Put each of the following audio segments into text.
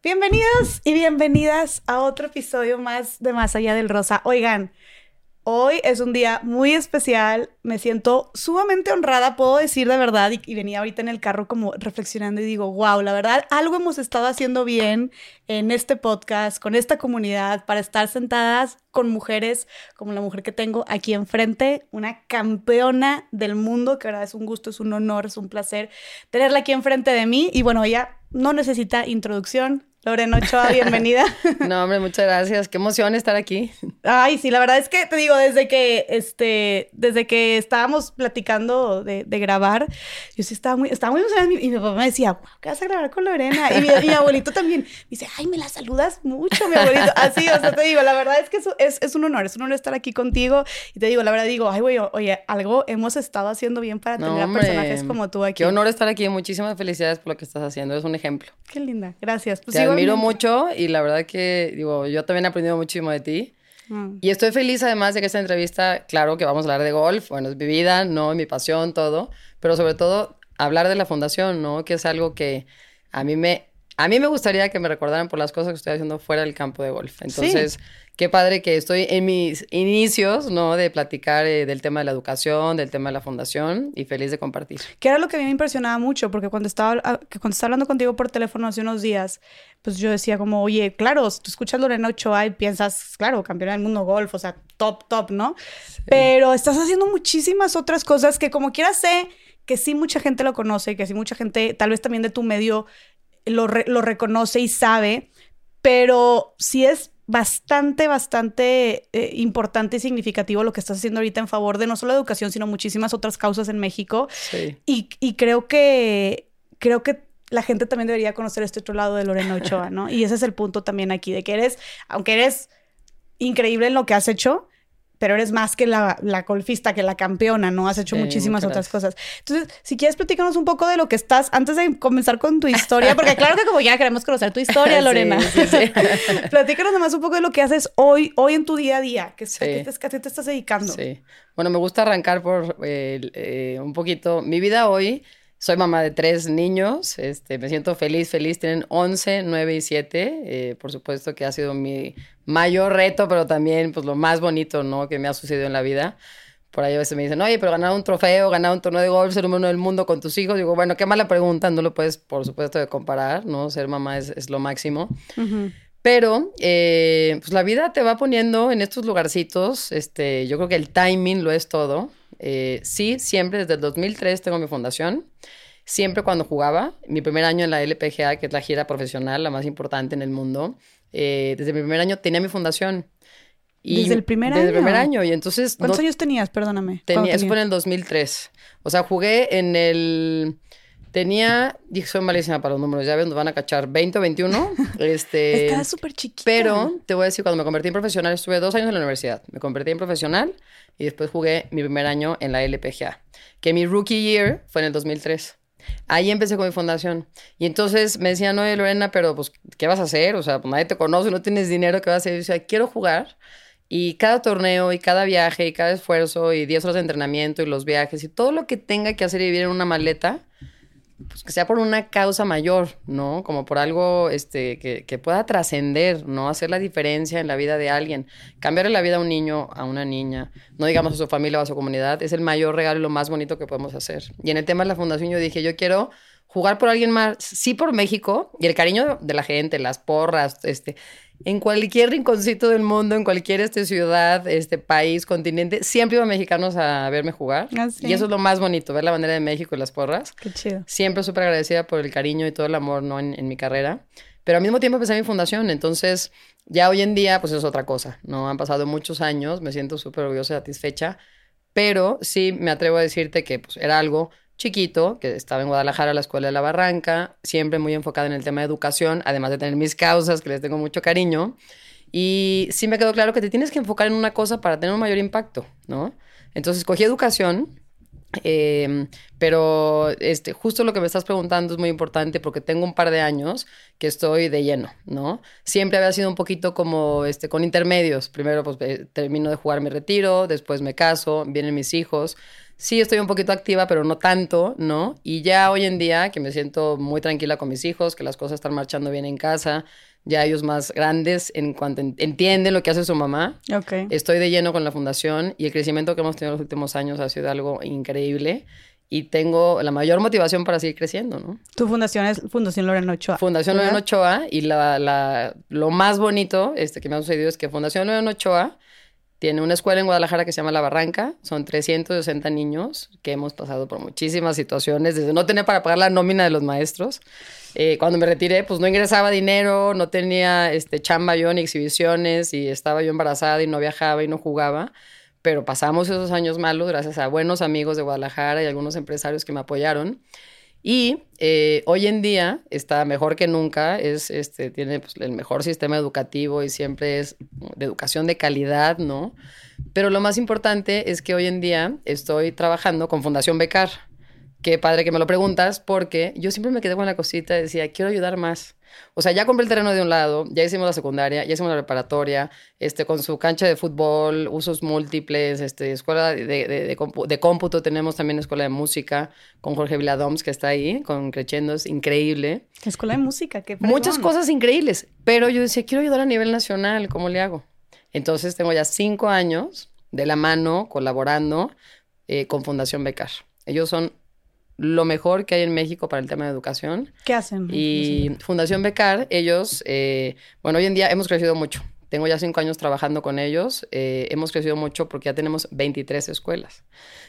Bienvenidos y bienvenidas a otro episodio más de Más Allá del Rosa. Oigan, hoy es un día muy especial. Me siento sumamente honrada, puedo decir de verdad, y, venía ahorita en el carro como reflexionando y digo, wow, la verdad, algo hemos estado haciendo bien en este podcast, con esta comunidad, para estar sentadas con mujeres como la mujer que tengo aquí enfrente, una campeona del mundo, que verdad es un gusto, es un honor, es un placer tenerla aquí enfrente de mí. Y bueno, ella no necesita introducción, Lorena Ochoa, bienvenida. No, hombre, muchas gracias. Qué emoción estar aquí. Ay, sí, la verdad es que te digo, desde que, este, desde que estábamos platicando de, de grabar, yo sí estaba muy, estaba muy emocionada y mi papá me decía, wow, ¿qué vas a grabar con Lorena? Y mi, abuelito también me dice, ay, me la saludas mucho, mi abuelito. Así, o sea, te digo, la verdad es que es, es, es un honor, es un honor estar aquí contigo. Y te digo, la verdad digo, ay, güey, oye, algo hemos estado haciendo bien para tener a personajes como tú aquí. Qué honor estar aquí. Muchísimas felicidades por lo que estás haciendo. Es un ejemplo. Qué linda. Gracias. Pues admiro mucho y la verdad que, digo, yo también he aprendido muchísimo de ti. Mm. Y estoy feliz además de que esta entrevista, claro que vamos a hablar de golf, bueno, es mi vida, no, mi pasión, todo, pero sobre todo hablar de la fundación, ¿no? Que es algo que a mí me, a mí me gustaría que me recordaran por las cosas que estoy haciendo fuera del campo de golf. Entonces, sí. Qué padre que estoy en mis inicios, ¿no? De platicar eh, del tema de la educación, del tema de la fundación y feliz de compartir. Que era lo que a mí me impresionaba mucho, porque cuando estaba, ah, que cuando estaba hablando contigo por teléfono hace unos días, pues yo decía como, oye, claro, tú escuchas Lorena Ochoa y piensas, claro, campeona del mundo golf, o sea, top, top, ¿no? Sí. Pero estás haciendo muchísimas otras cosas que como quieras sé que sí mucha gente lo conoce, que sí mucha gente, tal vez también de tu medio, lo, re, lo reconoce y sabe, pero sí es bastante, bastante eh, importante y significativo lo que estás haciendo ahorita en favor de no solo la educación, sino muchísimas otras causas en México. Sí. Y, y, creo que, creo que la gente también debería conocer este otro lado de Lorena Ochoa, ¿no? Y ese es el punto también aquí, de que eres, aunque eres increíble en lo que has hecho, pero eres más que la, la golfista, que la campeona, ¿no? Has hecho sí, muchísimas otras cosas. Entonces, si quieres platicarnos un poco de lo que estás, antes de comenzar con tu historia, porque claro que como ya queremos conocer tu historia, Lorena. sí. Platícanos nomás un poco de lo que haces hoy, hoy en tu día a día, que, sí. ¿a, qué te, ¿a qué te estás dedicando? Sí. Bueno, me gusta arrancar por eh, eh, un poquito mi vida hoy. Soy mamá de tres niños, este, me siento feliz, feliz. Tienen 11, 9 y 7. Eh, por supuesto que ha sido mi mayor reto, pero también pues, lo más bonito ¿no? que me ha sucedido en la vida. Por ahí a veces me dicen, oye, pero ganar un trofeo, ganar un torneo de golf, ser número uno del mundo con tus hijos. Digo, bueno, qué mala pregunta, no lo puedes, por supuesto, de comparar, ¿no? Ser mamá es, es lo máximo. Uh -huh. Pero, eh, pues la vida te va poniendo en estos lugarcitos. Este, yo creo que el timing lo es todo. Eh, sí, siempre desde el 2003 tengo mi fundación. Siempre cuando jugaba, mi primer año en la LPGA, que es la gira profesional, la más importante en el mundo, eh, desde mi primer año tenía mi fundación. Y ¿Desde el primer desde año? Desde el primer año. Y entonces... ¿Cuántos no, años tenías? Perdóname. Tenía, eso fue en el 2003. O sea, jugué en el... Tenía, dije, soy malísima para los números, ya ves, nos van a cachar 20 o 21. Este, Estaba súper chiquita. Pero te voy a decir, cuando me convertí en profesional, estuve dos años en la universidad. Me convertí en profesional y después jugué mi primer año en la LPGA. Que mi rookie year fue en el 2003. Ahí empecé con mi fundación. Y entonces me decían, oye, Lorena, pero pues, ¿qué vas a hacer? O sea, pues nadie te conoce, no tienes dinero, ¿qué vas a hacer? Y yo decía, quiero jugar. Y cada torneo y cada viaje y cada esfuerzo y 10 horas de entrenamiento y los viajes y todo lo que tenga que hacer y vivir en una maleta, pues que sea por una causa mayor, ¿no? Como por algo este, que, que pueda trascender, ¿no? Hacer la diferencia en la vida de alguien. Cambiarle la vida a un niño, a una niña, no digamos a su familia o a su comunidad, es el mayor regalo y lo más bonito que podemos hacer. Y en el tema de la fundación yo dije, yo quiero jugar por alguien más, sí por México, y el cariño de la gente, las porras, este, en cualquier rinconcito del mundo, en cualquier este, ciudad, este país, continente, siempre iban mexicanos a verme jugar. Ah, ¿sí? Y eso es lo más bonito, ver la bandera de México y las porras. Qué chido. Siempre súper agradecida por el cariño y todo el amor ¿no? en, en, mi carrera. Pero al mismo tiempo empecé mi fundación, entonces ya hoy en día pues es otra cosa, ¿no? Han pasado muchos años, me siento súper orgullosa y satisfecha, pero sí me atrevo a decirte que pues era algo chiquito, que estaba en Guadalajara, la Escuela de la Barranca, siempre muy enfocada en el tema de educación, además de tener mis causas, que les tengo mucho cariño. Y sí me quedó claro que te tienes que enfocar en una cosa para tener un mayor impacto, ¿no? Entonces escogí educación, eh, pero este, justo lo que me estás preguntando es muy importante porque tengo un par de años que estoy de lleno, ¿no? Siempre había sido un poquito como este, con intermedios. Primero pues eh, termino de jugar mi retiro, después me caso, vienen mis hijos sí estoy un poquito activa, pero no tanto, ¿no? Y ya hoy en día que me siento muy tranquila con mis hijos, que las cosas están marchando bien en casa, ya ellos más grandes en cuanto entienden lo que hace su mamá. Ok. Estoy de lleno con la fundación y el crecimiento que hemos tenido en los últimos años ha sido algo increíble y tengo la mayor motivación para seguir creciendo, ¿no? Tu fundación es Fundación Lorena Ochoa. Fundación. Lorena Ochoa y la, la- lo más bonito este, que me ha sucedido es que Fundación Lorena Ochoa tiene una escuela en Guadalajara que se llama La Barranca. Son 360 niños que hemos pasado por muchísimas situaciones, desde no tener para pagar la nómina de los maestros. Eh, cuando me retiré, pues no ingresaba dinero, no tenía este, chamba yo ni exhibiciones y estaba yo embarazada y no viajaba y no jugaba. Pero pasamos esos años malos gracias a buenos amigos de Guadalajara y algunos empresarios que me apoyaron. Y eh, hoy en día está mejor que nunca, es, este, tiene pues, el mejor sistema educativo y siempre es de educación de calidad, ¿no? Pero lo más importante es que hoy en día estoy trabajando con Fundación Becar. Qué padre que me lo preguntas, porque yo siempre me quedé con la cosita y decía, quiero ayudar más. O sea, ya compré el terreno de un lado, ya hicimos la secundaria, ya hicimos la preparatoria, este, con su cancha de fútbol, usos múltiples, este, escuela de, de, de, de cómputo, tenemos también escuela de música con Jorge Viladoms, que está ahí, con Crescendo, es increíble. Escuela de música, qué Muchas fregón. cosas increíbles, pero yo decía, quiero ayudar a nivel nacional, ¿cómo le hago? Entonces tengo ya cinco años de la mano colaborando eh, con Fundación Becar. Ellos son lo mejor que hay en México para el tema de educación. ¿Qué hacen? Y Fundación Becar, ellos, eh, bueno, hoy en día hemos crecido mucho. Tengo ya cinco años trabajando con ellos. eh, hemos crecido mucho porque ya tenemos 23 escuelas.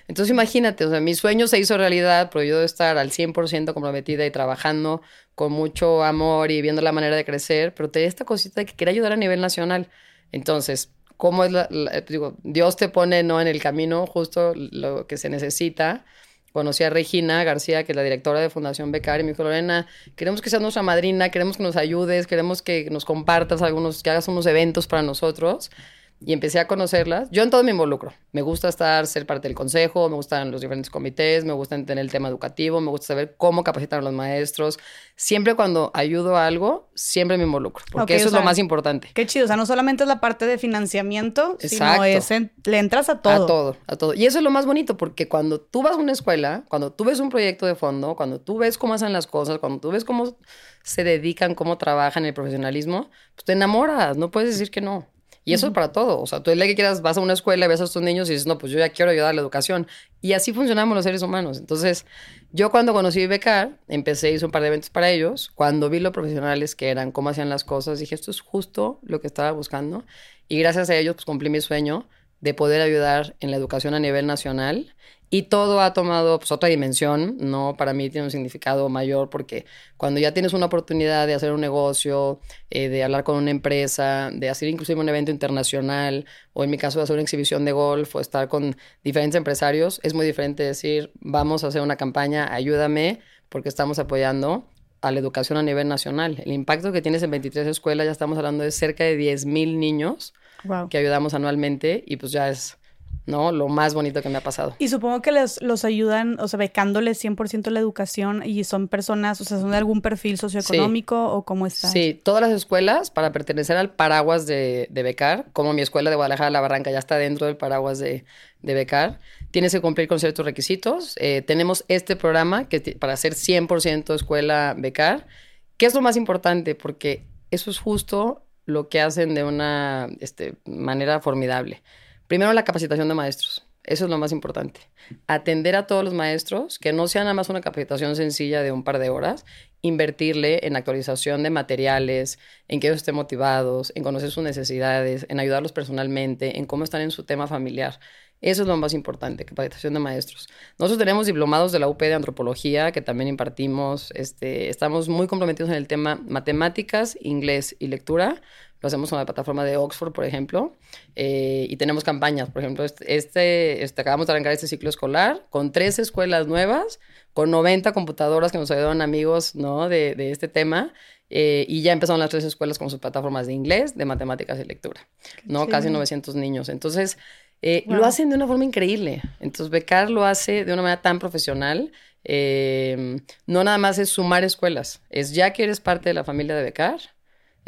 Entonces imagínate, o sea, mi sueño se hizo realidad, pero yo de estar al 100% comprometida y trabajando con mucho amor y viendo la manera de crecer, pero tenía esta cosita de que quería ayudar a nivel nacional. Entonces, ¿cómo es la, la- digo, Dios te pone no en el camino justo lo que se necesita? Conocí a Regina García, que es la directora de Fundación Becar, y me dijo, Lorena, queremos que seas nuestra madrina, queremos que nos ayudes, queremos que nos compartas algunos, que hagas unos eventos para nosotros. Y empecé a conocerlas. Yo en todo me involucro. Me gusta estar, ser parte del consejo, me gustan los diferentes comités, me gusta entender el tema educativo, me gusta saber cómo capacitar a los maestros. Siempre cuando ayudo a algo, siempre me involucro, porque eso o es lo más importante. Qué chido, o sea, no solamente es la parte de financiamiento, sino es en- le entras a todo. A todo, a todo. Y eso es lo más bonito, porque cuando tú vas a una escuela, cuando tú ves un proyecto de fondo, cuando tú ves cómo hacen las cosas, cuando tú ves cómo se dedican, cómo trabajan el profesionalismo, pues te enamoras, no puedes decir que no. Y eso es para todo. O sea, tú el día que quieras vas a una escuela ves a estos niños y dices, no, pues yo ya quiero ayudar a la educación. Y así funcionamos los seres humanos. Entonces, yo cuando conocí Becar, empecé, hice un par de eventos para ellos. Cuando vi lo profesionales que eran, cómo hacían las cosas, dije, esto es justo lo que estaba buscando. Y gracias a ellos, pues cumplí mi sueño de poder ayudar en la educación a nivel nacional. Y todo ha tomado pues, otra dimensión, ¿no? Para mí tiene un significado mayor porque cuando ya tienes una oportunidad de hacer un negocio, eh, de hablar con una empresa, de hacer inclusive un evento internacional, o en mi caso de hacer una exhibición de golf, o estar con diferentes empresarios, es muy diferente decir, vamos a hacer una campaña, ayúdame, porque estamos apoyando a la educación a nivel nacional. El impacto que tienes en 23 escuelas, ya estamos hablando de cerca de 10 mil niños Wow. que ayudamos anualmente y pues ya es, ¿no? Lo más bonito que me ha pasado. Y supongo que les, los ayudan, o sea, becándoles 100% la educación y son personas, o sea, son de algún perfil socioeconómico o cómo están. Sí, todas las escuelas para pertenecer al paraguas de, de Becar, como mi escuela de Guadalajara, La Barranca, ya está dentro del paraguas de, de Becar, tienes que cumplir con ciertos requisitos. Eh, tenemos este programa que para ser 100% escuela Becar, que es lo más importante porque eso es justo lo que hacen de una este, manera formidable. Primero, la capacitación de maestros. Eso es lo más importante. Atender a todos los maestros, que no sea nada más una capacitación sencilla de un par de horas, invertirle en actualización de materiales, en que ellos estén motivados, en conocer sus necesidades, en ayudarlos personalmente, en cómo están en su tema familiar. Eso es lo más importante, capacitación de maestros. Nosotros tenemos diplomados de la UP de antropología que también impartimos. Este, estamos muy comprometidos en el tema matemáticas, inglés y lectura. Lo hacemos con la plataforma de Oxford, por ejemplo. Eh, y tenemos campañas. Por ejemplo, este, este, este, acabamos de arrancar este ciclo escolar con tres escuelas nuevas, con 90 computadoras que nos ayudaron amigos ¿no? de, de este tema. Eh, y ya empezaron las tres escuelas con sus plataformas de inglés, de matemáticas y lectura. ¿no? Casi 900 niños. Entonces, eh, Wow. lo hacen de una forma increíble. Entonces, Becar lo hace de una manera tan profesional. Eh, no nada más es sumar escuelas, es ya que eres parte de la familia de Becar,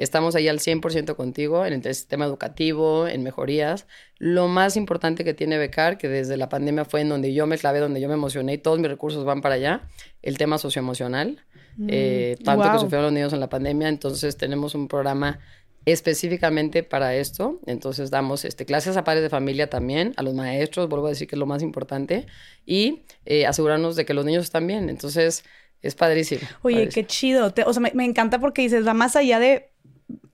Estamos ahí al 100% contigo en el sistema educativo, en mejorías. Lo más importante que tiene Becar, que desde la pandemia fue en donde yo me clavé, donde yo me emocioné y todos mis recursos van para allá, el tema socioemocional. Mm, eh, tanto que wow. sufrieron los niños en la pandemia. Entonces tenemos un programa específicamente para esto. Entonces damos este, clases a padres de familia también, a los maestros, vuelvo a decir que es lo más importante, y eh, asegurarnos de que los niños están bien. Entonces es padrísimo. Oye, padrísimo. qué chido. Te- o sea, me, me encanta porque dices, va más allá de,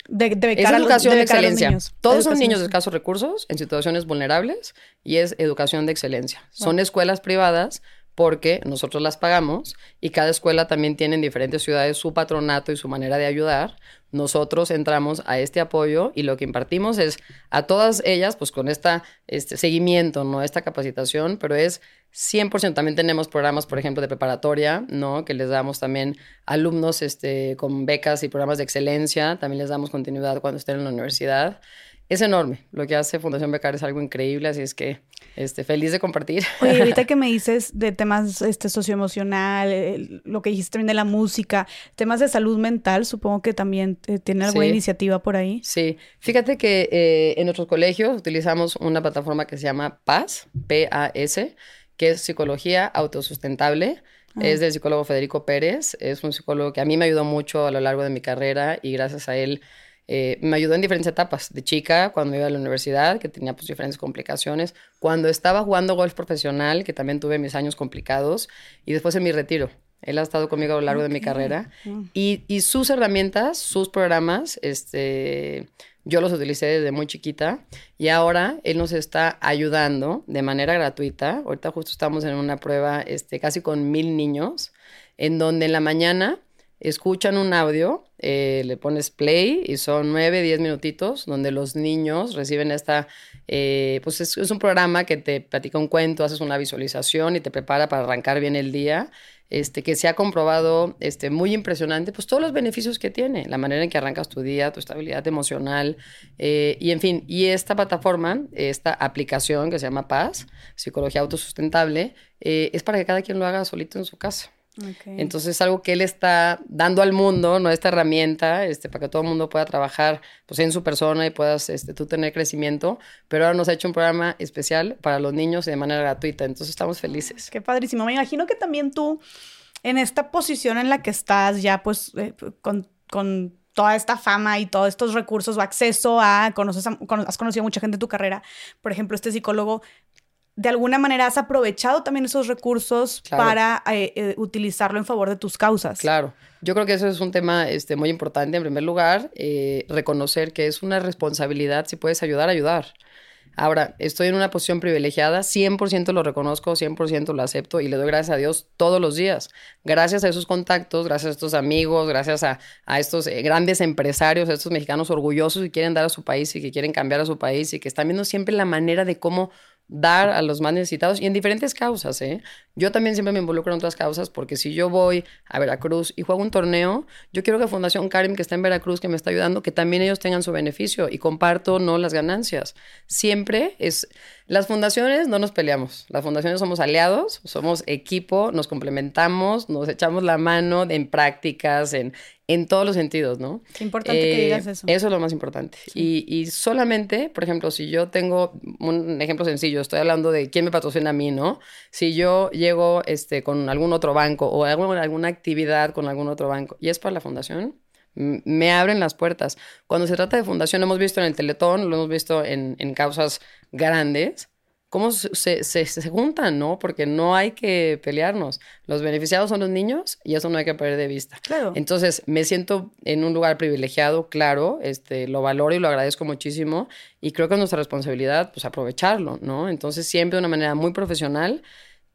de, de Es becar a los- educación de, a los excelencia. niños. Todos son niños de de- escasos recursos en situaciones vulnerables y es educación de excelencia. Son escuelas privadas porque nosotros las pagamos y cada escuela también tiene en diferentes ciudades su patronato y su manera de ayudar. Nosotros entramos a este apoyo y lo que impartimos es a todas ellas, pues con esta, este seguimiento, ¿no? Esta capacitación, pero es 100%. También tenemos programas, por ejemplo, de preparatoria, ¿no? Que les damos también alumnos este, con becas y programas de excelencia. También les damos continuidad cuando estén en la universidad. Es enorme. Lo que hace Fundación Becar es algo increíble, así es que este, feliz de compartir. Oye, ahorita que me dices de temas este, socioemocional, eh, lo que dijiste también de la música, temas de salud mental, supongo que también eh, tiene alguna Sí. iniciativa por ahí. Sí, fíjate que eh, en nuestros colegios utilizamos una plataforma que se llama PAS, P-A-S, que es psicología autosustentable. Es del psicólogo Federico Pérez. Es un psicólogo que a mí me ayudó mucho a lo largo de mi carrera y gracias a él eh, me ayudó en diferentes etapas. De chica, cuando iba a la universidad, que tenía pues diferentes complicaciones. Cuando estaba jugando golf profesional, que también tuve mis años complicados. Y después en mi retiro. Él ha estado conmigo a lo largo de mi carrera. Mm. Y, y sus herramientas, sus programas, este, yo los utilicé desde muy chiquita y ahora él nos está ayudando de manera gratuita. Ahorita justo estamos en una prueba este, casi con mil niños, en donde en la mañana escuchan un audio, eh, le pones play y son nueve, diez minutitos, donde los niños reciben esta, eh, pues es, un programa que te platica un cuento, haces una visualización y te prepara para arrancar bien el día este, que se ha comprobado este, muy impresionante, pues todos los beneficios que tiene, la manera en que arrancas tu día, tu estabilidad emocional, eh, y en fin, y esta plataforma, esta aplicación que se llama Paz, Psicología Autosustentable, eh, es para que cada quien lo haga solito en su casa. Ok. Entonces es algo que él está dando al mundo, ¿no? Esta herramienta, este, para que todo el mundo pueda trabajar pues, en su persona y puedas este, tú tener crecimiento. Pero ahora nos ha hecho un programa especial para los niños de manera gratuita. Entonces estamos felices. Qué padrísimo. Me imagino que también tú, en esta posición en la que estás, ya pues eh, con, con toda esta fama y todos estos recursos o acceso a, conoces a- has conocido a mucha gente en tu carrera, por ejemplo, este psicólogo, de alguna manera has aprovechado también esos recursos Claro. para eh, eh, utilizarlo en favor de tus causas. Claro, yo creo que eso es un tema este, muy importante. En primer lugar, eh, reconocer que es una responsabilidad, si puedes ayudar, ayudar. Ahora, estoy en una posición privilegiada, 100% lo reconozco, 100% lo acepto y le doy gracias a Dios todos los días. Gracias a esos contactos, gracias a estos amigos, gracias a, a estos eh, grandes empresarios, a estos mexicanos orgullosos que quieren dar a su país y que quieren cambiar a su país y que están viendo siempre la manera de cómo dar a los más necesitados y en diferentes causas, ¿eh? Yo también siempre me involucro en otras causas porque si yo voy a Veracruz y juego un torneo, yo quiero que Fundación Karim, que está en Veracruz, que me está ayudando, que también ellos tengan su beneficio y comparto, no las ganancias. Siempre es... Las fundaciones no nos peleamos, las fundaciones somos aliados, somos equipo, nos complementamos, nos echamos la mano en prácticas, en, en todos los sentidos, ¿no? Qué importante que Eh, digas eso. Eso es lo más importante. Y, y solamente, por ejemplo, si yo tengo un ejemplo sencillo, estoy hablando de quién me patrocina a mí, ¿no? Si yo llego este, con algún otro banco o hago alguna actividad con algún otro banco y es para la fundación, me abren las puertas. Cuando se trata de fundación, lo hemos visto en el Teletón, lo hemos visto en, en causas grandes, cómo se, se, se- juntan, ¿no? Porque no hay que pelearnos. Los beneficiados son los niños y eso no hay que perder de vista. Claro. Entonces, me siento en un lugar privilegiado, claro, este, lo valoro y lo agradezco muchísimo y creo que es nuestra responsabilidad, pues, aprovecharlo, ¿no? Entonces, siempre de una manera muy profesional,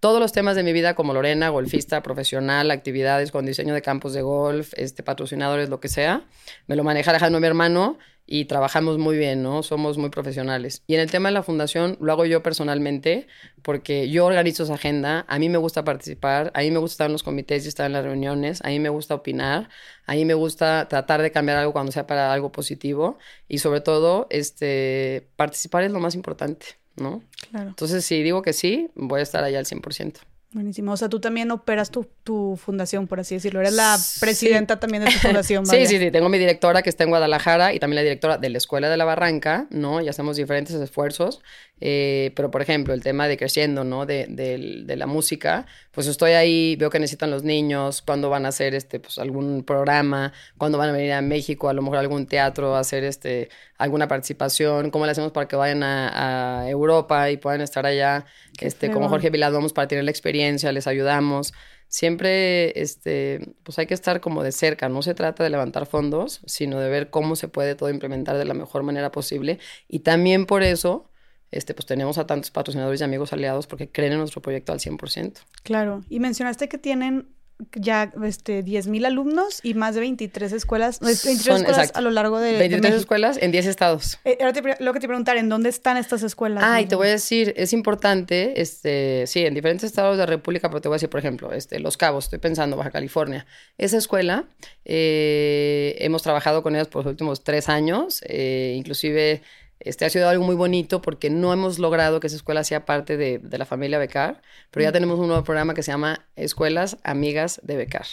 todos los temas de mi vida como Lorena, golfista profesional, actividades con diseño de campos de golf, este, patrocinadores, lo que sea, me lo maneja Alejandro, mi hermano, y trabajamos muy bien, ¿no? Somos muy profesionales. Y en el tema de la fundación lo hago yo personalmente porque yo organizo esa agenda, a mí me gusta participar, a mí me gusta estar en los comités y estar en las reuniones, a mí me gusta opinar, a mí me gusta tratar de cambiar algo cuando sea para algo positivo y sobre todo, este, participar es lo más importante, ¿no? Claro. Entonces, si digo que sí, voy a estar allá al 100%. Buenísimo. O sea, tú también operas tu, tu fundación, por así decirlo. Eres la presidenta también de tu fundación. sí, sí, sí. Tengo mi directora que está en Guadalajara y también la directora de la Escuela de la Barranca, ¿no? Y hacemos diferentes esfuerzos. Eh, pero, por ejemplo, el tema de creciendo, ¿no? De, de, de, la música, pues estoy ahí, veo que necesitan los niños, cuándo van a hacer este, pues, algún programa, cuándo van a venir a México, a lo mejor algún teatro, a hacer este, alguna participación, cómo le hacemos para que vayan a, a Europa y puedan estar allá, este, como Jorge Vilado, vamos para tener la experiencia, les ayudamos. Siempre, este, pues hay que estar como de cerca. No se trata de levantar fondos, sino de ver cómo se puede todo implementar de la mejor manera posible. Y también por eso, este, pues tenemos a tantos patrocinadores y amigos aliados porque creen en nuestro proyecto al 100%. Claro. Y mencionaste que tienen ya este, 10.000 alumnos y más de 23 escuelas, 23 Son, escuelas exacto. a lo largo de 23 de escuelas en 10 estados. Eh, ahora te, lo que te preguntar, ¿en dónde están estas escuelas? Ah, y te voy a decir, es importante, este, sí, en diferentes estados de la República, pero te voy a decir, por ejemplo, este, Los Cabos, estoy pensando, Baja California. Esa escuela, eh, hemos trabajado con ellas por los últimos tres años, eh, inclusive este ha sido algo muy bonito porque no hemos logrado que esa escuela sea parte de, de la familia Becar, pero ya tenemos un nuevo programa que se llama Escuelas Amigas de Becar.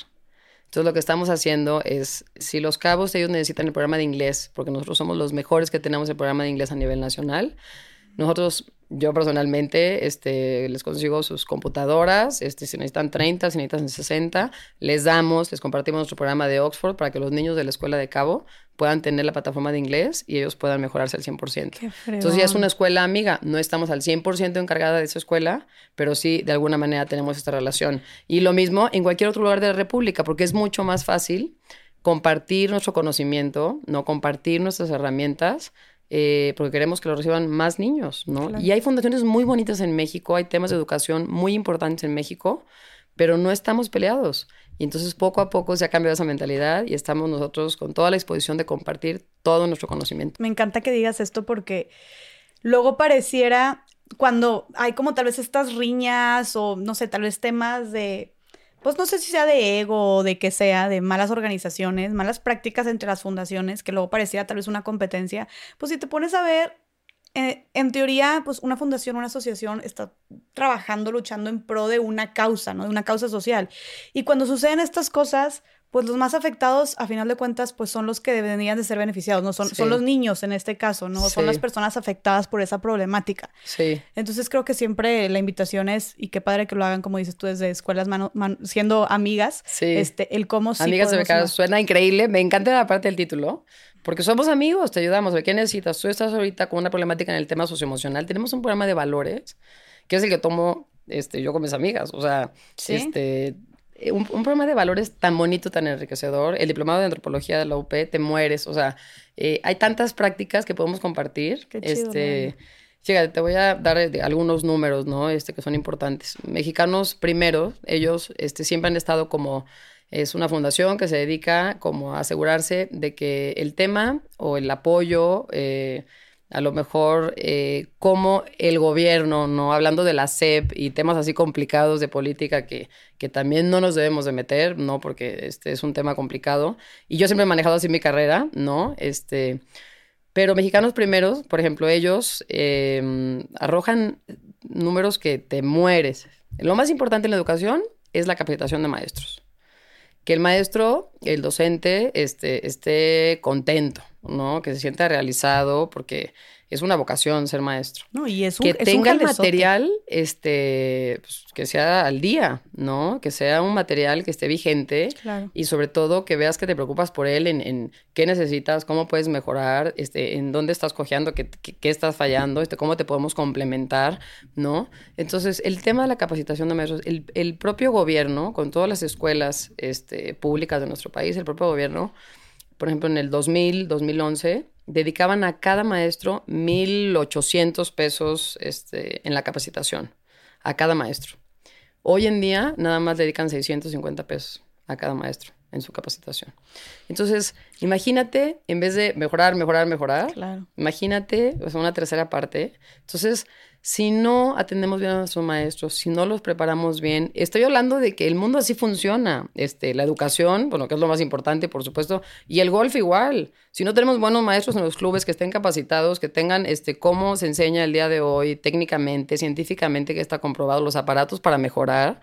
Entonces lo que estamos haciendo es, si los cabos ellos necesitan el programa de inglés, porque nosotros somos los mejores que tenemos el programa de inglés a nivel nacional, nosotros, yo personalmente, este, les consigo sus computadoras, este, si necesitan 30, si necesitan 60, les damos, les compartimos nuestro programa de Oxford para que los niños de la escuela de Cabo puedan tener la plataforma de inglés y ellos puedan mejorarse al 100%. Entonces ya es una escuela amiga, no estamos al 100% encargada de esa escuela, pero sí de alguna manera tenemos esta relación. Y lo mismo en cualquier otro lugar de la República, porque es mucho más fácil compartir nuestro conocimiento, no compartir nuestras herramientas eh, porque queremos que lo reciban más niños, ¿no? Claro. Y hay fundaciones muy bonitas en México, hay temas de educación muy importantes en México, pero no estamos peleados. Y entonces poco a poco se ha cambiado esa mentalidad y estamos nosotros con toda la disposición de compartir todo nuestro conocimiento. Me encanta que digas esto porque luego pareciera cuando hay como tal vez estas riñas o no sé, tal vez temas de pues no sé si sea de ego o de que sea, de malas organizaciones, malas prácticas entre las fundaciones, que luego pareciera tal vez una competencia, pues si te pones a ver, eh, en teoría, pues una fundación, una asociación está trabajando, luchando en pro de una causa, ¿no? De una causa social. Y cuando suceden estas cosas, pues los más afectados, a final de cuentas, pues son los que deberían de ser beneficiados, ¿no? Son, sí. son los niños en este caso, ¿no? Sí. Son las personas afectadas por esa problemática. Sí. Entonces creo que siempre la invitación es, y qué padre que lo hagan, como dices tú, desde escuelas mano, man, siendo amigas, sí. este, el cómo sí Amigas de becado suena increíble, me encanta la parte del título, porque somos amigos, te ayudamos, ¿qué necesitas? Tú estás ahorita con una problemática en el tema socioemocional, tenemos un programa de valores, que es el que tomo este, yo con mis amigas, o sea, ¿Sí? este un, un, programa de valores tan bonito, tan enriquecedor. El diplomado de antropología de la UP, te mueres. O sea, eh, hay tantas prácticas que podemos compartir. Qué chido, este, fíjate, te voy a dar eh, algunos números, ¿no? Este, que son importantes. Mexicanos primero, ellos este, siempre han estado como es una fundación que se dedica como a asegurarse de que el tema o el apoyo eh, a lo mejor eh, cómo el gobierno, ¿no? Hablando de la SEP y temas así complicados de política que, que también no nos debemos de meter, ¿no? Porque este es un tema complicado. Y yo siempre he manejado así mi carrera, ¿no? Este, pero mexicanos primeros, por ejemplo, ellos eh, arrojan números que te mueres. Lo más importante en la educación es la capacitación de maestros. Que el maestro, el docente, este, esté contento, ¿no? Que se sienta realizado, porque es una vocación ser maestro. No, y es un, que es tenga un el material, este, pues, que sea al día, ¿no? Que sea un material que esté vigente claro. y sobre todo que veas que te preocupas por él, en, en qué necesitas, cómo puedes mejorar, este, en dónde estás cojeando, qué, qué, qué, estás fallando, este, cómo te podemos complementar, ¿no? Entonces, el tema de la capacitación de maestros, el, el propio gobierno, con todas las escuelas este, públicas de nuestro país, el propio gobierno, por ejemplo, en el 2000, 2011, dedicaban a cada maestro 1.800 pesos este, en la capacitación, a cada maestro. Hoy en día nada más dedican 650 pesos a cada maestro. en su capacitación. Entonces, imagínate, en vez de mejorar, mejorar, mejorar, Claro. imagínate sea, una tercera parte. Entonces, si no atendemos bien a nuestros maestros, si no los preparamos bien, estoy hablando de que el mundo así funciona. Este, la educación, bueno, que es lo más importante, por supuesto, y el golf igual. Si no tenemos buenos maestros en los clubes que estén capacitados, que tengan este, cómo se enseña el día de hoy, técnicamente, científicamente, que está comprobado, los aparatos para mejorar,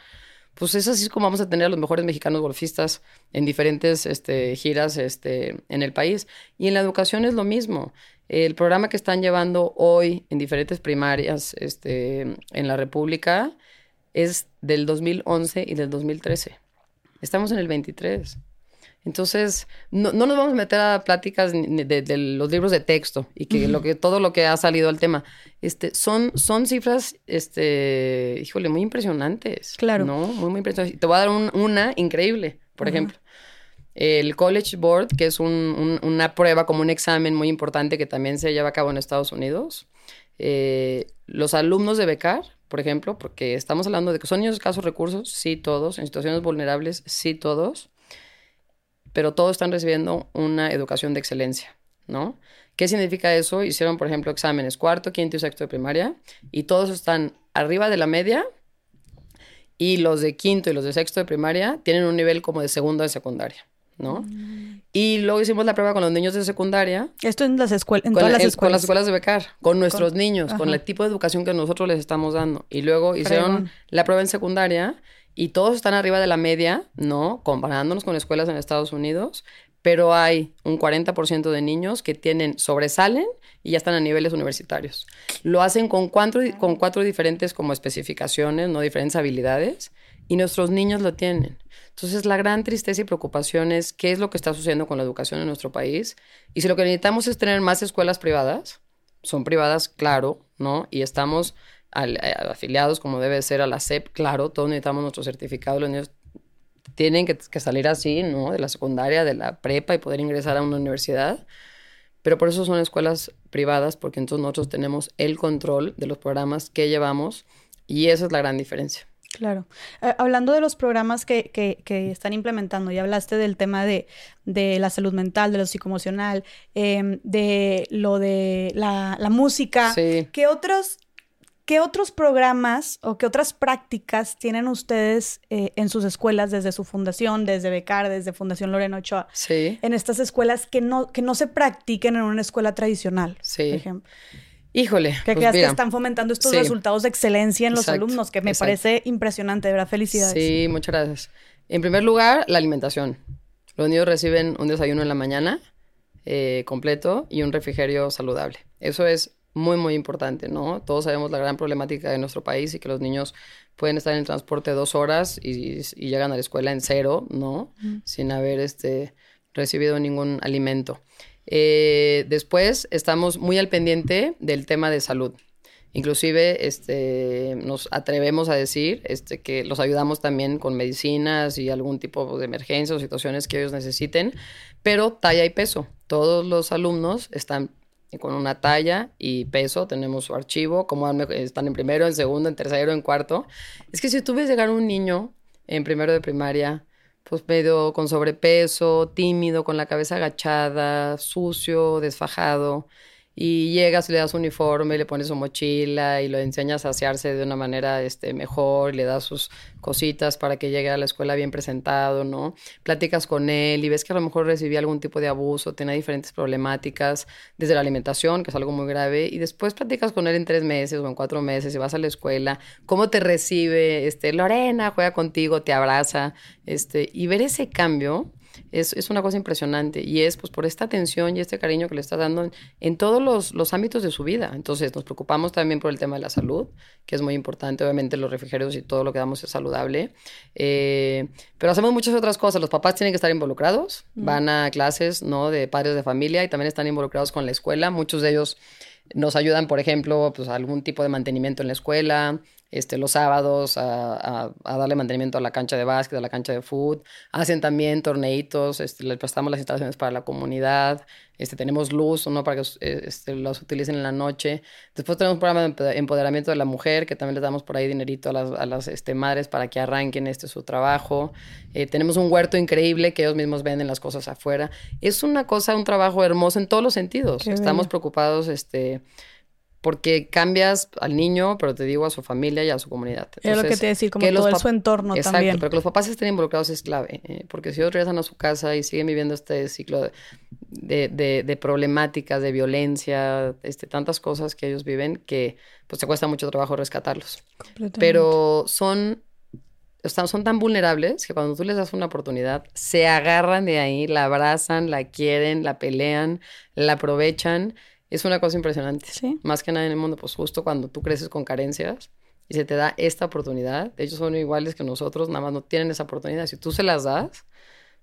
pues es así como vamos a tener a los mejores mexicanos golfistas en diferentes este, giras este, en el país. Y en la educación es lo mismo. El programa que están llevando hoy en diferentes primarias este, en la República es del 2011 y del 2013. Estamos en el 23. Entonces, no, no nos vamos a meter a pláticas de, de los libros de texto y que, lo que todo lo que ha salido al tema. Este, son, son cifras, este, híjole, muy impresionantes. Claro. ¿no? Muy, muy impresionantes. Te voy a dar un- una increíble, por ejemplo. El College Board, que es un- un- una prueba como un examen muy importante que también se lleva a cabo en Estados Unidos. eh, los alumnos de becar, por ejemplo, porque estamos hablando de que son niños de escasos recursos, sí todos, en situaciones vulnerables, sí todos, pero todos están recibiendo una educación de excelencia, ¿no? ¿Qué significa eso? Hicieron, por ejemplo, exámenes cuarto, quinto y sexto de primaria y todos están arriba de la media y los de quinto y los de sexto de primaria tienen un nivel como de segundo de secundaria, ¿no? Y luego hicimos la prueba con los niños de secundaria, Esto en las escuelas, en con, todas la- las escuelas. con las escuelas de becar, con nuestros niños, con el tipo de educación que nosotros les estamos dando. Y luego hicieron la prueba en secundaria y todos están arriba de la media, ¿no? Comparándonos con escuelas en Estados Unidos, pero hay un 40% de niños que tienen, sobresalen y ya están a niveles universitarios. Lo hacen con cuatro, con cuatro diferentes como especificaciones, ¿no? Diferentes habilidades y nuestros niños lo tienen. Entonces, la gran tristeza y preocupación es qué es lo que está sucediendo con la educación en nuestro país. Y si lo que necesitamos es tener más escuelas privadas, son privadas, claro, ¿no? Y estamos al- eh, afiliados como debe ser a la SEP, claro, todos necesitamos nuestro certificado, los niños tienen que, que salir así, ¿no? De la secundaria, de la prepa y poder ingresar a una universidad. Pero por eso son escuelas privadas, porque entonces nosotros tenemos el control de los programas que llevamos y esa es la gran diferencia. Claro. Eh, hablando de los programas que, que, que están implementando, ya hablaste del tema de, de la salud mental, de lo psicoemocional, em, de lo de la, la música. Sí. ¿Qué otros, ¿Qué otros programas o qué otras prácticas tienen ustedes eh, en sus escuelas desde su fundación, desde Becar, desde Fundación Lorena Ochoa? Sí. En estas escuelas que no, que no se practiquen en una escuela tradicional, Sí. por ejemplo. Híjole. Que pues creas que están fomentando estos Sí. resultados de excelencia en los Exacto, alumnos, que me exacto. parece impresionante, de verdad, felicidades. Sí, muchas gracias. En primer lugar, la alimentación. Los niños reciben un desayuno en la mañana eh, completo y un refrigerio saludable. Eso es muy, muy importante, ¿no? Todos sabemos la gran problemática de nuestro país y que los niños pueden estar en el transporte dos horas y, y llegan a la escuela en cero, ¿no? Sin haber este, recibido ningún alimento. Eh, después, estamos muy al pendiente del tema de salud. Inclusive este, nos atrevemos a decir este, que los ayudamos también con medicinas y algún tipo de emergencia o situaciones que ellos necesiten, pero talla y peso. Todos los alumnos están con una talla y peso, tenemos su archivo, cómo están en primero, en segundo, en tercero, en cuarto. Es que si tú ves llegar un niño en primero de primaria, pues medio con sobrepeso, tímido, con la cabeza agachada, sucio, desfajado, y llegas y le das uniforme, le pones su mochila y lo enseñas a asearse de una manera este, mejor, le das sus cositas para que llegue a la escuela bien presentado, ¿no? Platicas con él y ves que a lo mejor recibía algún tipo de abuso, tenía diferentes problemáticas, desde la alimentación, que es algo muy grave, y después platicas con él en tres meses o en cuatro meses y vas a la escuela, cómo te recibe, este, Lorena juega contigo, te abraza, este, y ver ese cambio es, es una cosa impresionante y es pues por esta atención y este cariño que le estás dando en, en todos los, los ámbitos de su vida. Entonces nos preocupamos también por el tema de la salud, que es muy importante. Obviamente los refrigerios y todo lo que damos es saludable. Eh, pero hacemos muchas otras cosas. Los papás tienen que estar involucrados, van a clases ¿no? de padres de familia y también están involucrados con la escuela. Muchos de ellos nos ayudan, por ejemplo, pues a algún tipo de mantenimiento en la escuela este, los sábados a, darle mantenimiento a la cancha de básquet, a la cancha de fútbol. Hacen también torneitos, este, les prestamos las instalaciones para la comunidad. Este, tenemos luz, ¿no? Para que eh, este, los utilicen en la noche. Después tenemos un programa de empoderamiento de la mujer, que también les damos por ahí dinerito a las, a las este, madres para que arranquen este, su trabajo. Eh, tenemos un huerto increíble que ellos mismos venden las cosas afuera. Es una cosa, un trabajo hermoso en todos los sentidos. Estamos preocupados, este porque cambias al niño, pero te digo a su familia y a su comunidad. es lo que te decía, como todo su entorno Exacto, también. pero que los papás estén involucrados es clave, eh, porque si ellos regresan a su casa y siguen viviendo este ciclo de, de, de, problemáticas, de violencia, este, tantas cosas que ellos viven que pues te cuesta mucho trabajo rescatarlos. Pero son son tan vulnerables que cuando tú les das una oportunidad, se agarran de ahí, la abrazan, la quieren, la pelean, la aprovechan es una cosa impresionante. Sí. Más que nada en el mundo, pues justo cuando tú creces con carencias y se te da esta oportunidad, ellos son iguales que nosotros, nada más no tienen esa oportunidad. Si tú se las das,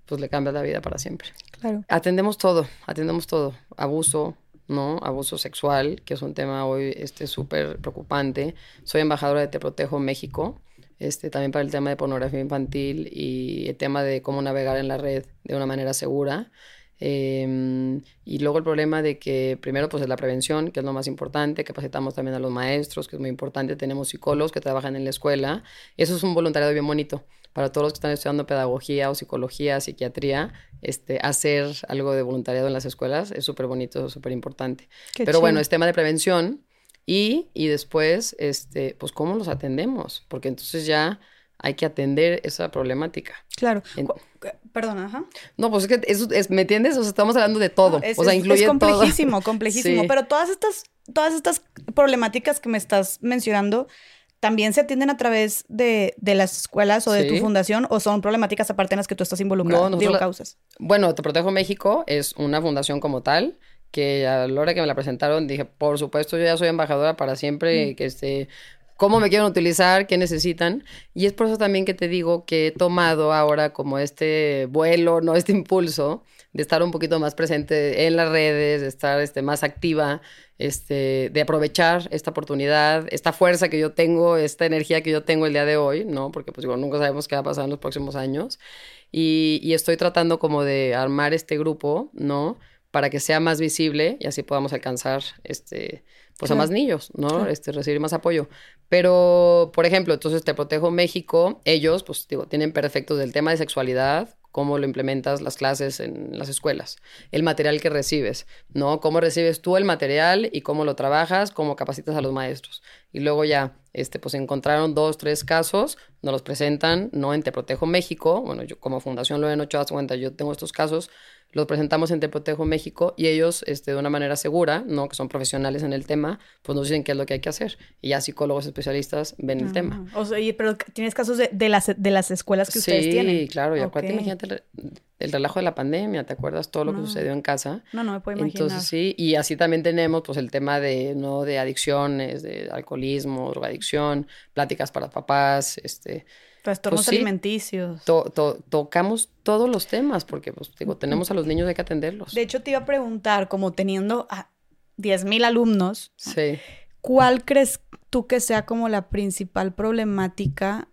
pues le cambias la vida para siempre. Claro. Atendemos todo, atendemos todo. Abuso, ¿no? Abuso sexual, que es un tema hoy este, súper preocupante. Soy embajadora de Te Protejo México, este, también para el tema de pornografía infantil y el tema de cómo navegar en la red de una manera segura. Em, y luego el problema de que primero pues es la prevención, que es lo más importante, capacitamos también a los maestros, que es muy importante, tenemos psicólogos que trabajan en la escuela, eso es un voluntariado bien bonito para todos los que están estudiando pedagogía o psicología, psiquiatría, este, hacer algo de voluntariado en las escuelas es súper bonito, súper importante. Pero bueno, es tema de prevención y, y después, este, pues cómo los atendemos, porque entonces ya hay que atender esa problemática. Claro. Perdona, ajá. No, pues es que eso es, ¿me entiendes? O sea, estamos hablando de todo. o sea, incluye es complejísimo, complejísimo. Pero todas estas, todas estas problemáticas que me estás mencionando también se atienden a través de, las escuelas o de tu fundación o son problemáticas aparte en las que tú estás involucrado, no, digo, causas. Bueno, Te Protejo México es una fundación como tal que a la hora que me la presentaron dije, por supuesto, yo ya soy embajadora para siempre, mm. que este, cómo me quieren utilizar, qué necesitan. Y es por eso también que te digo que he tomado ahora como este vuelo, ¿no? Este impulso de estar un poquito más presente en las redes, de estar este, más activa, este, de aprovechar esta oportunidad, esta fuerza que yo tengo, esta energía que yo tengo el día de hoy, ¿no? Porque pues digo, nunca sabemos qué va a pasar en los próximos años. Y, y estoy tratando como de armar este grupo, ¿no? Para que sea más visible y así podamos alcanzar este pues a más niños, ¿no? Este, recibir más apoyo. Pero, por ejemplo, entonces Te Protejo México, ellos, pues digo, tienen perfectos del tema de sexualidad, cómo lo implementas las clases en las escuelas, el material que recibes, ¿no? Cómo recibes tú el material y cómo lo trabajas, cómo capacitas a los maestros. Y luego ya, este, pues encontraron dos, tres casos, nos los presentan, ¿no? En Te Protejo México, bueno, yo como fundación lo he hecho, haz cuenta, yo tengo estos casos, los presentamos en Te Protejo México y ellos, este, de una manera segura, ¿no? Que son profesionales en el tema, pues nos dicen qué es lo que hay que hacer. Y ya psicólogos especialistas ven el tema. O sea, pero tienes casos de, de, las, de las escuelas que ustedes tienen. Sí, claro. Y acuérdate, imagínate el, relajo de la pandemia, ¿te acuerdas todo lo que sucedió en casa? No, no me puedo imaginar. Entonces, sí. Y así también tenemos, pues, el tema de, ¿no? De adicciones, de alcoholismo, drogadicción, pláticas para papás, este Trastornos pues alimenticios. tocamos todos los temas porque, pues, digo, tenemos a los niños, hay que atenderlos. De hecho, te iba a preguntar, como teniendo a 10.000 alumnos, sí. ¿cuál crees tú que sea como la principal problemática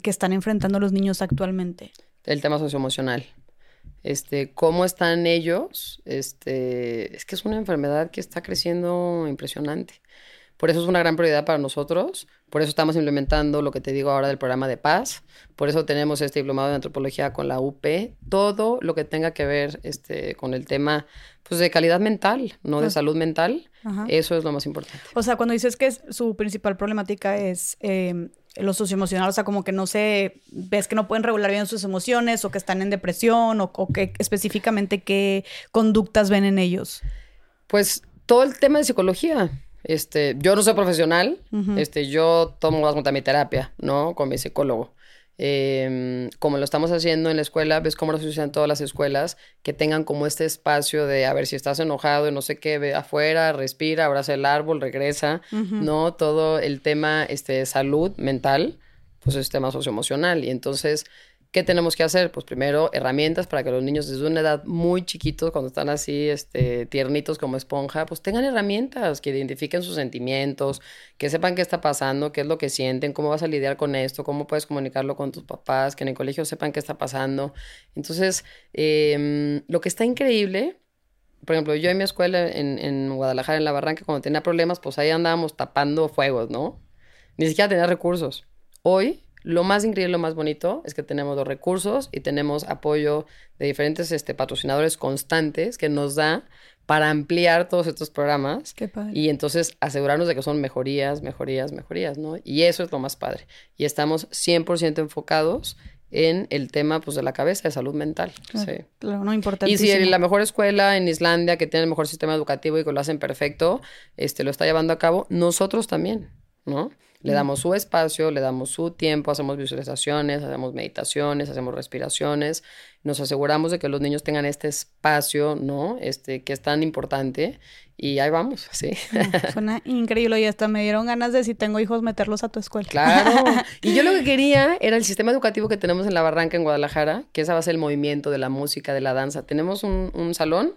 que están enfrentando los niños actualmente? El tema socioemocional. Este, cómo están ellos, este, es que es una enfermedad que está creciendo impresionante. Por eso es una gran prioridad para nosotros, por eso estamos implementando lo que te digo ahora del programa de paz, por eso tenemos este diplomado de antropología con la UP, todo lo que tenga que ver este, con el tema pues, de calidad mental, no de salud mental, eso es lo más importante. O sea, cuando dices que su principal problemática es eh, lo socioemocional, o sea, como que no sé, ves que no pueden regular bien sus emociones o que están en depresión o, o que específicamente qué conductas ven en ellos. Pues todo el tema de psicología. Este, yo no soy profesional, este, yo tomo más mi terapia, ¿no? Con mi psicólogo. Em, como lo estamos haciendo en la escuela, ves cómo lo en todas las escuelas, que tengan como este espacio de, a ver, si estás enojado y no sé qué, ve afuera, respira, abraza el árbol, regresa, ¿no? Todo el tema, este, salud mental, pues es tema socioemocional. Y entonces ¿Qué tenemos que hacer? Pues primero, herramientas para que los niños desde una edad muy chiquitos, cuando están así, este, tiernitos como esponja, pues tengan herramientas que identifiquen sus sentimientos, que sepan qué está pasando, qué es lo que sienten, cómo vas a lidiar con esto, cómo puedes comunicarlo con tus papás, que en el colegio sepan qué está pasando. Entonces, em, lo que está increíble por ejemplo, yo en mi escuela en, en, Guadalajara, en La Barranca, cuando tenía problemas, pues ahí andábamos tapando fuegos, ¿no? Ni siquiera tenía recursos. Hoy lo más increíble, lo más bonito es que tenemos los recursos y tenemos apoyo de diferentes este, patrocinadores constantes que nos da para ampliar todos estos programas. Qué padre. Y entonces asegurarnos de que son mejorías, mejorías, mejorías, ¿no? Y eso es lo más padre. Y estamos 100% enfocados en el tema pues, de la cabeza, de salud mental. Claro, sí. claro no importa. Y si la mejor escuela en Islandia, que tiene el mejor sistema educativo y que lo hacen perfecto, este, lo está llevando a cabo, nosotros también, ¿no? Le damos su espacio, le damos su tiempo, hacemos visualizaciones, hacemos meditaciones, hacemos respiraciones, nos aseguramos de que los niños tengan este espacio, ¿no? Este, que es tan importante y ahí vamos, sí. suena increíble y hasta me dieron ganas de si tengo hijos meterlos a tu escuela. Claro. Y yo lo que quería era el sistema educativo que tenemos en La Barranca, en Guadalajara, que esa va a ser el movimiento de la música, de la danza. Tenemos un, un salón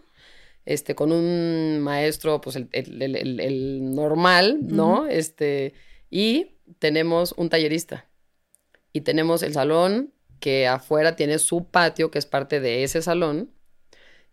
este, con un maestro, pues el, el, el, el normal, ¿no? Este y tenemos un tallerista. Y tenemos el salón que afuera tiene su patio, que es parte de ese salón.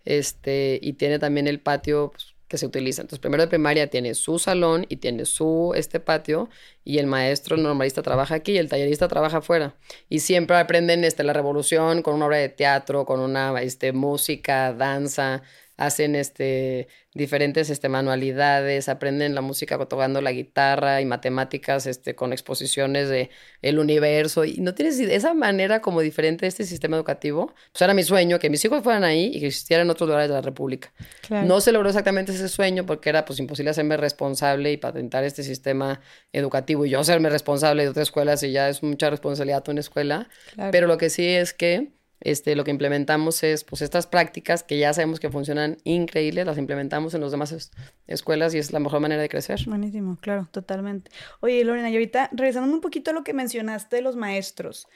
Este, y tiene también el patio pues, que se utiliza. Entonces, primero de primaria tiene su salón y tiene su este patio. Y el maestro, normalista, trabaja aquí y el tallerista trabaja afuera. Y siempre aprenden este, la revolución con una obra de teatro, con una este, música, danza hacen este, diferentes este, manualidades, aprenden la música tocando la guitarra y matemáticas este, con exposiciones de el universo. Y no tienes esa manera como diferente de este sistema educativo. Pues era mi sueño que mis hijos fueran ahí y que existieran en otros lugares de la República. No se logró exactamente ese sueño porque era pues imposible hacerme responsable y patentar este sistema educativo y yo hacerme responsable de otras escuelas y ya es mucha responsabilidad una escuela. Pero lo que sí es que este, lo que implementamos es pues estas prácticas que ya sabemos que funcionan increíbles, las implementamos en las demás escuelas y es la mejor manera de crecer. Buenísimo, claro, totalmente. Oye, Lorena, y ahorita regresando un poquito a lo que mencionaste de los maestros,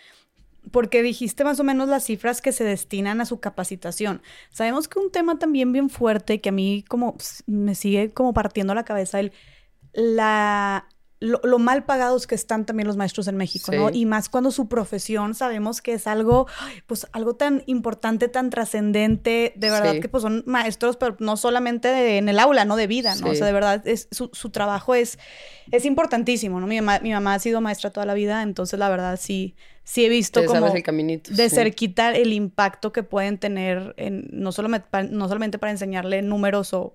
porque dijiste más o menos las cifras que se destinan a su capacitación. Sabemos que un tema también bien fuerte que a mí como me sigue como partiendo la cabeza, el, la lo, mal pagados que están también los maestros en México, ¿no? Y más cuando su profesión sabemos que es algo, pues algo tan importante, tan trascendente, de verdad que pues son maestros, pero no solamente en el aula, ¿no? De vida, ¿no? O sea, de verdad, es, su, su, trabajo es, es importantísimo, ¿no? Mi mamá, mi mamá ha sido maestra toda la vida, entonces la verdad sí, sí he visto como el caminito, de cerquita el impacto que pueden tener, en, no, solamente no solamente para enseñarle números o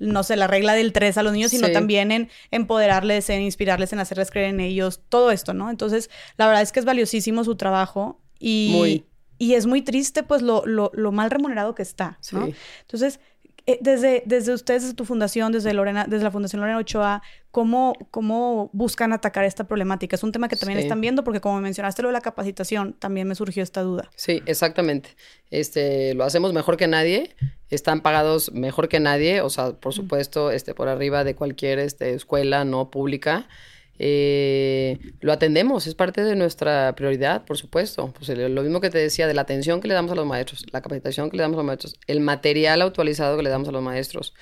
no sé, la regla del tres a los niños, sino también en empoderarles, en inspirarles, en hacerles creer en ellos, todo esto, ¿no? Entonces, la verdad es que es valiosísimo su trabajo y, y es muy triste, pues, lo, lo, lo mal remunerado que está, ¿no? Entonces, eh, desde, desde ustedes, desde tu fundación, desde Lorena, desde la Fundación Lorena Ochoa, ¿cómo, ¿cómo buscan atacar esta problemática? Es un tema que también están viendo, porque como mencionaste lo de la capacitación, también me surgió esta duda. Sí, exactamente. Este, lo hacemos mejor que nadie, están pagados mejor que nadie, o sea, por supuesto, este, por arriba de cualquier este, escuela no pública. Eh, lo atendemos, es parte de nuestra prioridad, por supuesto. Pues lo mismo que te decía, de la atención que le damos a los maestros, la capacitación que le damos a los maestros, el material actualizado que le damos a los maestros.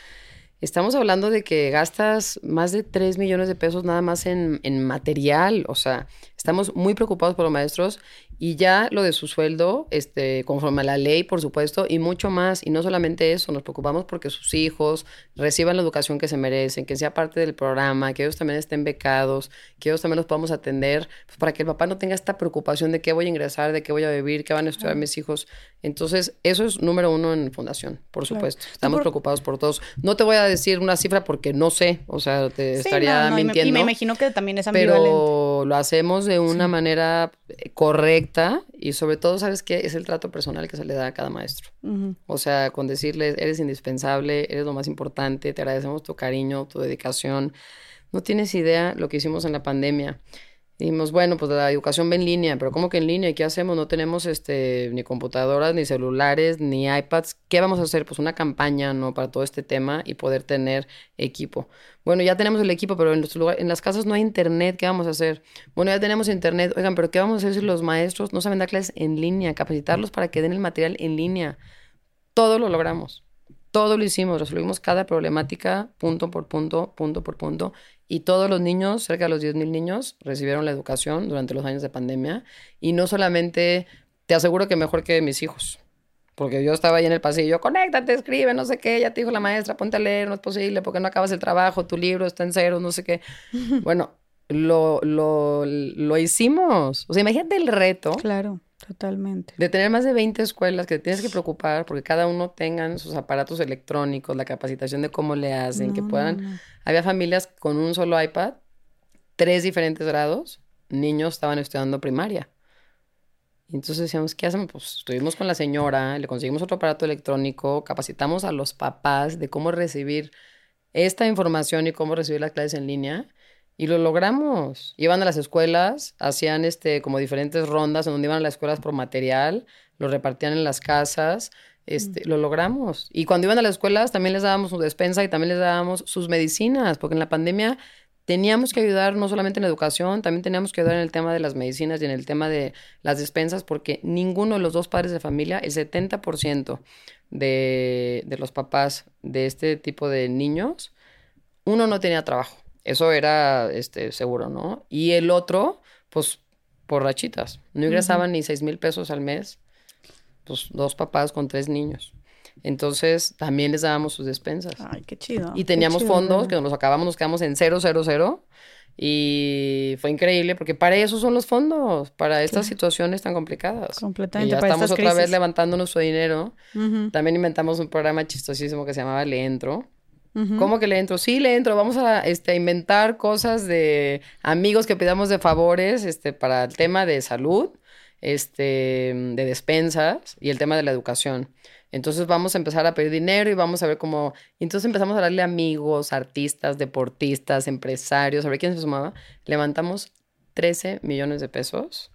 Estamos hablando de que gastas más de 3 millones de pesos nada más en, en material, o sea, estamos muy preocupados por los maestros y ya lo de su sueldo, este, conforme a la ley, por supuesto, y mucho más. Y no solamente eso, nos preocupamos porque sus hijos reciban la educación que se merecen, que sea parte del programa, que ellos también estén becados, que ellos también los podamos atender, pues, para que el papá no tenga esta preocupación de qué voy a ingresar, de qué voy a vivir, qué van a estudiar mis hijos. Entonces, eso es número uno en Fundación, por supuesto. Estamos preocupados por todos. No te voy a decir una cifra porque no sé, o sea, te estaría mintiendo. Y me, imagino que también es ambivalente. Pero lo hacemos de una manera eh, correcta y sobre todo, ¿sabes qué? Es el trato personal que se le da a cada maestro. O sea, con decirles, eres indispensable, eres lo más importante, te agradecemos tu cariño, tu dedicación. No tienes idea lo que hicimos en la pandemia. Dijimos, bueno, pues la educación va en línea, pero ¿cómo que en línea? ¿Qué hacemos? No tenemos este, ni computadoras, ni celulares, ni iPads. ¿Qué vamos a hacer? Pues una campaña, ¿no? Para todo este tema y poder tener equipo. Bueno, ya tenemos el equipo, pero en, en las casas no hay internet. ¿Qué vamos a hacer? Bueno, ya tenemos internet. Oigan, pero ¿qué vamos a hacer si los maestros no saben dar clases en línea? Capacitarlos para que den el material en línea. Todo lo logramos. Todo lo hicimos, resolvimos cada problemática punto por punto, punto por punto, y todos los niños, cerca de los 10.000 niños, recibieron la educación durante los años de pandemia. Y no solamente, te aseguro que mejor que mis hijos. Porque yo estaba ahí en el pasillo, conéctate, escribe, no sé qué, ya te dijo la maestra, ponte a leer, no es posible, porque no acabas el trabajo, tu libro está en cero, no sé qué. bueno, lo, lo, lo hicimos. O sea, imagínate el reto. Claro. Totalmente. De tener más de 20 escuelas que te tienes que preocupar porque cada uno tengan sus aparatos electrónicos, la capacitación de cómo le hacen, que puedan... Había familias con un solo iPad, tres diferentes grados, niños estaban estudiando primaria. Y entonces decíamos, ¿qué hacemos? Pues estuvimos con la señora, le conseguimos otro aparato electrónico, capacitamos a los papás de cómo recibir esta información y cómo recibir las clases en línea. Y lo logramos. Iban a las escuelas, hacían este como diferentes rondas en donde iban a las escuelas por material, lo repartían en las casas, este, lo logramos. Y cuando iban a las escuelas también les dábamos su despensa y también les dábamos sus medicinas, porque en la pandemia teníamos que ayudar no solamente en la educación, también teníamos que ayudar en el tema de las medicinas y en el tema de las despensas, porque ninguno de los dos padres de familia, el 70% de, de los papás de este tipo de niños, uno no tenía trabajo. Eso era este, seguro, ¿no? Y el otro, pues, por rachitas. No ingresaban ni seis mil pesos al mes. Pues dos papás con tres niños. Entonces, también les dábamos sus despensas. Ay, qué chido. Y teníamos fondos que nos acabamos, nos quedamos en cero, cero, cero. Y fue increíble porque para eso son los fondos, para estas situaciones tan complicadas. Completamente. Y ya estamos otra vez levantando nuestro dinero. También inventamos un programa chistosísimo que se llamaba Le Entro ¿Cómo que le entro? Sí, le entro. Vamos a este, inventar cosas de amigos que pidamos de favores este, para el tema de salud, este, de despensas y el tema de la educación. Entonces vamos a empezar a pedir dinero y vamos a ver cómo... Entonces empezamos a darle amigos, artistas, deportistas, empresarios, a ver quién se sumaba. Levantamos 13 millones de pesos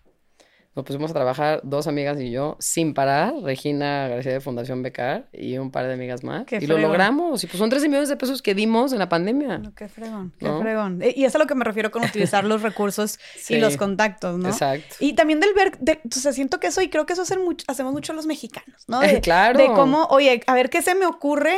nos pusimos a trabajar dos amigas y yo sin parar, Regina García de Fundación Becar y un par de amigas más. y lo logramos. Y pues son 13 millones de pesos que dimos en la pandemia. qué fregón, qué fregón. E, y es a lo que me refiero con utilizar los recursos y los contactos, ¿no? Exacto. Y también del ver, de, o sea, siento que eso, y creo que eso hacemos mucho los mexicanos, ¿no? De, claro. De cómo, oye, a ver qué se me ocurre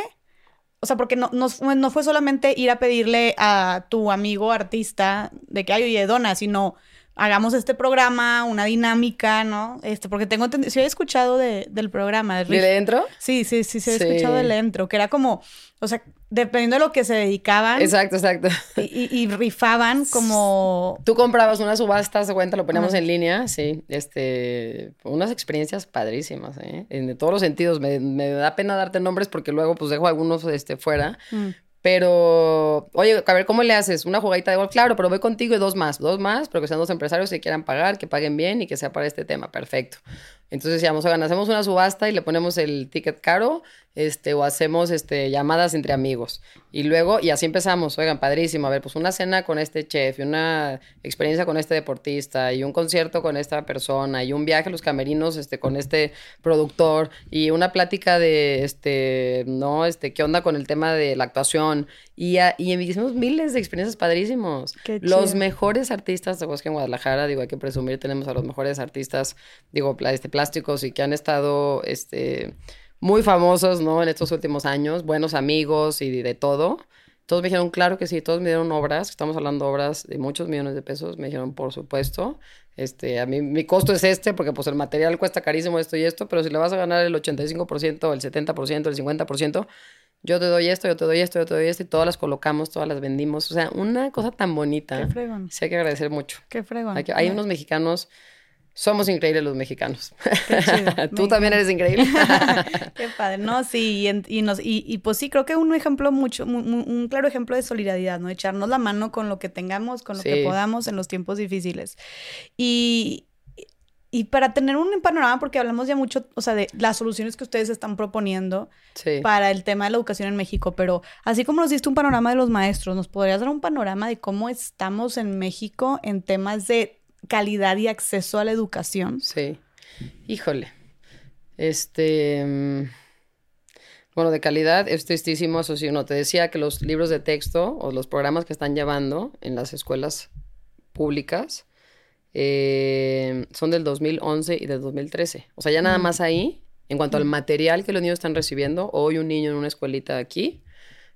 o sea, porque no, no, no, fue solamente ir a pedirle a tu amigo artista de que, ay, oye, dona, sino hagamos este programa, una dinámica, ¿no? Este, porque tengo entendido, sí he escuchado de, del programa. ¿De, ¿De dentro? Sí, sí, sí, sí he escuchado del dentro, que era como, o sea, dependiendo de lo que se dedicaban. Exacto, exacto. Y, rifaban como... Tú comprabas una subasta, se cuenta, lo poníamos en línea, sí, este, unas experiencias padrísimas, ¿eh? En todos los sentidos, me, me, da pena darte nombres porque luego pues dejo algunos este, fuera, mm. Pero, oye, a ver, ¿cómo le haces? Una jugadita de golf, claro, pero voy contigo y dos más, dos más, pero que sean dos empresarios que quieran pagar, que paguen bien y que sea para este tema, perfecto. Entonces decíamos, oigan, hacemos una subasta y le ponemos el ticket caro este, o hacemos este, llamadas entre amigos. Y luego, y así empezamos, oigan, padrísimo, a ver, pues una cena con este chef, y una experiencia con este deportista, y un concierto con esta persona, y un viaje a los camerinos este, con este productor, y una plática de, este, no, este, qué onda con el tema de la actuación. Y, y hicimos miles de experiencias padrísimos. los mejores artistas de Bosque en Guadalajara, digo, hay que presumir, tenemos a los mejores artistas, digo, este, plásticos y que han estado, este muy famosos, ¿no? En estos últimos años, buenos amigos y de, todo. Todos me dijeron, claro que sí, todos me dieron obras, estamos hablando de obras de muchos millones de pesos, me dijeron, por supuesto, este, a mí mi costo es este, porque pues el material cuesta carísimo esto y esto, pero si le vas a ganar el 85%, el 70%, el 50%, yo te doy esto, yo te doy esto, yo te doy esto, y todas las colocamos, todas las vendimos, o sea, una cosa tan bonita. Qué fregón. Sí hay que agradecer mucho. Qué fregón. Hay, hay unos mexicanos somos increíbles los mexicanos. Tú también eres increíble. Qué padre. No, sí, y, nos, y, pues sí, creo que un ejemplo mucho, un, claro ejemplo de solidaridad, ¿no? Echarnos la mano con lo que tengamos, con lo que podamos en los tiempos difíciles. Y y para tener un panorama, porque hablamos ya mucho, o sea, de las soluciones que ustedes están proponiendo para el tema de la educación en México, pero así como nos diste un panorama de los maestros, ¿nos podrías dar un panorama de cómo estamos en México en temas de calidad y acceso a la educación? Sí. Híjole. Este. Mm, bueno, de calidad es tristísimo, eso sí, no, te decía que los libros de texto o los programas que están llevando en las escuelas públicas eh, son del 2011 y del 2013. O sea, ya nada más ahí, en cuanto al material que los niños están recibiendo, hoy un niño en una escuelita aquí,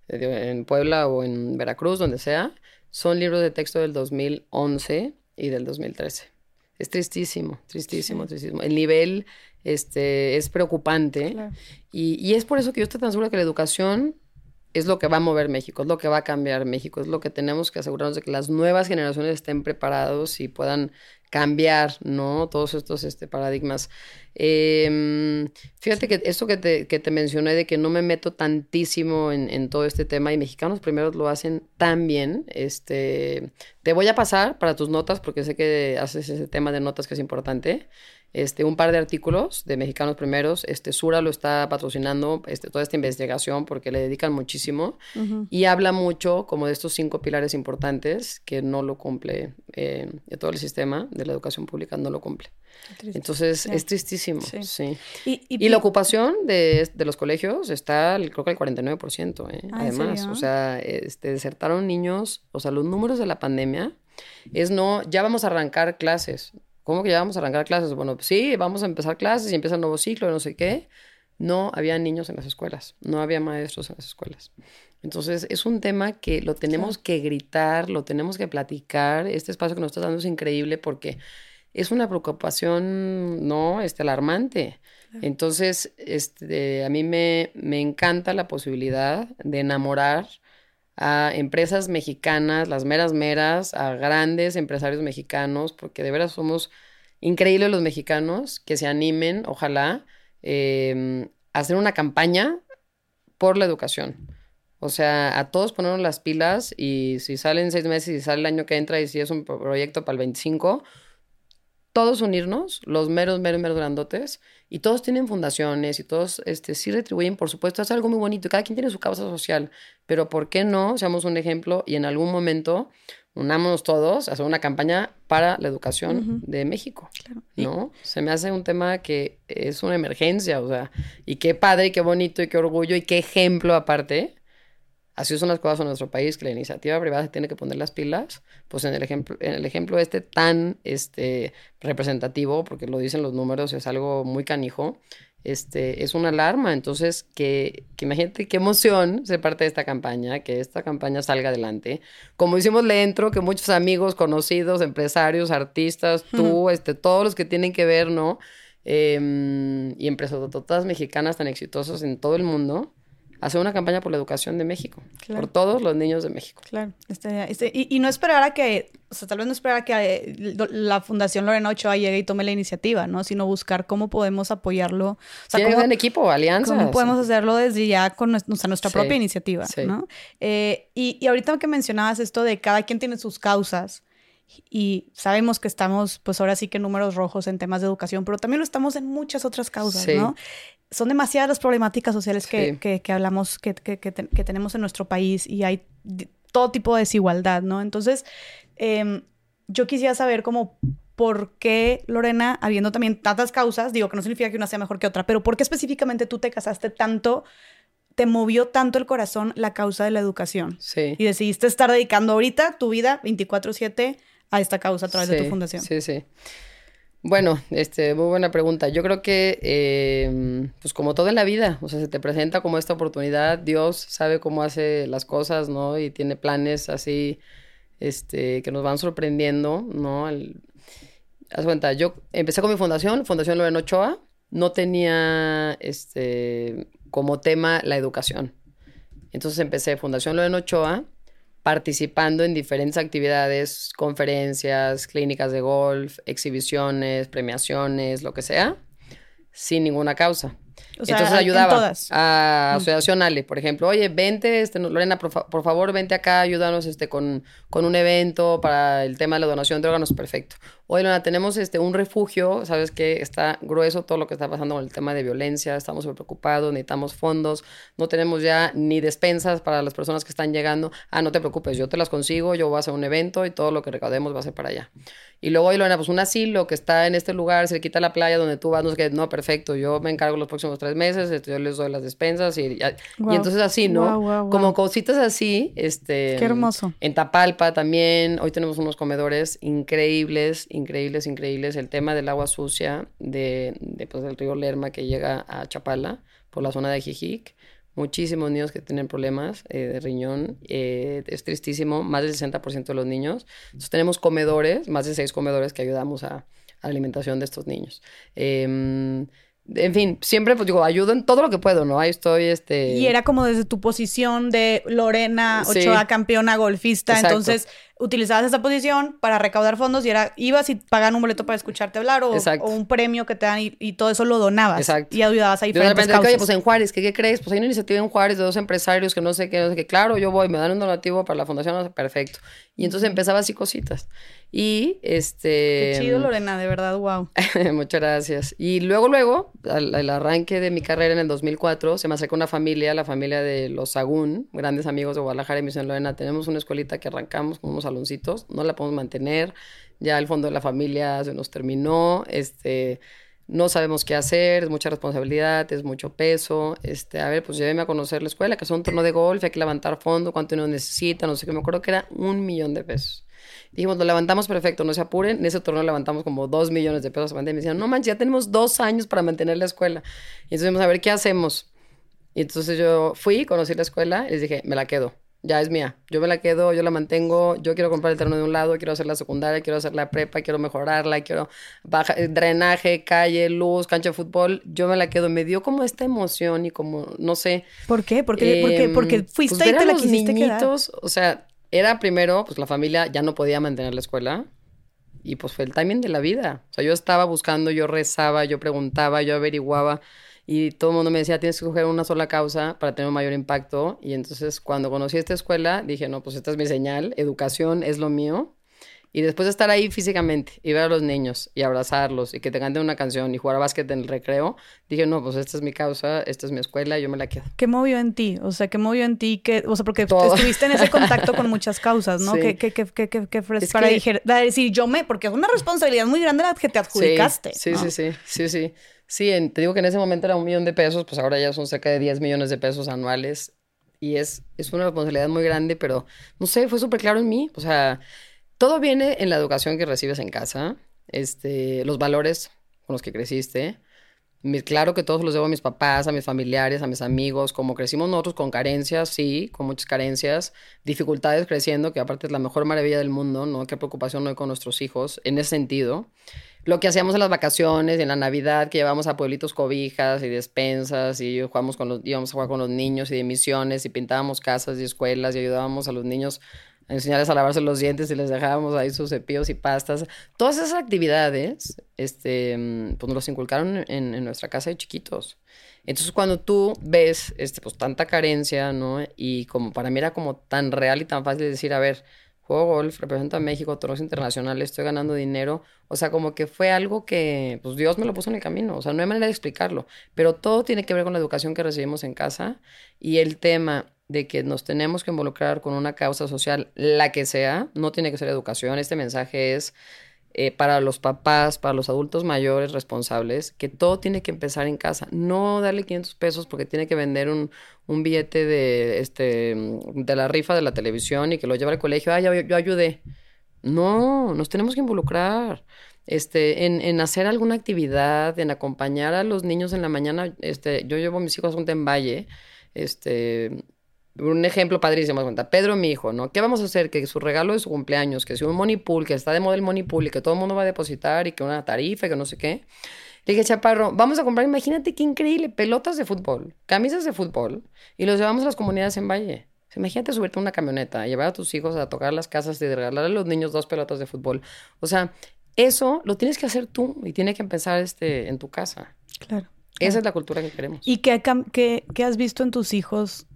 eh, en Puebla o en Veracruz, donde sea, son libros de texto del 2011 y del 2013. Es tristísimo, tristísimo, tristísimo. El nivel este, es preocupante. Y, y, es por eso que yo estoy tan segura que la educación es lo que va a mover México, es lo que va a cambiar México, es lo que tenemos que asegurarnos de que las nuevas generaciones estén preparados y puedan cambiar, ¿no? Todos estos este, paradigmas. Em, fíjate que esto que te, que te, mencioné de que no me meto tantísimo en, en, todo este tema y mexicanos primero lo hacen tan bien, este, te voy a pasar para tus notas porque sé que haces ese tema de notas que es importante este, un par de artículos de Mexicanos Primeros. Este, Sura lo está patrocinando este, toda esta investigación porque le dedican muchísimo y habla mucho como de estos cinco pilares importantes que no lo cumple eh, todo el sistema de la educación pública, no lo cumple. Entonces es tristísimo, sí. Y, la ocupación de, de, los colegios está, creo que el 49%, ¿eh? Ah, además. O sea, este, desertaron niños, o sea, los números de la pandemia es no, ya vamos a arrancar clases. ¿Cómo que ya vamos a arrancar clases? Bueno, pues sí, vamos a empezar clases y empieza un nuevo ciclo, no sé qué. No había niños en las escuelas, no había maestros en las escuelas. Entonces, es un tema que lo tenemos que gritar, lo tenemos que platicar. Este espacio que nos está dando es increíble porque es una preocupación, ¿no? Este, alarmante. Entonces, este, a mí me, me encanta la posibilidad de enamorar a empresas mexicanas, las meras meras, a grandes empresarios mexicanos, porque de veras somos increíbles los mexicanos que se animen, ojalá, em, a hacer una campaña por la educación. O sea, a todos ponernos las pilas y si salen seis meses y sale el año que entra y si es un proyecto para el 25, todos unirnos, los meros, meros, meros grandotes, y todos tienen fundaciones y todos este, sí retribuyen, por supuesto, es algo muy bonito, cada quien tiene su causa social, pero ¿por qué no seamos un ejemplo y en algún momento unámonos todos a hacer una campaña para la educación de México? ¿No? Se me hace un tema que es una emergencia, o sea, y qué padre y qué bonito y qué orgullo y qué ejemplo aparte Así son las cosas en nuestro país, que la iniciativa privada se tiene que poner las pilas, pues en el ejemplo, en el ejemplo este tan este, representativo, porque lo dicen los números, es algo muy canijo, este, es una alarma. Entonces, que, que imagínate qué emoción ser parte de esta campaña, que esta campaña salga adelante. Como hicimos le entro, que muchos amigos, conocidos, empresarios, artistas, tú, este, todos los que tienen que ver, ¿no? Em, y empresas todas mexicanas tan exitosas en todo el mundo, hacer una campaña por la educación de México, por todos los niños de México. Claro, este, este, y, no esperar a que, o sea, tal vez no esperar a que eh, la Fundación Lorena Ochoa llegue y tome la iniciativa, ¿no? Sino buscar cómo podemos apoyarlo. O sea, cómo, en equipo, alianzas. Cómo podemos hacerlo desde ya con nuestra, nuestra propia iniciativa, ¿no? Eh, y, y ahorita que mencionabas esto de cada quien tiene sus causas, y sabemos que estamos, pues ahora sí que números rojos en temas de educación, pero también lo estamos en muchas otras causas, ¿no? son demasiadas las problemáticas sociales que, que, hablamos, que, que, tenemos en nuestro país y hay todo tipo de desigualdad, ¿no? Entonces, em, yo quisiera saber cómo, por qué, Lorena, habiendo también tantas causas, digo que no significa que una sea mejor que otra, pero por qué específicamente tú te casaste tanto, te movió tanto el corazón la causa de la educación. Sí. Y decidiste estar dedicando ahorita tu vida 24/7 a esta causa a través de tu fundación. Sí, sí. Bueno, este, muy buena pregunta. Yo creo que, em, pues como todo en la vida, o sea, se te presenta como esta oportunidad, Dios sabe cómo hace las cosas, ¿no? Y tiene planes así, este, que nos van sorprendiendo, ¿no? haz cuenta, yo empecé con mi fundación, Fundación Lorena Ochoa, no tenía, este, como tema la educación. Entonces empecé Fundación Lorena Ochoa, participando en diferentes actividades, conferencias, clínicas de golf, exhibiciones, premiaciones, lo que sea, sin ninguna causa. O sea, Entonces en ayudaba todas. a Mm. Asociación Ale, por ejemplo, oye, vente, este, Lorena, por, fa- por favor, vente acá, ayúdanos este, con, con un evento para el tema de la donación de órganos, perfecto. Oye, Lorena, tenemos este, un refugio, sabes que está grueso todo lo que está pasando con el tema de violencia, estamos súper preocupados, necesitamos fondos, no tenemos ya ni despensas para las personas que están llegando. Ah, no te preocupes, yo te las consigo, yo voy a hacer un evento y todo lo que recaudemos va a ser para allá. Y luego, oye, Lorena, pues un asilo que está en este lugar, cerquita de la playa donde tú vas, no sé qué, no, perfecto, yo me encargo los próximos tres meses, este, yo les doy las despensas y, ya- y entonces así, ¿no? Guau, guau, Como cositas así, este... Qué hermoso. En Tapalpa también, hoy tenemos unos comedores increíbles, increíbles, increíbles. El tema del agua sucia de, de, pues, del río Lerma que llega a Chapala por la zona de Jijic. Muchísimos niños que tienen problemas eh, de riñón. eh, es tristísimo, más del 60% de los niños. Entonces tenemos comedores, más de seis comedores que ayudamos a, a la alimentación de estos niños. Em, en fin, siempre pues digo, ayudo en todo lo que puedo, ¿no? Ahí estoy, este... Y era como desde tu posición de Lorena Sí. Ochoa, campeona golfista. Exacto. Entonces, utilizabas esa posición para recaudar fondos y era, ibas y pagaban un boleto para escucharte hablar o, un premio que te dan y, y todo eso lo donabas. Exacto. Y ayudabas a diferentes causas. oye, pues en Juárez, ¿qué, qué crees? Pues hay una iniciativa en Juárez de dos empresarios que no sé qué, no sé qué. Claro, yo voy, me dan un donativo para la fundación, perfecto. Y entonces empezaba así cositas. Y este. Qué chido, Lorena, de verdad, wow. Muchas gracias. Y luego, luego, al, al arranque de mi carrera en el 2004, se me acercó una familia, la familia de los Sagún, grandes amigos de Guadalajara, y me dicen, Lorena, tenemos una escuelita que arrancamos unos saloncitos, no la podemos mantener, ya el fondo de la familia se nos terminó, este, no sabemos qué hacer, es mucha responsabilidad, es mucho peso, este, a ver, pues lléveme a conocer la escuela, que es un torneo de golf, hay que levantar fondo, cuánto uno necesita, no sé qué, me acuerdo que era un millón de pesos. Dijimos, lo levantamos perfecto, no se apuren. En ese torneo levantamos como dos millones de pesos. Y me decían, no manches, ya tenemos dos años para mantener la escuela. Y entonces a ver, ¿qué hacemos? Y entonces yo fui, conocí la escuela y les dije, me la quedo. Ya es mía. Yo me la quedo, yo la mantengo. Yo quiero comprar el terreno de un lado, quiero hacer la secundaria, quiero hacer la prepa, quiero mejorarla, quiero baja, eh, drenaje, calle, luz, cancha de fútbol. Yo me la quedo. Me dio como esta emoción y como, no sé, ¿Por qué? Porque, porque, Em, porque fuiste pues y te la los quisiste quedar. niñitos, O sea, era primero, pues la familia ya no podía mantener la escuela. Y pues fue el timing de la vida. O sea, yo estaba buscando, yo rezaba, yo preguntaba, yo averiguaba. Y todo el mundo me decía, tienes que escoger una sola causa para tener un mayor impacto. Y entonces cuando conocí esta escuela, dije, no, pues esta es mi señal, educación es lo mío. Y después de estar ahí físicamente y ver a los niños y abrazarlos y que te canten una canción y jugar a básquet en el recreo, dije, no, pues esta es mi causa, esta es mi escuela, yo me la quedo. ¿Qué movió en ti? O sea, ¿qué movió en ti? Que, o sea, porque Todo. estuviste en ese contacto con muchas causas, ¿no? Sí. ¿Qué, qué, qué, qué, qué, Es para que- decir yo me, porque es una responsabilidad muy grande la que te adjudicaste. Sí, ¿no? sí, sí, sí, sí. Sí, en- te digo que en ese momento era un millón de pesos, pues ahora ya son cerca de 10 millones de pesos anuales y es, es una responsabilidad muy grande, pero no sé, fue súper claro en mí. O sea, todo viene en la educación que recibes en casa, este, los valores con los que creciste. Claro que todos los debo a mis papás, a mis familiares, a mis amigos, como crecimos nosotros con carencias, sí, con muchas carencias, dificultades creciendo, que aparte es la mejor maravilla del mundo, ¿no? Qué preocupación no hay con nuestros hijos en ese sentido. Lo que hacíamos en las vacaciones, en la Navidad, que llevamos a pueblitos cobijas y despensas y jugamos con los, íbamos a jugar con los niños y de misiones y pintábamos casas y escuelas y ayudábamos a los niños a enseñarles a lavarse los dientes y les dejábamos ahí sus cepillos y pastas. Todas esas actividades, este, pues nos inculcaron en, en nuestra casa de chiquitos. Entonces cuando tú ves, este, pues tanta carencia, ¿no? Y como para mí era como tan real y tan fácil de decir, a ver, juego golf, represento a México, torneos internacionales, estoy ganando dinero. O sea, como que fue algo que, pues Dios me lo puso en el camino. O sea, no hay manera de explicarlo. Pero todo tiene que ver con la educación que recibimos en casa y el tema de que nos tenemos que involucrar con una causa social, la que sea, no tiene que ser educación. Este mensaje es eh, para los papás, para los adultos mayores responsables, que todo tiene que empezar en casa. No darle 500 pesos porque tiene que vender un, un billete de, este, de la rifa de la televisión y que lo lleva al colegio. Ah, yo, yo ayudé. No, nos tenemos que involucrar. Este, en, en hacer alguna actividad, en acompañar a los niños en la mañana. Este, yo llevo a mis hijos a un temballe. Este, un ejemplo padrísimo, cuenta. Pedro, mi hijo, ¿no? ¿Qué vamos a hacer? Que su regalo de su cumpleaños, que sea un money pool, que está de moda el money pool y que todo el mundo va a depositar y que una tarifa y que no sé qué. Le dije, Chaparro, vamos a comprar, imagínate qué increíble, pelotas de fútbol, camisas de fútbol y los llevamos a las comunidades en Valle. Imagínate subirte a una camioneta, llevar a tus hijos a tocar las casas y regalarle a los niños dos pelotas de fútbol. O sea, eso lo tienes que hacer tú y tiene que empezar este, en tu casa. Claro. Esa es la cultura que queremos. ¿Y qué, qué- qué has visto en tus hijos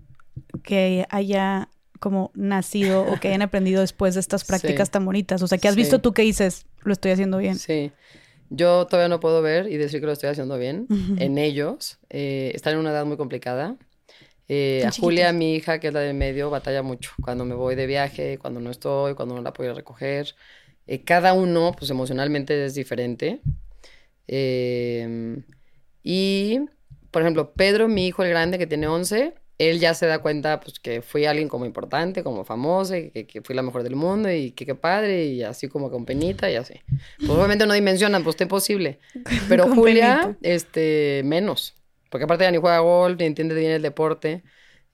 que haya como nacido o que hayan aprendido después de estas prácticas Sí. tan bonitas? O sea, ¿qué has Sí. visto tú que dices, lo estoy haciendo bien? Sí. Yo todavía no puedo ver y decir que lo estoy haciendo bien. En ellos, eh, están en una edad muy complicada. Eh, a Julia, mi hija, que es la de medio, batalla mucho. Cuando me voy de viaje, cuando no estoy, cuando no la puedo ir a recoger. Eh, cada uno, pues emocionalmente es diferente. Y, por ejemplo, Pedro, mi hijo, el grande, que tiene 11, él ya se da cuenta, pues, que fui alguien como importante, como famosa, y que, que fui la mejor del mundo, y que qué padre, y así como con penita, y así. Pues obviamente no dimensionan, pues está imposible. Pero Julia, este, menos. Porque aparte ya ni juega golf, ni entiende bien el deporte.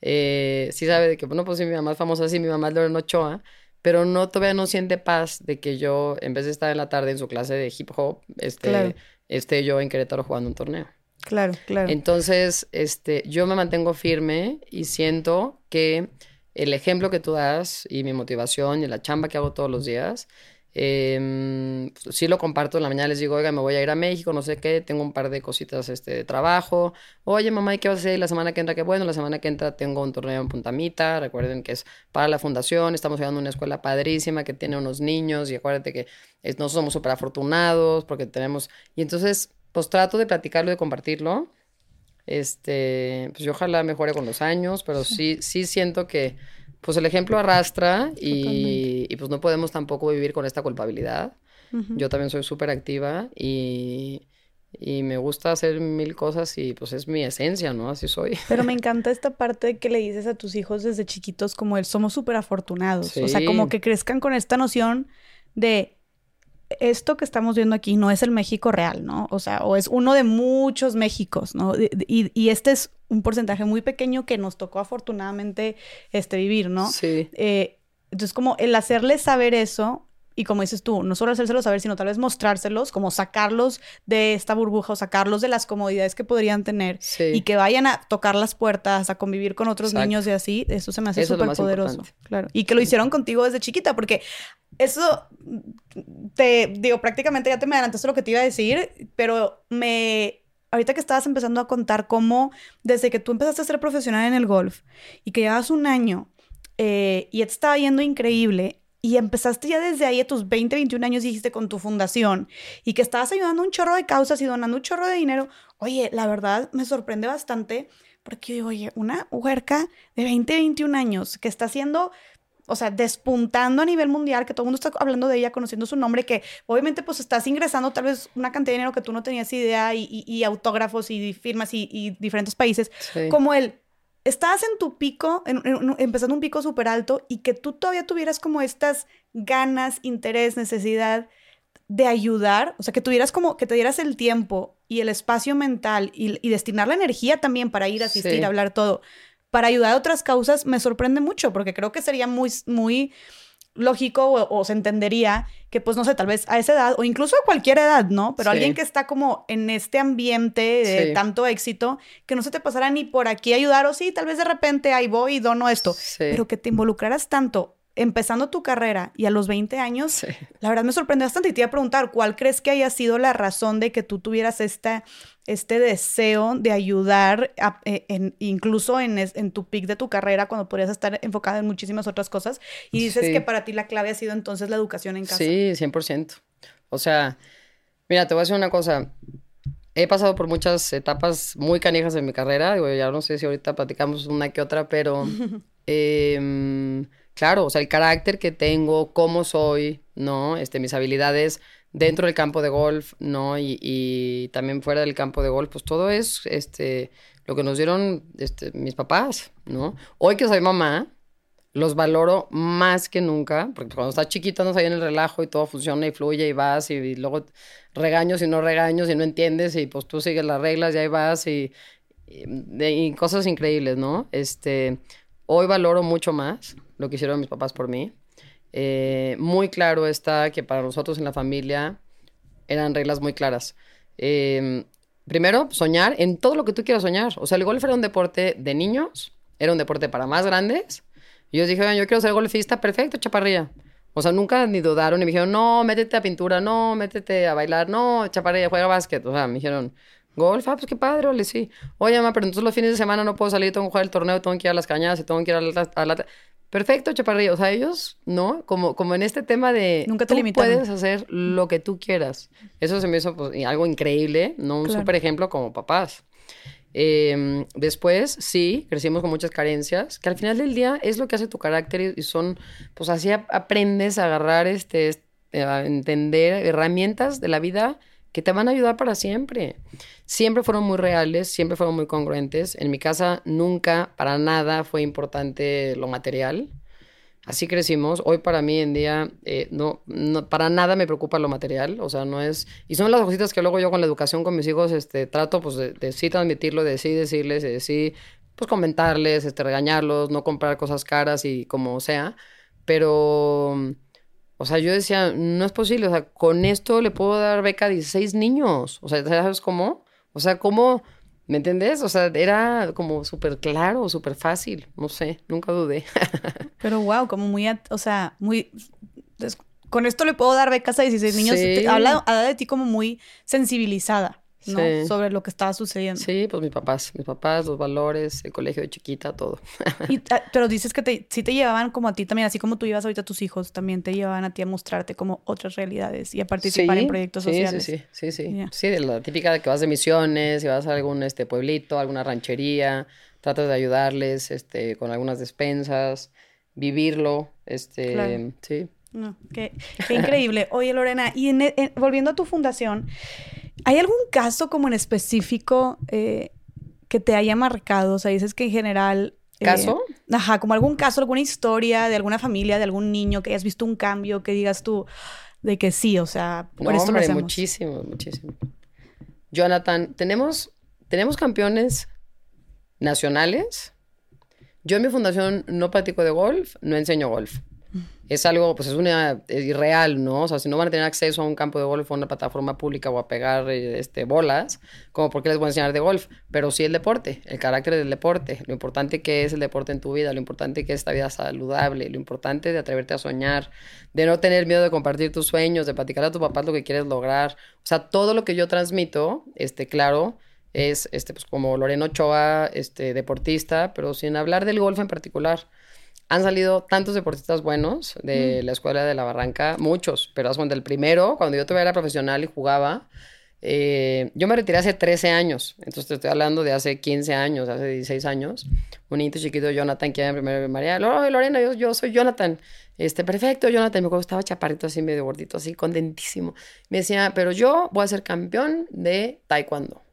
Eh, sí sabe de que, bueno, pues sí, mi mamá es famosa, sí, mi mamá es Lorena Ochoa, pero no, todavía no siente paz de que yo, en vez de estar en la tarde en su clase de hip hop, este, Claro. esté yo en Querétaro jugando un torneo. Claro, claro. Entonces, este, yo me mantengo firme y siento que el ejemplo que tú das y mi motivación y la chamba que hago todos los días, em, sí lo comparto en la mañana, les digo, oiga, me voy a ir a México, no sé qué, tengo un par de cositas este, de trabajo. Oye, mamá, ¿y qué vas a hacer la semana que entra? Qué bueno, la semana que entra tengo un torneo en Puntamita, recuerden que es para la fundación, estamos ayudando a una escuela padrísima que tiene unos niños y acuérdate que nosotros somos súper afortunados porque tenemos... Y entonces, pues trato de platicarlo de compartirlo. Este, pues yo ojalá mejore con los años, pero sí, sí siento que pues el ejemplo arrastra y, y, pues no podemos tampoco vivir con esta culpabilidad. Ujú. Yo también soy súper activa y, y me gusta hacer mil cosas y pues es mi esencia, ¿no? Así soy. Pero me encanta esta parte que le dices a tus hijos desde chiquitos como el somos súper afortunados. O sea, como Sí. que crezcan con esta noción de esto que estamos viendo aquí no es el México real, ¿no? O sea, o es uno de muchos Méxicos, ¿no? Y, y este es un porcentaje muy pequeño que nos tocó afortunadamente este, vivir, ¿no? Sí. Eh, entonces, como el hacerles saber eso, y como dices tú, no solo hacérselos saber, sino tal vez mostrárselos, como sacarlos de esta burbuja o sacarlos de las comodidades que podrían tener Sí. y que vayan a tocar las puertas, a convivir con otros Exacto. niños y así, eso se me hace súper poderoso. importante. Claro. Y que lo hicieron contigo desde chiquita, porque eso te digo, prácticamente ya te me adelantaste lo que te iba a decir, pero me ahorita que estabas empezando a contar cómo desde que tú empezaste a ser profesional en el golf y que llevas un año eh, y te estaba yendo increíble y empezaste ya desde ahí a tus 20, 21 años dijiste con tu fundación y que estabas ayudando un chorro de causas y donando un chorro de dinero, oye, la verdad me sorprende bastante porque yo digo, oye, una huerca de 20, 21 años que está haciendo o sea, despuntando a nivel mundial, que todo el mundo está hablando de ella, conociendo su nombre, que obviamente pues estás ingresando tal vez una cantidad de dinero que tú no tenías idea y, y- y autógrafos y firmas y, y diferentes países, Sí. como el, estás en tu pico, en- en- empezando un pico súper alto y que tú todavía tuvieras como estas ganas, interés, necesidad de ayudar, o sea, que tuvieras como, que te dieras el tiempo y el espacio mental y, y destinar la energía también para ir a asistir, Sí. a hablar todo, para ayudar a otras causas, me sorprende mucho, porque creo que sería muy, muy lógico o, o se entendería que, pues, no sé, tal vez a esa edad o incluso a cualquier edad, ¿no? Pero Sí. alguien que está como en este ambiente de Sí. tanto éxito, que no se te pasara ni por aquí ayudar o sí, tal vez de repente ahí voy y dono esto, Sí. pero que te involucraras tanto empezando tu carrera y a los 20 años, Sí. la verdad me sorprendió bastante y te iba a preguntar, ¿cuál crees que haya sido la razón de que tú tuvieras esta, este deseo de ayudar, a- eh, en- incluso en, en tu pic de tu carrera, cuando podrías estar enfocada en muchísimas otras cosas? Y dices Sí. que para ti la clave ha sido entonces la educación en casa. Sí, 100%. O sea, mira, te voy a decir una cosa. He pasado por muchas etapas muy canijas en mi carrera. Digo, ya no sé si ahorita platicamos una que otra, pero em, claro, o sea, el carácter que tengo, cómo soy, ¿no? Este, mis habilidades dentro del campo de golf, ¿no? Y, y también fuera del campo de golf, pues todo es este, lo que nos dieron este, mis papás, ¿no? Hoy que soy mamá, los valoro más que nunca, porque cuando estás chiquito andas ahí en el relajo y todo funciona y fluye y vas y, luego regaños y no regaños y no entiendes y pues tú sigues las reglas y ahí vas y, y cosas increíbles, ¿no? Este, hoy valoro mucho más lo que hicieron mis papás por mí. Eh, muy claro está que para nosotros en la familia eran reglas muy claras. Eh, primero, soñar en todo lo que tú quieras soñar. O sea, el golf era un deporte de niños, era un deporte para más grandes. Y yo dije, "Oigan, yo quiero ser golfista, perfecto, chaparrilla. O sea, nunca ni dudaron y me dijeron, no, métete a pintura, no, métete a bailar, no, chaparrilla, juega básquet. O sea, me dijeron, Golf, ah, pues qué padre, sí. Oye, mamá, pero entonces los fines de semana no puedo salir, tengo que jugar el torneo, tengo que ir a las cañadas tengo que ir a la... A la... Perfecto, chaparrillo. O sea, ellos, ¿no? Como, como en este tema de... Nunca te tú limitaron. puedes hacer lo que tú quieras. Eso se me hizo pues, algo increíble, ¿no? Un Claro. súper ejemplo como papás. Eh, después, sí, crecimos con muchas carencias, que al final del día es lo que hace tu carácter y, son, pues así ap- aprendes a agarrar, este, este, a entender herramientas de la vida que te van a ayudar para siempre. Siempre fueron muy reales, siempre fueron muy congruentes. En mi casa nunca, para nada, fue importante lo material. Así crecimos. Hoy para mí en día eh, no, no, para nada me preocupa lo material. O sea, no es... Y son las cositas que luego yo con la educación con mis hijos este, trato pues de, de sí transmitirlo, de sí decirles, de sí pues comentarles, este, regañarlos, no comprar cosas caras y como sea. Pero... O sea, yo decía, no es posible, o sea, con esto le puedo dar beca a 16 niños. O sea, ¿sabes cómo? O sea, ¿cómo? ¿Me entendés? O sea, era como súper claro, súper fácil. No sé, nunca dudé. Pero wow, como muy, o sea, muy... Con esto le puedo dar becas a 16 niños. Sí. Habla, habla de ti como muy sensibilizada, ¿no? Sí. Sobre lo que estaba sucediendo. Sí, pues mis papás, mis papás, los valores, el colegio de chiquita, todo. Y, ah, pero dices que te, sí te llevaban como a ti también, así como tú llevas ahorita a tus hijos, también te llevaban a ti a mostrarte como otras realidades y a participar en proyectos sí, sociales. Sí, sí, sí, sí. Ya. Sí, de la típica de que vas de misiones, y vas a algún este, pueblito, alguna ranchería, tratas de ayudarles este, con algunas despensas, vivirlo, este, Claro. sí. No, qué, qué increíble. Oye, Lorena, y en- en- volviendo a tu fundación, ¿hay algún caso como en específico eh, que te haya marcado? O sea, dices que en general... eh, ¿Caso? ajá, como algún caso, alguna historia de alguna familia, de algún niño, que hayas visto un cambio, que digas tú de que sí, o sea, por No, esto lo hacemos. muchísimo, muchísimo. Jonathan, tenemos, tenemos campeones nacionales. Yo en mi fundación no practico de golf, no enseño golf. Es algo, pues es una irreal, ¿no? O sea, si no van a tener acceso a un campo de golf o a una plataforma pública o a pegar eh, este, bolas, como por qué les voy a enseñar de golf, pero sí el deporte, el carácter del deporte, lo importante que es el deporte en tu vida, lo importante que es esta vida saludable, lo importante de atreverte a soñar, de no tener miedo de compartir tus sueños, de platicar a tu papá lo que quieres lograr. O sea, todo lo que yo transmito, este, claro, es este, pues, como Lorena Ochoa, este, deportista, pero sin hablar del golf en particular. Han salido tantos deportistas buenos de la escuela de la Barranca, muchos, pero haz cuenta, el primero, cuando yo todavía era profesional y jugaba, eh, yo me retiré hace 13 años, entonces te estoy hablando de hace 15 años, hace 16 años. Un niñito chiquito, Jonathan, que iba en María, "Lo- Lorena, yo, yo soy Jonathan. Este, perfecto, Jonathan. Me estaba chaparrito así, medio gordito, así, contentísimo. Me decía, pero yo voy a ser campeón de taekwondo.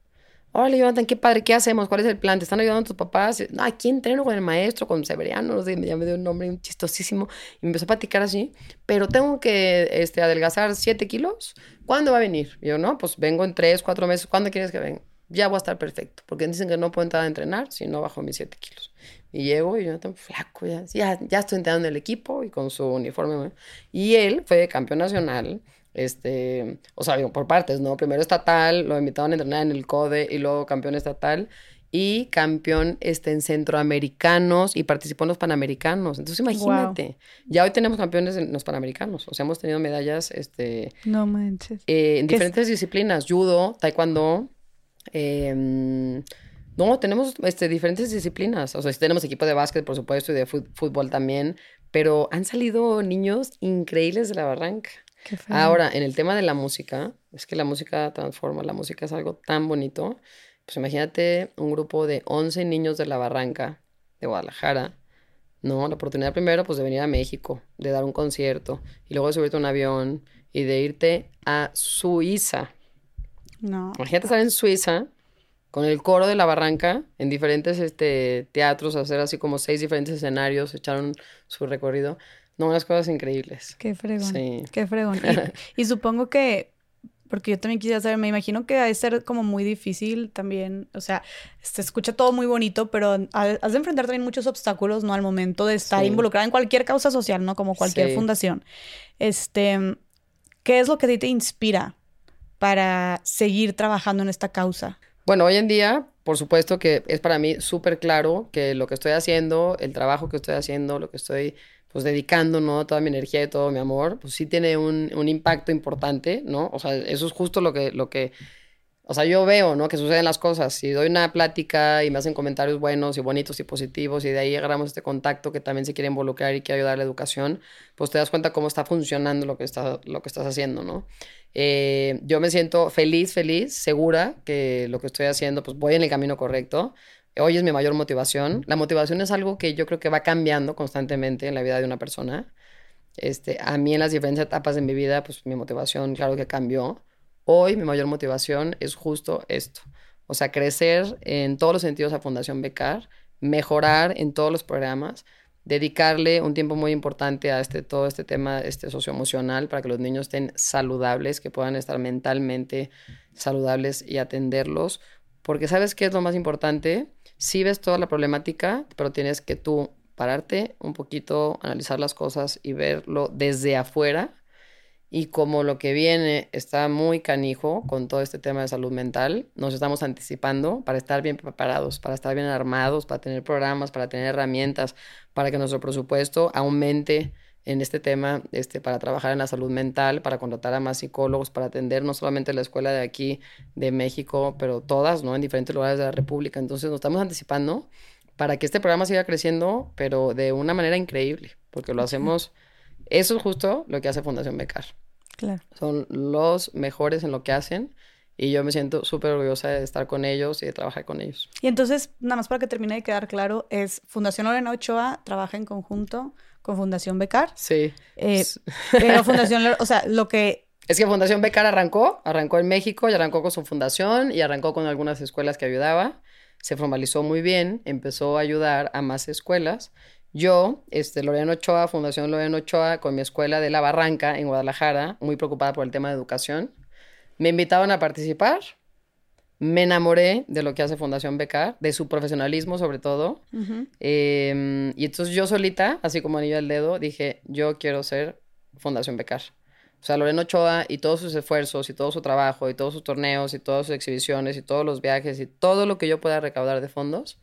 Órale, Jonathan, qué padre, ¿qué hacemos? ¿Cuál es el plan? ¿Te están ayudando tus papás? No, aquí entreno con el maestro, con Severiano, no sé, ya me dio un nombre chistosísimo. Y me empezó a platicar así, pero tengo que este, adelgazar 7 kilos. ¿Cuándo va a venir? Y yo, no, pues vengo en 3, 4 meses. ¿Cuándo quieres que venga? Ya voy a estar perfecto, porque dicen que no puedo entrar a entrenar si no bajo mis 7 kilos. Y llego y yo tan flaco, ya, ya, ya estoy entrenando en el equipo y con su uniforme. Y él fue campeón nacional este, o sea, digo, por partes, ¿no? Primero estatal, lo invitaron a entrenar en el CODE y luego campeón estatal y campeón este, en centroamericanos y participó en los panamericanos. Entonces, imagínate, ya hoy tenemos campeones en los panamericanos, o sea, hemos tenido medallas este, No manches. eh, en diferentes disciplinas, judo, taekwondo, eh, no, tenemos este, diferentes disciplinas, o sea, sí tenemos equipo de básquet, por supuesto, y de fútbol también, pero han salido niños increíbles de la barranca. Ahora, en el tema de la música, es que la música transforma, la música es algo tan bonito. Pues imagínate un grupo de 11 niños de la Barranca, de Guadalajara, ¿no? La oportunidad primero, pues de venir a México, de dar un concierto, y luego de subirte a un avión y de irte a Suiza. No. Imagínate estar en Suiza con el coro de la Barranca en diferentes este, teatros, hacer así como seis diferentes escenarios, echaron su recorrido. No, unas cosas increíbles. Qué fregón. Sí. Qué fregón. Y, y supongo que, porque yo también quisiera saber, me imagino que ha de ser como muy difícil también, o sea, se escucha todo muy bonito, pero ha- has de enfrentar también muchos obstáculos, ¿no? Al momento de estar Sí. involucrada en cualquier causa social, ¿no? Como cualquier Sí. fundación. Este, ¿qué es lo que a ti te inspira para seguir trabajando en esta causa? Bueno, hoy en día, por supuesto que es para mí súper claro que lo que estoy haciendo, el trabajo que estoy haciendo, lo que estoy pues dedicando, ¿no? Toda mi energía y todo mi amor, pues sí tiene un, un impacto importante, ¿no? O sea, eso es justo lo que, lo que o sea, yo veo, ¿no? Que suceden las cosas. Si doy una plática y me hacen comentarios buenos y bonitos y positivos y de ahí agarramos este contacto que también se quiere involucrar y quiere ayudar a la educación, pues te das cuenta cómo está funcionando lo que, está, lo que estás haciendo, ¿no? Eh, yo me siento feliz, feliz, segura que lo que estoy haciendo, pues voy en el camino correcto. Hoy es mi mayor motivación. La motivación es algo que yo creo que va cambiando constantemente en la vida de una persona. Este, a mí en las diferentes etapas de mi vida, pues mi motivación, claro que cambió Hoy mi mayor motivación es justo esto. O sea, crecer en todos los sentidos a Fundación Becar, mejorar en todos los programas, dedicarle un tiempo muy importante a este, todo este tema este socioemocional para que los niños estén saludables, que puedan estar mentalmente saludables y atenderlos. Porque sabes qué es lo más importante? Sí ves toda la problemática, pero tienes que tú pararte un poquito, analizar las cosas y verlo desde afuera y como lo que viene está muy canijo con todo este tema de salud mental, nos estamos anticipando para estar bien preparados, para estar bien armados, para tener programas, para tener herramientas, para que nuestro presupuesto aumente en este tema, este, para trabajar en la salud mental, para contratar a más psicólogos, para atender no solamente la escuela de aquí, de México, pero todas, ¿no? En diferentes lugares de la República. Entonces nos estamos anticipando para que este programa siga creciendo, pero de una manera increíble, porque lo hacemos, eso es justo lo que hace Fundación Becar. Claro. Son los mejores en lo que hacen y yo me siento súper orgullosa de estar con ellos y de trabajar con ellos. Y entonces, nada más para que termine de quedar claro, es Fundación Lorena Ochoa trabaja en conjunto con Fundación Becar. Sí. Eh, pero Fundación, o sea, lo que... Es que Fundación Becar arrancó, arrancó en México y arrancó con su fundación y arrancó con algunas escuelas que ayudaba. Se formalizó muy bien, empezó a ayudar a más escuelas yo, este, Lorena Ochoa, Fundación Lorena Ochoa, con mi escuela de La Barranca en Guadalajara, muy preocupada por el tema de educación, me invitaron a participar. Me enamoré de lo que hace Fundación Becar, de su profesionalismo sobre todo. Em, y entonces yo solita, así como anillo al dedo, dije, yo quiero ser Fundación Becar. O sea, Lorena Ochoa y todos sus esfuerzos y todo su trabajo y todos sus torneos y todas sus exhibiciones y todos los viajes y todo lo que yo pueda recaudar de fondos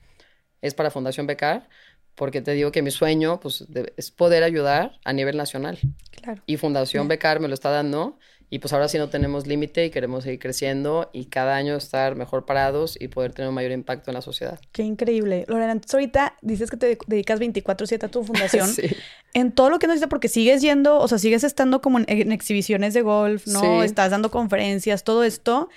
es para Fundación Becar porque te digo que mi sueño pues, es poder ayudar a nivel nacional. Claro. Y Fundación Becar me lo está dando y pues ahora sí no tenemos límite y queremos seguir creciendo y cada año estar mejor parados y poder tener un mayor impacto en la sociedad. Qué increíble. Lorena, entonces ahorita dices que te dedicas 24/7 a tu fundación. sí. En todo lo que nos dice, porque sigues yendo, o sea, sigues estando como en, exhibiciones de golf, ¿no? Estás dando conferencias, todo esto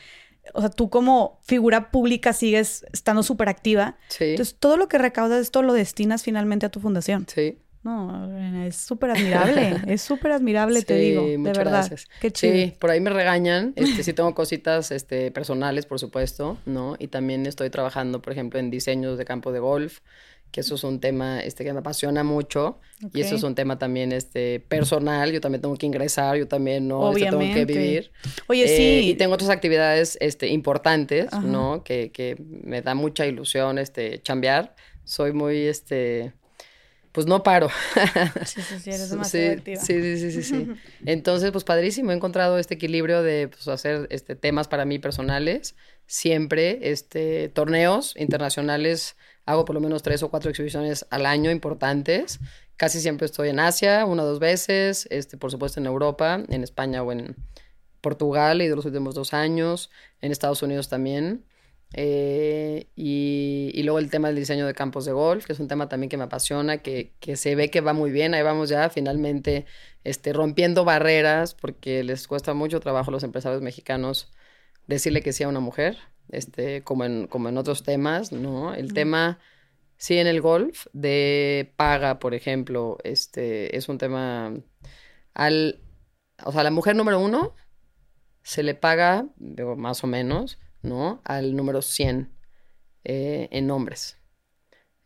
o sea, tú como figura pública sigues estando súper activa. Sí. Entonces, todo lo que recaudas esto lo destinas finalmente a tu fundación. Sí. No, es súper admirable, es súper admirable, te digo, de verdad. Gracias. Qué chido. Sí, por ahí me regañan, este, sí tengo cositas este, personales, por supuesto, ¿no? Y también estoy trabajando, por ejemplo, en diseños de campo de golf, que eso es un tema este, que me apasiona mucho y eso es un tema también este, personal, yo también tengo que ingresar, yo también no este, tengo que vivir. Oye, eh, sí. Y tengo otras actividades este, importantes, ¿no? Que, que, me da mucha ilusión este, chambear. Soy muy, este, pues no paro. Sí, sí, sí, eres demasiado sí, Sí, sí, sí, sí, Entonces, pues padrísimo, he encontrado este equilibrio de pues, hacer este, temas para mí personales, siempre este, torneos internacionales hago por lo menos tres o cuatro exhibiciones al año importantes. Casi siempre estoy en Asia, una o dos veces, este, por supuesto en Europa, en España o en Portugal, y de los últimos dos años, en Estados Unidos también. Eh, y, y, luego el tema del diseño de campos de golf, que es un tema también que me apasiona, que, que, se ve que va muy bien. Ahí vamos ya finalmente este, rompiendo barreras, porque les cuesta mucho trabajo a los empresarios mexicanos decirle que sí a una mujer este, como, en, como en otros temas, ¿no? El tema, sí, en el golf, de paga, por ejemplo, este, es un tema al, o sea, la mujer número uno se le paga, digo, más o menos, ¿no? Al número 100 eh, en hombres.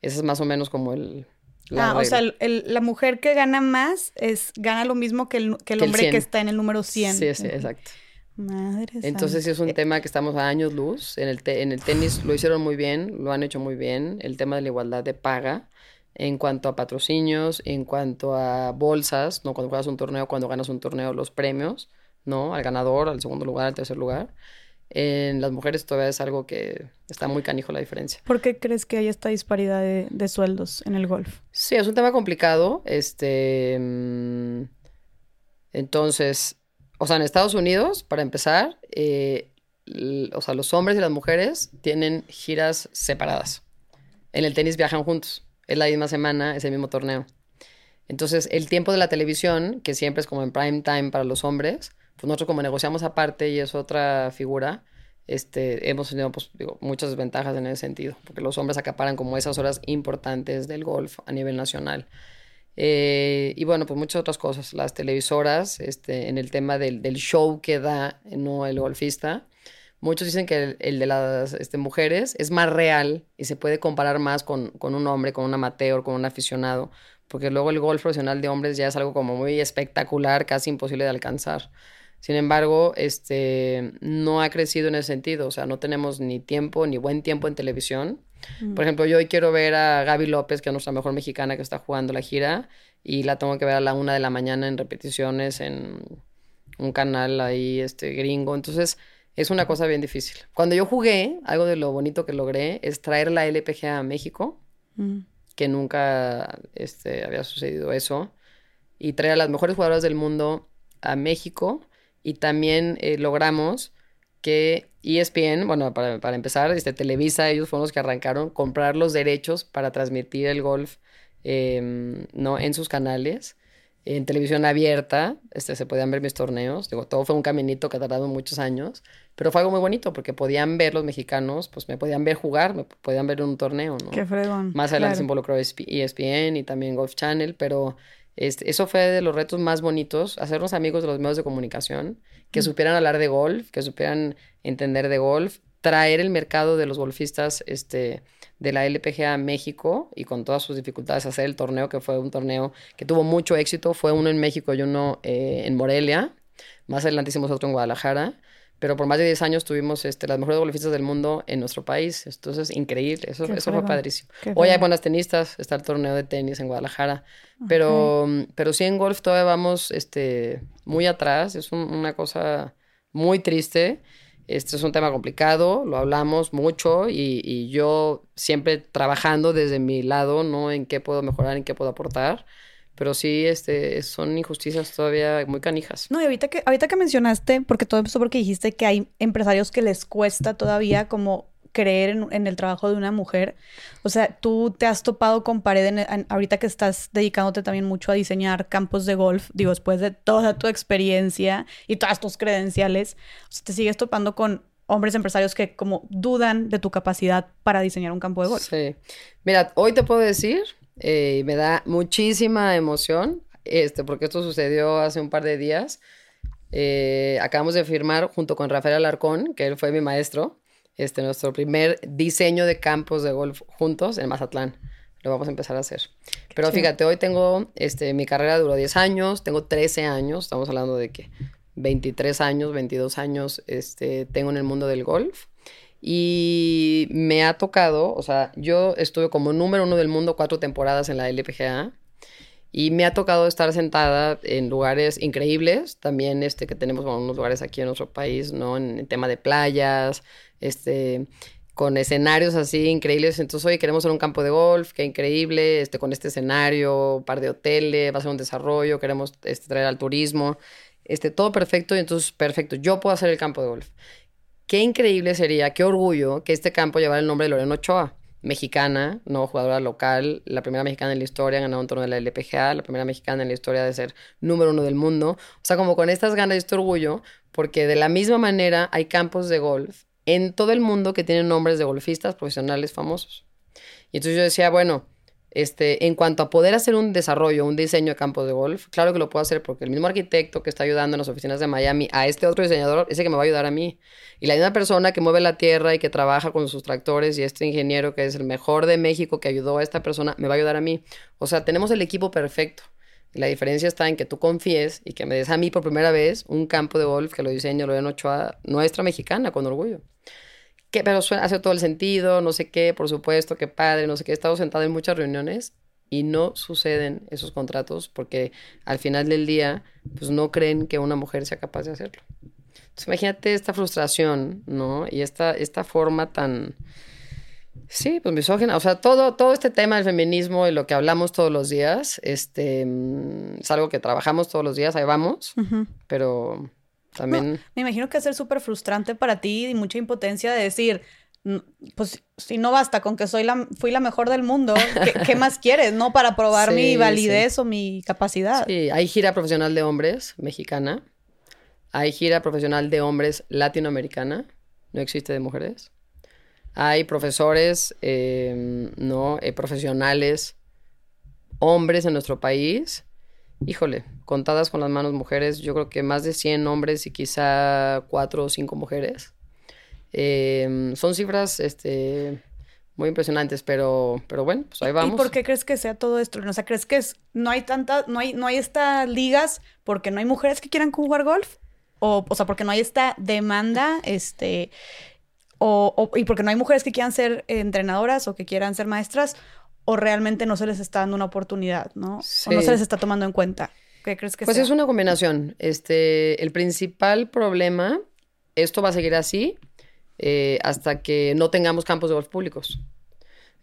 Ese es más o menos como el... ah, o sea, la mujer que gana más es, gana lo mismo que el, que el hombre que está en el número 100. Sí, sí, exacto. Madre Entonces sí es un tema que estamos a años luz. En el, en el tenis lo hicieron muy bien, lo han hecho muy bien. El tema de la igualdad de paga en cuanto a patrocinios, en cuanto a bolsas, ¿no? Cuando juegas un torneo, cuando ganas un torneo, los premios, ¿no? Al ganador, al segundo lugar, al tercer lugar. En las mujeres todavía es algo que está muy canijo la diferencia. ¿Por qué crees que hay esta disparidad de, de sueldos en el golf? Sí, es un tema complicado. Este. Entonces, o sea, en Estados Unidos, para empezar, eh, o sea, los hombres y las mujeres tienen giras separadas. En el tenis viajan juntos. Es la misma semana, es el mismo torneo. Entonces, el tiempo de la televisión, que siempre es como en prime time para los hombres, pues nosotros como negociamos aparte y es otra figura, este, hemos tenido pues, muchas desventajas en ese sentido, porque los hombres acaparan como esas horas importantes del golf a nivel nacional. Eh, y bueno, pues muchas otras cosas. Las televisoras, este, en el tema del, del show que da no el golfista, muchos dicen que el, de las este, mujeres es más real y se puede comparar más con, con, un hombre, con un amateur, con un aficionado, porque luego el golf profesional de hombres ya es algo como muy espectacular, casi imposible de alcanzar. Sin embargo, este, no ha crecido en ese sentido, o sea, no tenemos ni tiempo, ni buen tiempo en televisión. Mm. Por ejemplo, yo hoy quiero ver a Gaby López, que es nuestra mejor mexicana que está jugando la gira, y la tengo que ver a la una de la mañana en repeticiones en un canal ahí, este, gringo. Entonces, es una cosa bien difícil. Cuando yo jugué, algo de lo bonito que logré es traer la LPGA a México, mm. que nunca este, había sucedido eso, y traer a las mejores jugadoras del mundo a México y también eh, logramos que ESPN, bueno, para, para, empezar, este, Televisa, ellos fueron los que arrancaron comprar los derechos para transmitir el golf em, ¿no? en sus canales. En televisión abierta este, se podían ver mis torneos. Digo, todo fue un caminito que ha tardado muchos años, pero fue algo muy bonito porque podían ver los mexicanos, pues me podían ver jugar, me podían ver en un torneo, ¿no? Qué fregón. Más adelante se involucró ESPN y también Golf Channel, pero este, eso fue de los retos más bonitos, hacernos amigos de los medios de comunicación, que supieran hablar de golf, que supieran entender de golf, traer el mercado de los golfistas este, de la LPGA a México y con todas sus dificultades hacer el torneo, que fue un torneo que tuvo mucho éxito, fue uno en México y uno eh, en Morelia, más adelante hicimos otro en Guadalajara pero por más de 10 años tuvimos este, las mejores golfistas del mundo en nuestro país. Entonces, increíble, eso, eso fue padrísimo. Hoy hay buenas tenistas, está el torneo de tenis en Guadalajara, pero, pero sí en golf todavía vamos este, muy atrás, es una cosa muy triste. Este es un tema complicado, lo hablamos mucho y, y yo siempre trabajando desde mi lado, ¿no? En qué puedo mejorar, en qué puedo aportar pero sí este, son injusticias todavía muy canijas. No, y ahorita que, ahorita que mencionaste, porque todo empezó porque dijiste que hay empresarios que les cuesta todavía como creer en, el trabajo de una mujer. O sea, tú te has topado con pared ahorita que estás dedicándote también mucho a diseñar campos de golf, digo, después de toda tu experiencia y todas tus credenciales, o sea, te sigues topando con hombres empresarios que como dudan de tu capacidad para diseñar un campo de golf. Sí. Mira, hoy te puedo decir eh, me da muchísima emoción, este, porque esto sucedió hace un par de días. Eh, acabamos de firmar junto con Rafael Alarcón, que él fue mi maestro, este, nuestro primer diseño de campos de golf juntos en Mazatlán. Lo vamos a empezar a hacer. Pero fíjate, hoy tengo, este, mi carrera duró 10 años, tengo 13 años, estamos hablando de que 23 años, 22 años este, tengo en el mundo del golf. Y me ha tocado, o sea, yo estuve como número uno del mundo cuatro temporadas en la LPGA y me ha tocado estar sentada en lugares increíbles, también este que tenemos unos lugares aquí en nuestro país, ¿no? En tema de playas, este con escenarios así increíbles. Entonces, hoy queremos hacer un campo de golf, qué increíble, este, con este escenario, un par de hoteles, va a ser un desarrollo, queremos este, traer al turismo, este, todo perfecto, y entonces, perfecto, yo puedo hacer el campo de golf. Qué increíble sería, qué orgullo que este campo llevara el nombre de Lorena Ochoa, mexicana, no jugadora local, la primera mexicana en la historia, ganado un torneo de la LPGA, la primera mexicana en la historia de ser número uno del mundo. O sea, como con estas ganas y este orgullo, porque de la misma manera hay campos de golf en todo el mundo que tienen nombres de golfistas profesionales famosos. Y entonces yo decía, bueno, este, en cuanto a poder hacer un desarrollo, un diseño de campos de golf, claro que lo puedo hacer porque el mismo arquitecto que está ayudando en las oficinas de Miami a este otro diseñador, ese que me va a ayudar a mí. Y la misma persona que mueve la tierra y que trabaja con sus tractores y este ingeniero que es el mejor de México que ayudó a esta persona, me va a ayudar a mí. O sea, tenemos el equipo perfecto. la diferencia está en que tú confíes y que me des a mí por primera vez un campo de golf que lo diseño Lorena Ochoa, nuestra mexicana, con orgullo que, pero hace todo el sentido, no sé qué, por supuesto, qué padre, no sé qué. He estado sentada en muchas reuniones y no suceden esos contratos porque al final del día, pues no creen que una mujer sea capaz de hacerlo. Entonces, imagínate esta frustración, ¿no? Y esta, esta forma tan, sí, pues misógina. O sea, todo, todo este tema del feminismo y lo que hablamos todos los días, este, mm, es algo que trabajamos todos los días, ahí vamos, pero también... me imagino que va a ser súper frustrante para ti y mucha impotencia de decir, pues si no basta con que soy la, fui la mejor del mundo, ¿qué, más quieres, no? Para probar mi validez o mi capacidad. Sí, hay gira profesional de hombres mexicana, hay gira profesional de hombres latinoamericana, no existe de mujeres. Hay profesores, em, ¿no? Eh, profesionales, hombres en nuestro país. Híjole, contadas con las manos mujeres, yo creo que más de 100 hombres y quizá 4 o 5 mujeres. Em, son cifras este, muy impresionantes, pero, pero bueno, pues ahí vamos. ¿Y por qué crees que sea todo esto? O sea, ¿crees que es, no hay tanta, no hay, no hay estas ligas porque no hay mujeres que quieran jugar golf? O, o sea, porque no hay esta demanda, este, o, y porque no hay mujeres que quieran ser entrenadoras o que quieran ser maestras, o realmente no se les está dando una oportunidad, ¿no? O no se les está tomando en cuenta. ¿Qué crees que Pues es una combinación. Este, el principal problema, esto va a seguir así eh, hasta que no tengamos campos de golf públicos.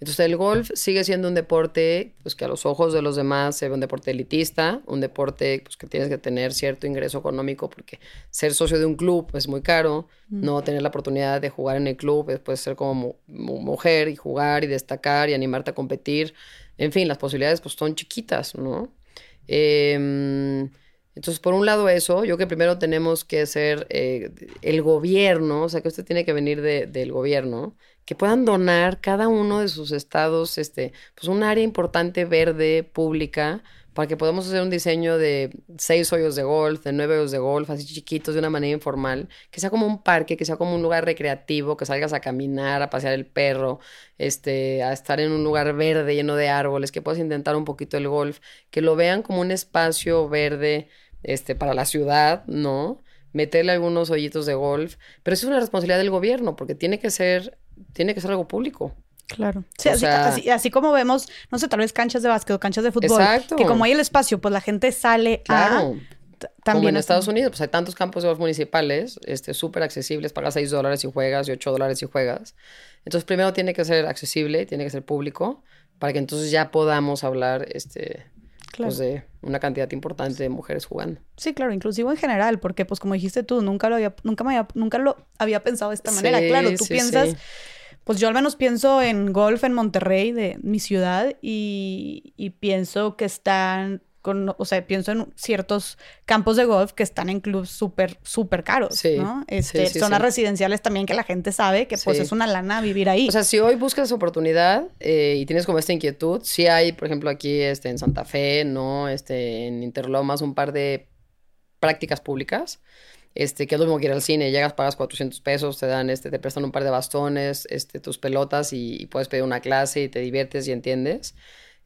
Entonces el golf sigue siendo un deporte pues, que a los ojos de los demás se ve un deporte elitista, un deporte pues, que tienes que tener cierto ingreso económico porque ser socio de un club es muy caro, no tener la oportunidad de jugar en el club, después ser como mujer y jugar y destacar y animarte a competir. En fin, las posibilidades pues son chiquitas, ¿no? Eh, entonces, por un lado eso, yo que primero tenemos que ser eh, el gobierno, o sea, que esto tiene que venir del gobierno, que puedan donar cada uno de sus estados, este, pues un área importante verde, pública, para que podamos hacer un diseño de seis hoyos de golf, de nueve hoyos de golf, así chiquitos, de una manera informal, que sea como un parque, que sea como un lugar recreativo, que salgas a caminar, a pasear el perro, este, a estar en un lugar verde lleno de árboles, que puedas intentar un poquito el golf, que lo vean como un espacio verde, este, para la ciudad, ¿no? Meterle algunos hoyitos de golf, pero eso es una responsabilidad del gobierno, porque tiene que ser, tiene que ser algo público. Claro. Sí, así, así, como vemos, no sé, tal vez canchas de básquet o canchas de fútbol. Exacto. Que como hay el espacio, pues la gente sale claro. También como en Estados Unidos, pues hay tantos campos de golf municipales, este, súper accesibles, pagas 6 dólares y juegas, y 8 dólares y juegas. Entonces, primero tiene que ser accesible, tiene que ser público, para que entonces ya podamos hablar, este, pues de una cantidad importante de mujeres jugando. Sí, claro, inclusive en general, porque pues como dijiste tú, nunca lo había, nunca me había, nunca lo había pensado de esta manera. claro, tú piensas, pues yo al menos pienso en golf en Monterrey, de mi ciudad, y, y pienso que están o sea, pienso en ciertos campos de golf que están en clubs súper, súper caros, ¿no? Este, zonas residenciales también que la gente sabe que pues es una lana vivir ahí. O sea, si hoy buscas oportunidad eh, y tienes como esta inquietud, sí hay, por ejemplo, aquí este, en Santa Fe, ¿no? Este, en Interlomas, un par de prácticas públicas este, que es lo mismo que ir al cine, llegas, pagas 400 pesos, te dan, este, te prestan un par de bastones, este, tus pelotas y, y, puedes pedir una clase y te diviertes y entiendes.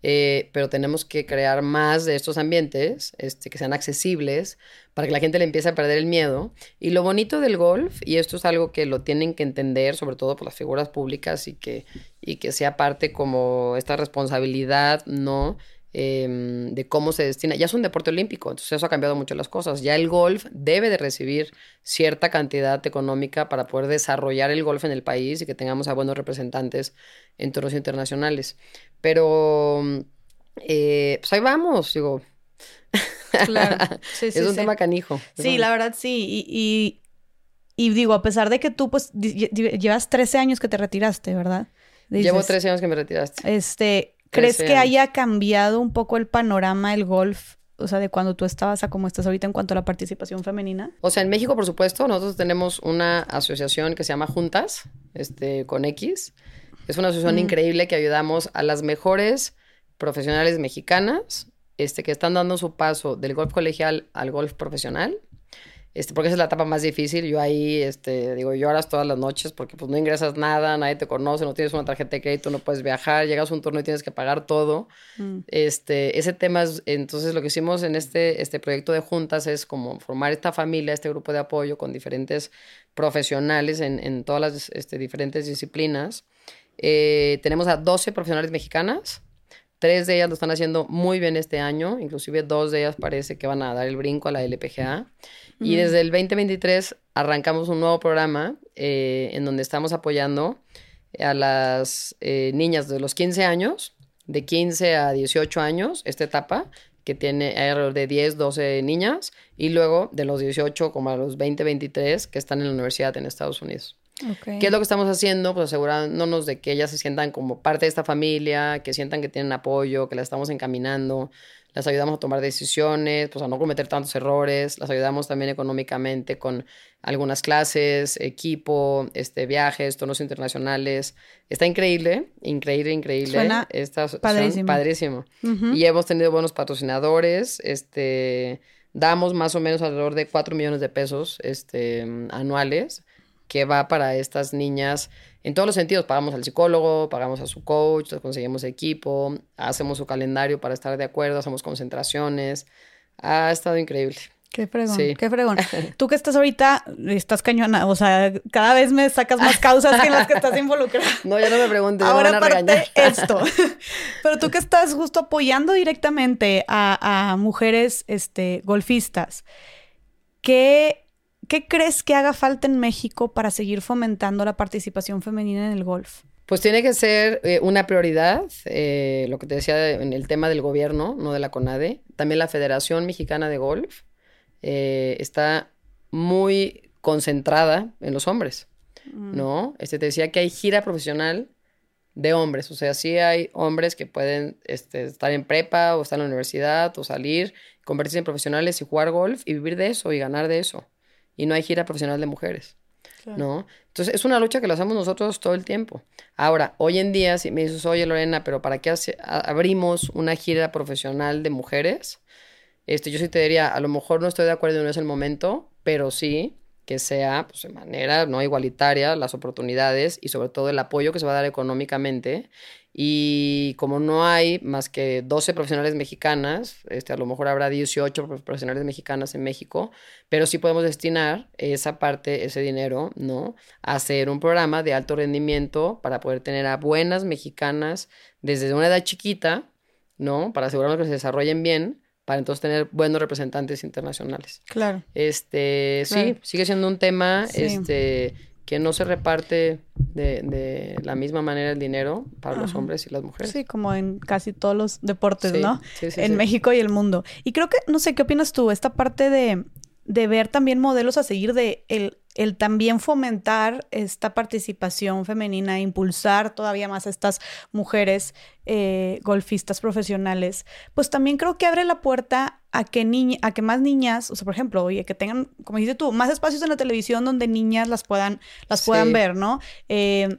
Eh, pero tenemos que crear más de estos ambientes este, que sean accesibles para que la gente le empiece a perder el miedo. Y lo bonito del golf, y esto es algo que lo tienen que entender, sobre todo por las figuras públicas y que, y que sea parte como esta responsabilidad, ¿no? Em, de cómo se destina. Ya es un deporte olímpico, entonces eso ha cambiado mucho las cosas. Ya el golf debe de recibir cierta cantidad económica para poder desarrollar el golf en el país y que tengamos a buenos representantes en toros internacionales. Pero, eh, pues ahí vamos, digo. Claro, es un tema canijo. Sí, la verdad sí. Y, y, digo, a pesar de que tú, pues, llevas 13 años que te retiraste, ¿verdad? Llevo 13 años que me retiraste. Este, ¿crees que haya cambiado un poco el panorama del golf o sea, de cuando tú estabas a cómo estás ahorita en cuanto a la participación femenina? O sea, en México, por supuesto, nosotros tenemos una asociación que se llama Juntas, este, con X, es una asociación mm. increíble que ayudamos a las mejores profesionales mexicanas este, que están dando su paso del golf colegial al golf profesional. Este, porque esa es la etapa más difícil. Yo ahí, este, digo, lloras todas las noches porque pues no ingresas nada, nadie te conoce, no tienes una tarjeta de crédito, no puedes viajar, llegas a un turno y tienes que pagar todo. Mm. Este, ese tema es, entonces lo que hicimos en este, este proyecto de juntas es como formar esta familia, este grupo de apoyo con diferentes profesionales en, en todas las este, diferentes disciplinas eh, tenemos a 12 profesionales mexicanas. Tres de ellas lo están haciendo muy bien este año, inclusive dos de ellas parece que van a dar el brinco a la LPGA. Y desde el 2023 arrancamos un nuevo programa eh, en donde estamos apoyando a las eh, niñas de los 15 años, de 15 a 18 años, esta etapa, que tiene alrededor de 10, 12 niñas, y luego de los 18 como a los 20, 23 que están en la universidad en Estados Unidos. ¿Qué es lo que estamos haciendo? Pues asegurándonos de que ellas se sientan como parte de esta familia, que sientan que tienen apoyo, que las estamos encaminando, las ayudamos a tomar decisiones, pues a no cometer tantos errores, las ayudamos también económicamente con algunas clases, equipo, este, viajes, tonos internacionales. Está increíble, increíble, increíble. Suena son padrísimo. padrísimo. Y hemos tenido buenos patrocinadores, este, damos más o menos alrededor de 4 millones de pesos este, anuales que va para estas niñas en todos los sentidos. Pagamos al psicólogo, pagamos a su coach, conseguimos equipo, hacemos su calendario para estar de acuerdo, hacemos concentraciones. Ha estado increíble. Qué fregón, Sí. qué fregón. Tú que estás ahorita, estás cañona, o sea, cada vez me sacas más causas que en las que estás involucrada. No, ya no me preguntes, ya me Ahora van a regañar. aparte esto. Pero tú que estás justo apoyando directamente a, a mujeres este, golfistas, ¿qué, ¿qué crees que haga falta en México para seguir fomentando la participación femenina en el golf? Pues tiene que ser eh, una prioridad, eh, lo que te decía de- en el tema del gobierno, no de la CONADE. También la Federación Mexicana de Golf eh, está muy concentrada en los hombres, ¿no? Este, te decía que hay gira profesional de hombres, o sea, sí hay hombres que pueden este, estar en prepa o estar en la universidad o salir, convertirse en profesionales y jugar golf y vivir de eso y ganar de eso. Y no hay gira profesional de mujeres. ¿no? Entonces, es una lucha que la hacemos nosotros todo el tiempo. Ahora, hoy en día, si me dices, oye, Lorena, pero ¿para qué hace- a- abrimos una gira profesional de mujeres? Este, yo sí te diría, a lo mejor no estoy de acuerdo, no es el momento, pero sí que sea pues, de manera no igualitaria las oportunidades y sobre todo el apoyo que se va a dar económicamente. Y como no hay más que 12 profesionales mexicanas, este, a lo mejor habrá 18 prof- profesionales mexicanas en México, pero sí podemos destinar esa parte, ese dinero, ¿no? A hacer un programa de alto rendimiento para poder tener a buenas mexicanas desde una edad chiquita, ¿no? Para asegurarnos que se desarrollen bien, para entonces tener buenos representantes internacionales. Claro. Este, Claro. sí, sigue siendo un tema, Sí. este, que no se reparte de, de la misma manera el dinero para los hombres y las mujeres. Sí, como en casi todos los deportes, Sí, ¿no? sí, sí, en. México y el mundo. Y creo que, no sé, ¿qué opinas tú? Esta parte de, de ver también modelos a seguir, de el, el también fomentar esta participación femenina, impulsar todavía más a estas mujeres eh, golfistas profesionales, pues también creo que abre la puerta a que, niña, a que más niñas, o sea, por ejemplo, oye, que tengan, como dices tú, más espacios en la televisión donde niñas las puedan, las puedan Sí. ver, ¿no? Eh,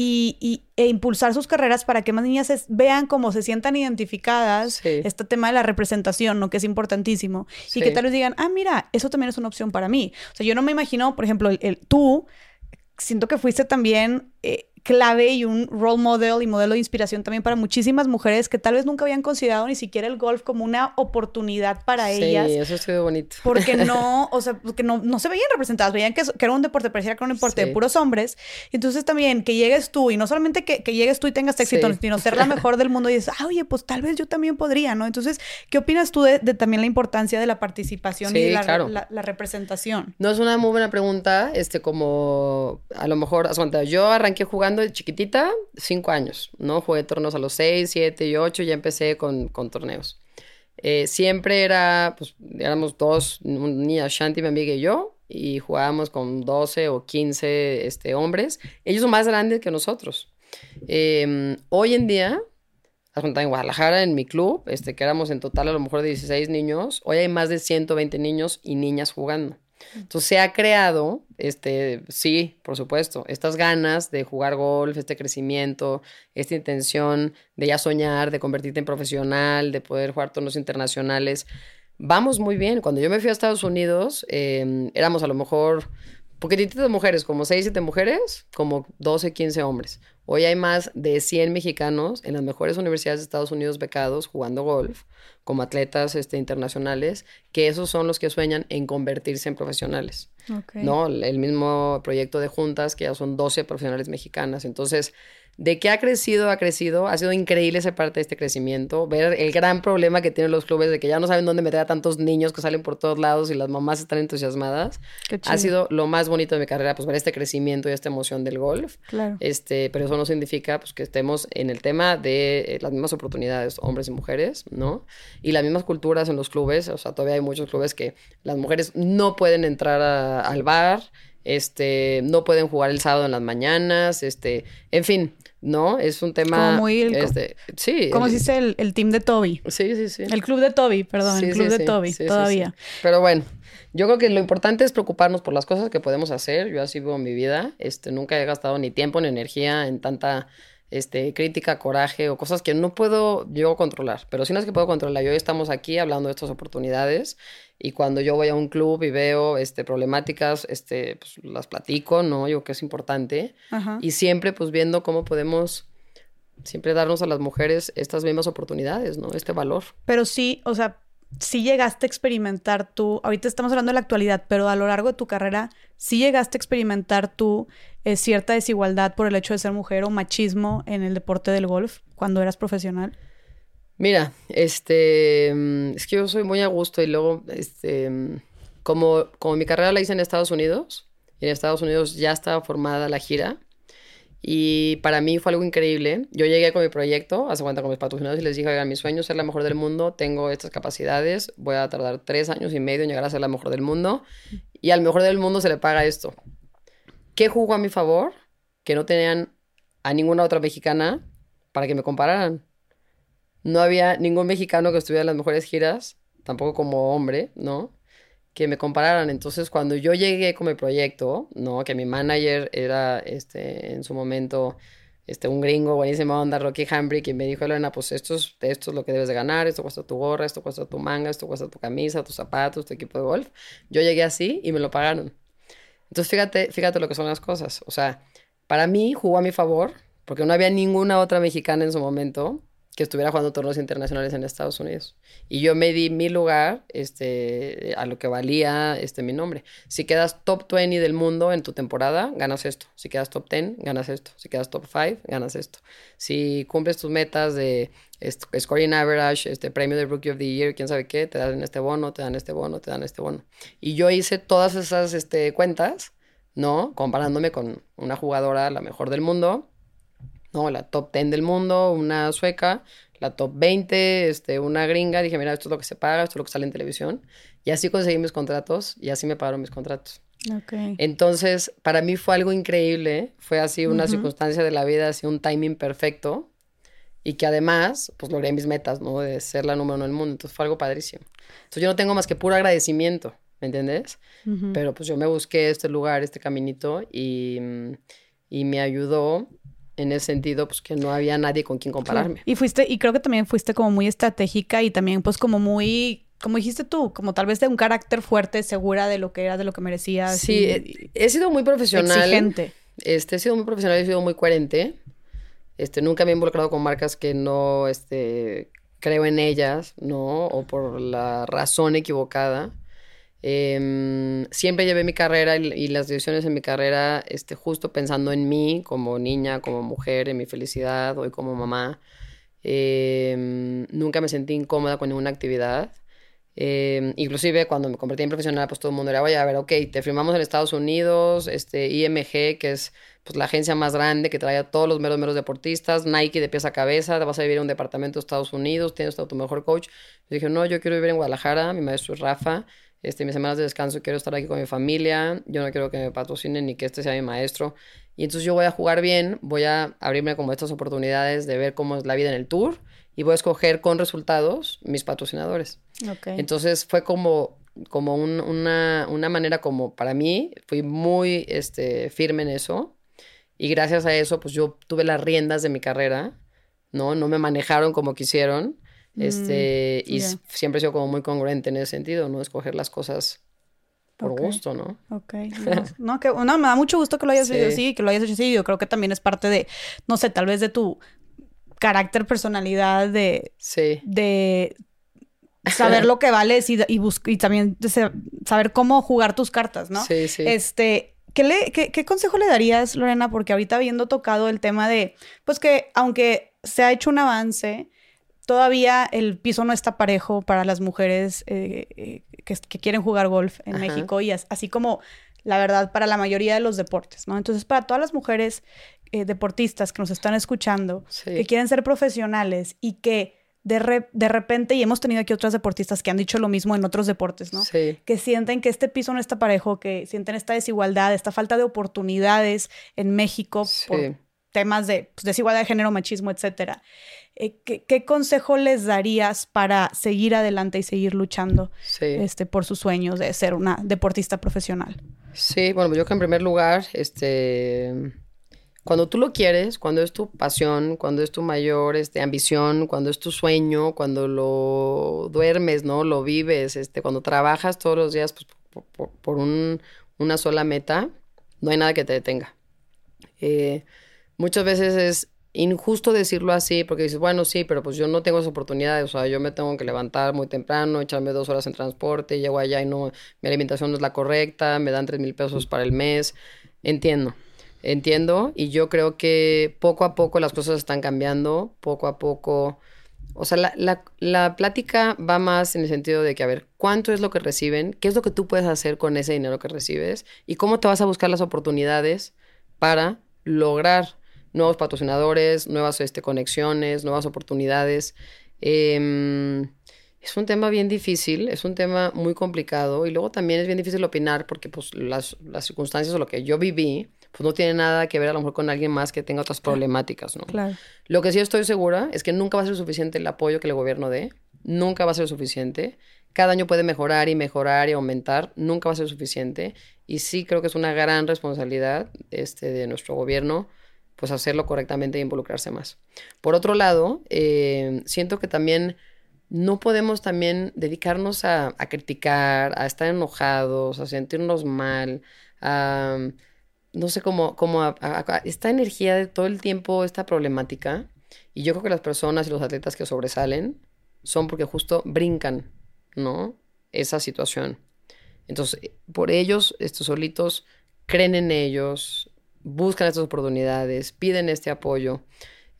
y, y- e impulsar sus carreras para que más niñas es- vean cómo se sientan identificadas, Sí. este tema de la representación, ¿no? Que es importantísimo. Y que tal vez digan, ah, mira, eso también es una opción para mí. O sea, yo no me imagino, por ejemplo, el, el- tú, siento que fuiste también eh, clave y un role model y modelo de inspiración también para muchísimas mujeres que tal vez nunca habían considerado ni siquiera el golf como una oportunidad para Sí, ellas. eso estuvo bonito. Porque no, o sea, porque no, no se veían representadas, veían que, que era un deporte, pareciera que era un deporte de Sí. puros hombres. Entonces también que llegues tú, y no solamente que, que llegues tú y tengas éxito, Sí. sino ser la mejor del mundo y dices, ah, oye, pues tal vez yo también podría, ¿no? Entonces, ¿qué opinas tú de, de también la importancia de la participación y Sí, de la, claro. la- la representación? No es una muy buena pregunta, este, como a lo mejor, yo arranqué jugando de chiquitita, cinco años, ¿no? Jugué torneos a los seis, siete y ocho, ya empecé con, con torneos. Eh, siempre era, pues, éramos dos, un niña, Shanti, mi amiga y yo, y jugábamos con 12 o 15 este, hombres. Ellos son más grandes que nosotros. Eh, hoy en día, en Guadalajara, en mi club, este, que éramos en total a lo mejor 16 niños, hoy hay más de 120 niños y niñas jugando. Entonces se ha creado, este, sí, por supuesto, estas ganas de jugar golf, este crecimiento, esta intención de ya soñar, de convertirte en profesional, de poder jugar torneos internacionales. Vamos muy bien. Cuando yo me fui a Estados Unidos, eh, éramos a lo mejor poquititas de mujeres, como 6, 7 mujeres, como 12, 15 hombres. Hoy hay más de 100 mexicanos en las mejores universidades de Estados Unidos becados jugando golf, como atletas este, internacionales, que esos son los que sueñan en convertirse en profesionales. Ok. ¿no? El el mismo proyecto de juntas, que ya son 12 profesionales mexicanas. Entonces, de que ha crecido, ha crecido, ha sido increíble esa parte de este crecimiento, ver el gran problema que tienen los clubes de que ya no saben dónde meter a tantos niños que salen por todos lados y las mamás están entusiasmadas. Ha sido lo más bonito de mi carrera, pues ver este crecimiento y esta emoción del golf. Claro. Este, pero eso no significa pues que estemos en el tema de eh, las mismas oportunidades, hombres y mujeres, ¿no? Y las mismas culturas en los clubes, o sea, todavía hay muchos clubes que las mujeres no pueden entrar al bar, este, no pueden jugar el sábado en las mañanas, este, en fin, ¿no? Es un tema... Como muy... este, sí. Como se dice el, el, team de Toby. Sí, sí, sí. El club de Toby, perdón, el club de Toby, todavía. Pero bueno, yo creo que lo importante es preocuparnos por las cosas que podemos hacer. Yo así vivo mi vida. Este, nunca he gastado ni tiempo ni energía en tanta este, crítica, coraje o cosas que no puedo yo controlar, pero sí las que puedo controlar. Y hoy estamos aquí hablando de estas oportunidades y cuando yo voy a un club y veo este, problemáticas, este, pues, las platico, ¿no? Yo que es importante. Y siempre pues viendo cómo podemos siempre darnos a las mujeres estas mismas oportunidades, ¿no? Este valor. Pero sí, o sea, si llegaste a experimentar tú, ahorita estamos hablando de la actualidad, pero a lo largo de tu carrera, si llegaste a experimentar tú eh, cierta desigualdad por el hecho de ser mujer o machismo en el deporte del golf cuando eras profesional? Mira, este, mm, es que yo soy muy a gusto y luego, este, mm, como, como mi carrera la hice en Estados Unidos, y en Estados Unidos ya estaba formada la gira, y para mí fue algo increíble. Yo llegué con mi proyecto, hace cuenta con mis patrocinadores y les dije, oigan, mi sueño es ser la mejor del mundo, tengo estas capacidades, voy a tardar tres años y medio en llegar a ser la mejor del mundo y al mejor del mundo se le paga esto. ¿Qué jugó a mi favor? Que no tenían a ninguna otra mexicana para que me compararan. No había ningún mexicano que estuviera en las mejores giras, tampoco como hombre, ¿no? Que me compararan. Entonces, cuando yo llegué con mi proyecto, ¿no? Que mi manager era, este, en su momento, este, un gringo, buenísima onda, Rocky Hambrick, y me dijo, Elena, pues esto es, esto es lo que debes de ganar, esto cuesta tu gorra, esto cuesta tu manga, esto cuesta tu camisa, tus zapatos, tu equipo de golf. Yo llegué así y me lo pagaron. Entonces, fíjate, fíjate lo que son las cosas. O sea, para mí jugó a mi favor, porque no había ninguna otra mexicana en su momento que estuviera jugando torneos internacionales en Estados Unidos. Y yo me di mi lugar este, a lo que valía este, mi nombre. Si quedas top 20 del mundo en tu temporada, ganas esto. Si quedas top 10, ganas esto. Si quedas top 5, ganas esto. Si cumples tus metas de scoring average, este premio de Rookie of the Year, quién sabe qué, te dan este bono, te dan este bono, te dan este bono. Y yo hice todas esas este, cuentas, ¿no? Comparándome con una jugadora, la mejor del mundo ¿no? La top 10 del mundo, una sueca, la top 20, este, una gringa. Dije, mira, esto es lo que se paga, esto es lo que sale en televisión. Y así conseguí mis contratos y así me pagaron mis contratos. Okay. Entonces, para mí fue algo increíble. Fue así una circunstancia de la vida, así un timing perfecto. Y que además, pues logré mis metas, ¿no? De ser la número uno del mundo. Entonces fue algo padrísimo. Entonces yo no tengo más que puro agradecimiento, ¿me entiendes? Pero pues yo me busqué este lugar, este caminito y, y me ayudó en ese sentido, pues que no había nadie con quien compararme. Y fuiste, y creo que también fuiste como muy estratégica y también pues como muy, como dijiste tú, como tal vez de un carácter fuerte, segura de lo que era, de lo que merecías. Sí, he, sido muy profesional. Exigente. Este, he sido muy profesional, he sido muy coherente. Este, nunca me he involucrado con marcas que no, este, creo en ellas, ¿no? O por la razón equivocada. Em, siempre llevé mi carrera y, las decisiones en mi carrera este, justo pensando en mí como niña, como mujer, en mi felicidad, hoy como mamá. Em, nunca me sentí incómoda con ninguna actividad. Em, inclusive cuando me convertí en profesional, pues todo el mundo era, oye, a ver, ok, te firmamos en Estados Unidos, este, IMG, que es pues la agencia más grande que trae a todos los meros meros deportistas, Nike de pies a cabeza, te vas a vivir en un departamento de Estados Unidos, tienes a tu mejor coach. Yo dije, no, yo quiero vivir en Guadalajara, mi maestro es Rafa, este, mis semanas de descanso quiero estar aquí con mi familia, yo no quiero que me patrocinen ni que este sea mi maestro. Y entonces yo voy a jugar bien, voy a abrirme como estas oportunidades de ver cómo es la vida en el tour y voy a escoger con resultados mis patrocinadores. Entonces fue como, como una, una, manera como para mí, fui muy este, firme en eso y gracias a eso pues yo tuve las riendas de mi carrera, ¿no? No me manejaron como quisieron este, mm, y siempre he sido como muy congruente en ese sentido, ¿no? Escoger las cosas por gusto, ¿no? Ok. No, que, no, me da mucho gusto que lo hayas hecho así, que lo hayas hecho así. Yo creo que también es parte de, no sé, tal vez de tu carácter, personalidad, de... Sí. De saber lo que vales y, y, y también de saber cómo jugar tus cartas, ¿no? Sí, sí. Este, ¿qué, le, qué, qué consejo le darías, Lorena? Porque ahorita habiendo tocado el tema de, pues que aunque se ha hecho un avance, todavía el piso no está parejo para las mujeres eh, eh, que, que quieren jugar golf en Ajá. México y as- así como, la verdad, para la mayoría de los deportes, ¿no? Entonces, para todas las mujeres eh, deportistas que nos están escuchando, Sí. que quieren ser profesionales y que de, re- de repente, y hemos tenido aquí otras deportistas que han dicho lo mismo en otros deportes, ¿no? Sí. que sienten que este piso no está parejo, que sienten esta desigualdad, esta falta de oportunidades en México por Sí. Temas de pues, desigualdad de género, machismo, etcétera. Eh, ¿qué, qué consejo les darías para seguir adelante y seguir luchando Sí. este, por sus sueños de ser una deportista profesional? Sí, bueno, yo creo que en primer lugar, este, cuando tú lo quieres, cuando es tu pasión, cuando es tu mayor este, ambición, cuando es tu sueño, cuando lo duermes, ¿no? Lo vives, este, cuando trabajas todos los días pues, por, por- por un- una sola meta, no hay nada que te detenga. Eh, muchas veces es injusto decirlo así porque dices, bueno, sí, pero pues yo no tengo esa oportunidad, o sea, yo me tengo que levantar muy temprano, echarme dos horas en transporte, llego allá y no, mi alimentación no es la correcta, me dan tres mil pesos para el mes, entiendo, entiendo, y yo creo que poco a poco las cosas están cambiando, poco a poco, o sea, la, la, la plática va más en el sentido de que, a ver, ¿cuánto es lo que reciben? ¿Qué es lo que tú puedes hacer con ese dinero que recibes? ¿Y cómo te vas a buscar las oportunidades para lograr nuevos patrocinadores, nuevas este, conexiones, nuevas oportunidades? Em, es un tema bien difícil, es un tema muy complicado y luego también es bien difícil opinar porque pues las, las circunstancias o lo que yo viví pues no tiene nada que ver a lo mejor con alguien más que tenga otras problemáticas, ¿no? Claro. Lo que sí estoy segura es que nunca va a ser suficiente el apoyo que el gobierno dé, nunca va a ser suficiente. Cada año puede mejorar y mejorar y aumentar, nunca va a ser suficiente. Y sí creo que es una gran responsabilidad este, de nuestro gobierno pues hacerlo correctamente e involucrarse más. Por otro lado, eh, siento que también no podemos también dedicarnos a, criticar, a estar enojados, a sentirnos mal, a, no sé, cómo, cómo a- esta energía de todo el tiempo, esta problemática. Y yo creo que las personas y los atletas que sobresalen son porque justo brincan, ¿no? Esa situación. Entonces, por ellos, estos solitos creen en ellos, buscan estas oportunidades, piden este apoyo.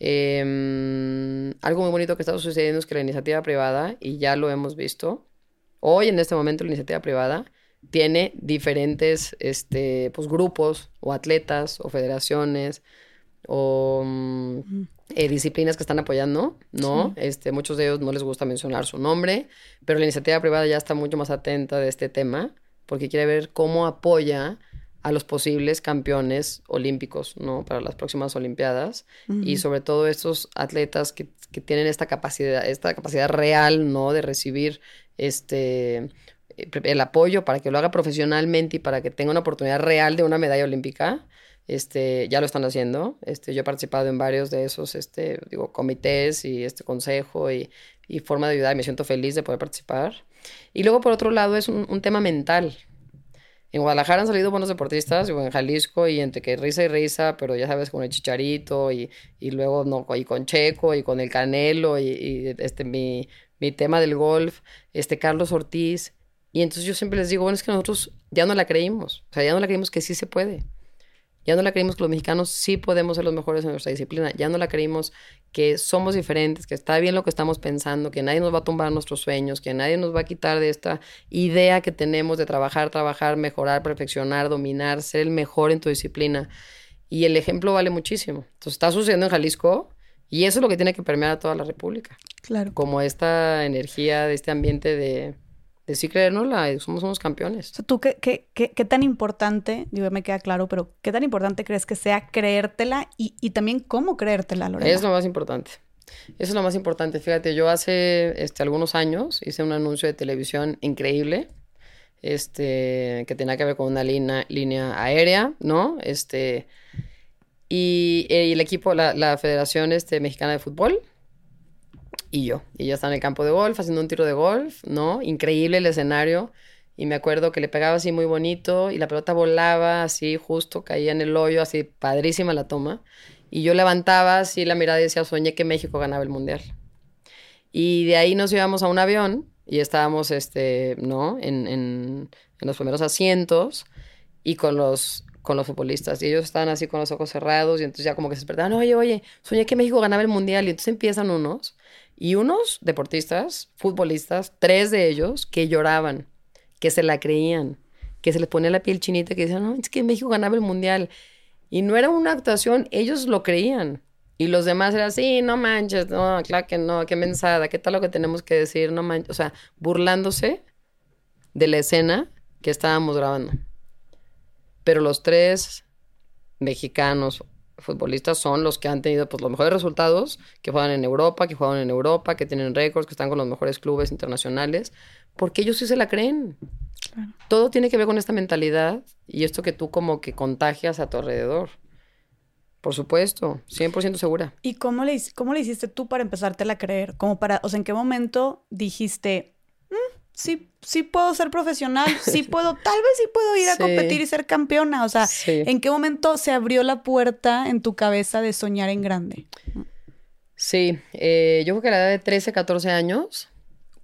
Em, algo muy bonito que está sucediendo es que la iniciativa privada, y ya lo hemos visto, hoy en este momento la iniciativa privada tiene diferentes este, pues, grupos o atletas o federaciones o mm, eh, disciplinas que están apoyando, ¿no? Este, muchos de ellos no les gusta mencionar su nombre, pero la iniciativa privada ya está mucho más atenta de este tema porque quiere ver cómo apoya a los posibles campeones olímpicos, ¿no? Para las próximas Olimpiadas y sobre todo estos atletas que, que tienen esta capacidad, esta capacidad real, ¿no? De recibir este eh, el apoyo para que lo haga profesionalmente y para que tenga una oportunidad real de una medalla olímpica. Este, ya lo están haciendo. Este, yo he participado en varios de esos, este, digo, comités y este consejo y, y forma de ayudar. y Me siento feliz de poder participar. Y luego, por otro lado, es un, un tema mental. En Guadalajara han salido buenos deportistas, en Jalisco, y entre que risa y risa, pero ya sabes, con el Chicharito, y, y luego no, y con Checo, y con el Canelo, y, y, este, mi, mi tema del golf, este, Carlos Ortiz. Y entonces yo siempre les digo, bueno, es que nosotros ya no la creímos, o sea, ya no la creímos que sí se puede. Ya no la creímos que los mexicanos sí podemos ser los mejores en nuestra disciplina. Ya no la creímos que somos diferentes, que está bien lo que estamos pensando, que nadie nos va a tumbar nuestros sueños, que nadie nos va a quitar de esta idea que tenemos de trabajar, trabajar, mejorar, perfeccionar, dominar, ser el mejor en tu disciplina. Y el ejemplo vale muchísimo. Entonces está sucediendo en Jalisco y eso es lo que tiene que permear a toda la República. Claro. Como esta energía de este ambiente de, de sí creérnosla, somos unos campeones. O sea, ¿tú qué, qué, qué, qué tan importante, digo, me queda claro, pero qué tan importante crees que sea creértela y, y también cómo creértela, Lorena? Es lo más importante. Eso es lo más importante. Fíjate, yo hace este, algunos años hice un anuncio de televisión increíble, este, que tenía que ver con una línea, línea aérea, ¿no? Este, y, eh, y el equipo, la, la Federación este, Mexicana de Fútbol, y yo. Y ya estaba en el campo de golf, haciendo un tiro de golf, ¿no? Increíble el escenario. Y me acuerdo que le pegaba así muy bonito y la pelota volaba así, justo caía en el hoyo, así padrísima la toma. Y yo levantaba así la mirada y decía, soñé que México ganaba el mundial. Y de ahí nos íbamos a un avión y estábamos, este, ¿no? En, en, en los primeros asientos y con los, con los futbolistas. Y ellos estaban así con los ojos cerrados y entonces ya como que se despertaban, oye, oye, soñé que México ganaba el mundial. Y entonces empiezan unos y unos deportistas, futbolistas, tres de ellos, que lloraban, que se la creían, que se les ponía la piel chinita, que decían, no, es que México ganaba el mundial. Y no era una actuación, ellos lo creían. Y los demás eran, sí, no manches, no, claro que no, qué mensada, qué tal lo que tenemos que decir, no manches. O sea, burlándose de la escena que estábamos grabando. Pero los tres mexicanos futbolistas son los que han tenido pues, los mejores resultados, que juegan en Europa, que juegan en Europa, que tienen récords, que están con los mejores clubes internacionales, porque ellos sí se la creen. Todo tiene que ver con esta mentalidad y esto que tú como que contagias a tu alrededor. Por supuesto, 100% segura. ¿Y cómo le, cómo le hiciste tú para empezarte a creer? Como para, o sea, ¿en qué momento dijiste, sí, sí puedo ser profesional, sí puedo, tal vez sí puedo ir a competir y ser campeona? O sea, ¿en qué momento se abrió la puerta en tu cabeza de soñar en grande? Sí, eh, yo creo que a la edad de 13, 14 años,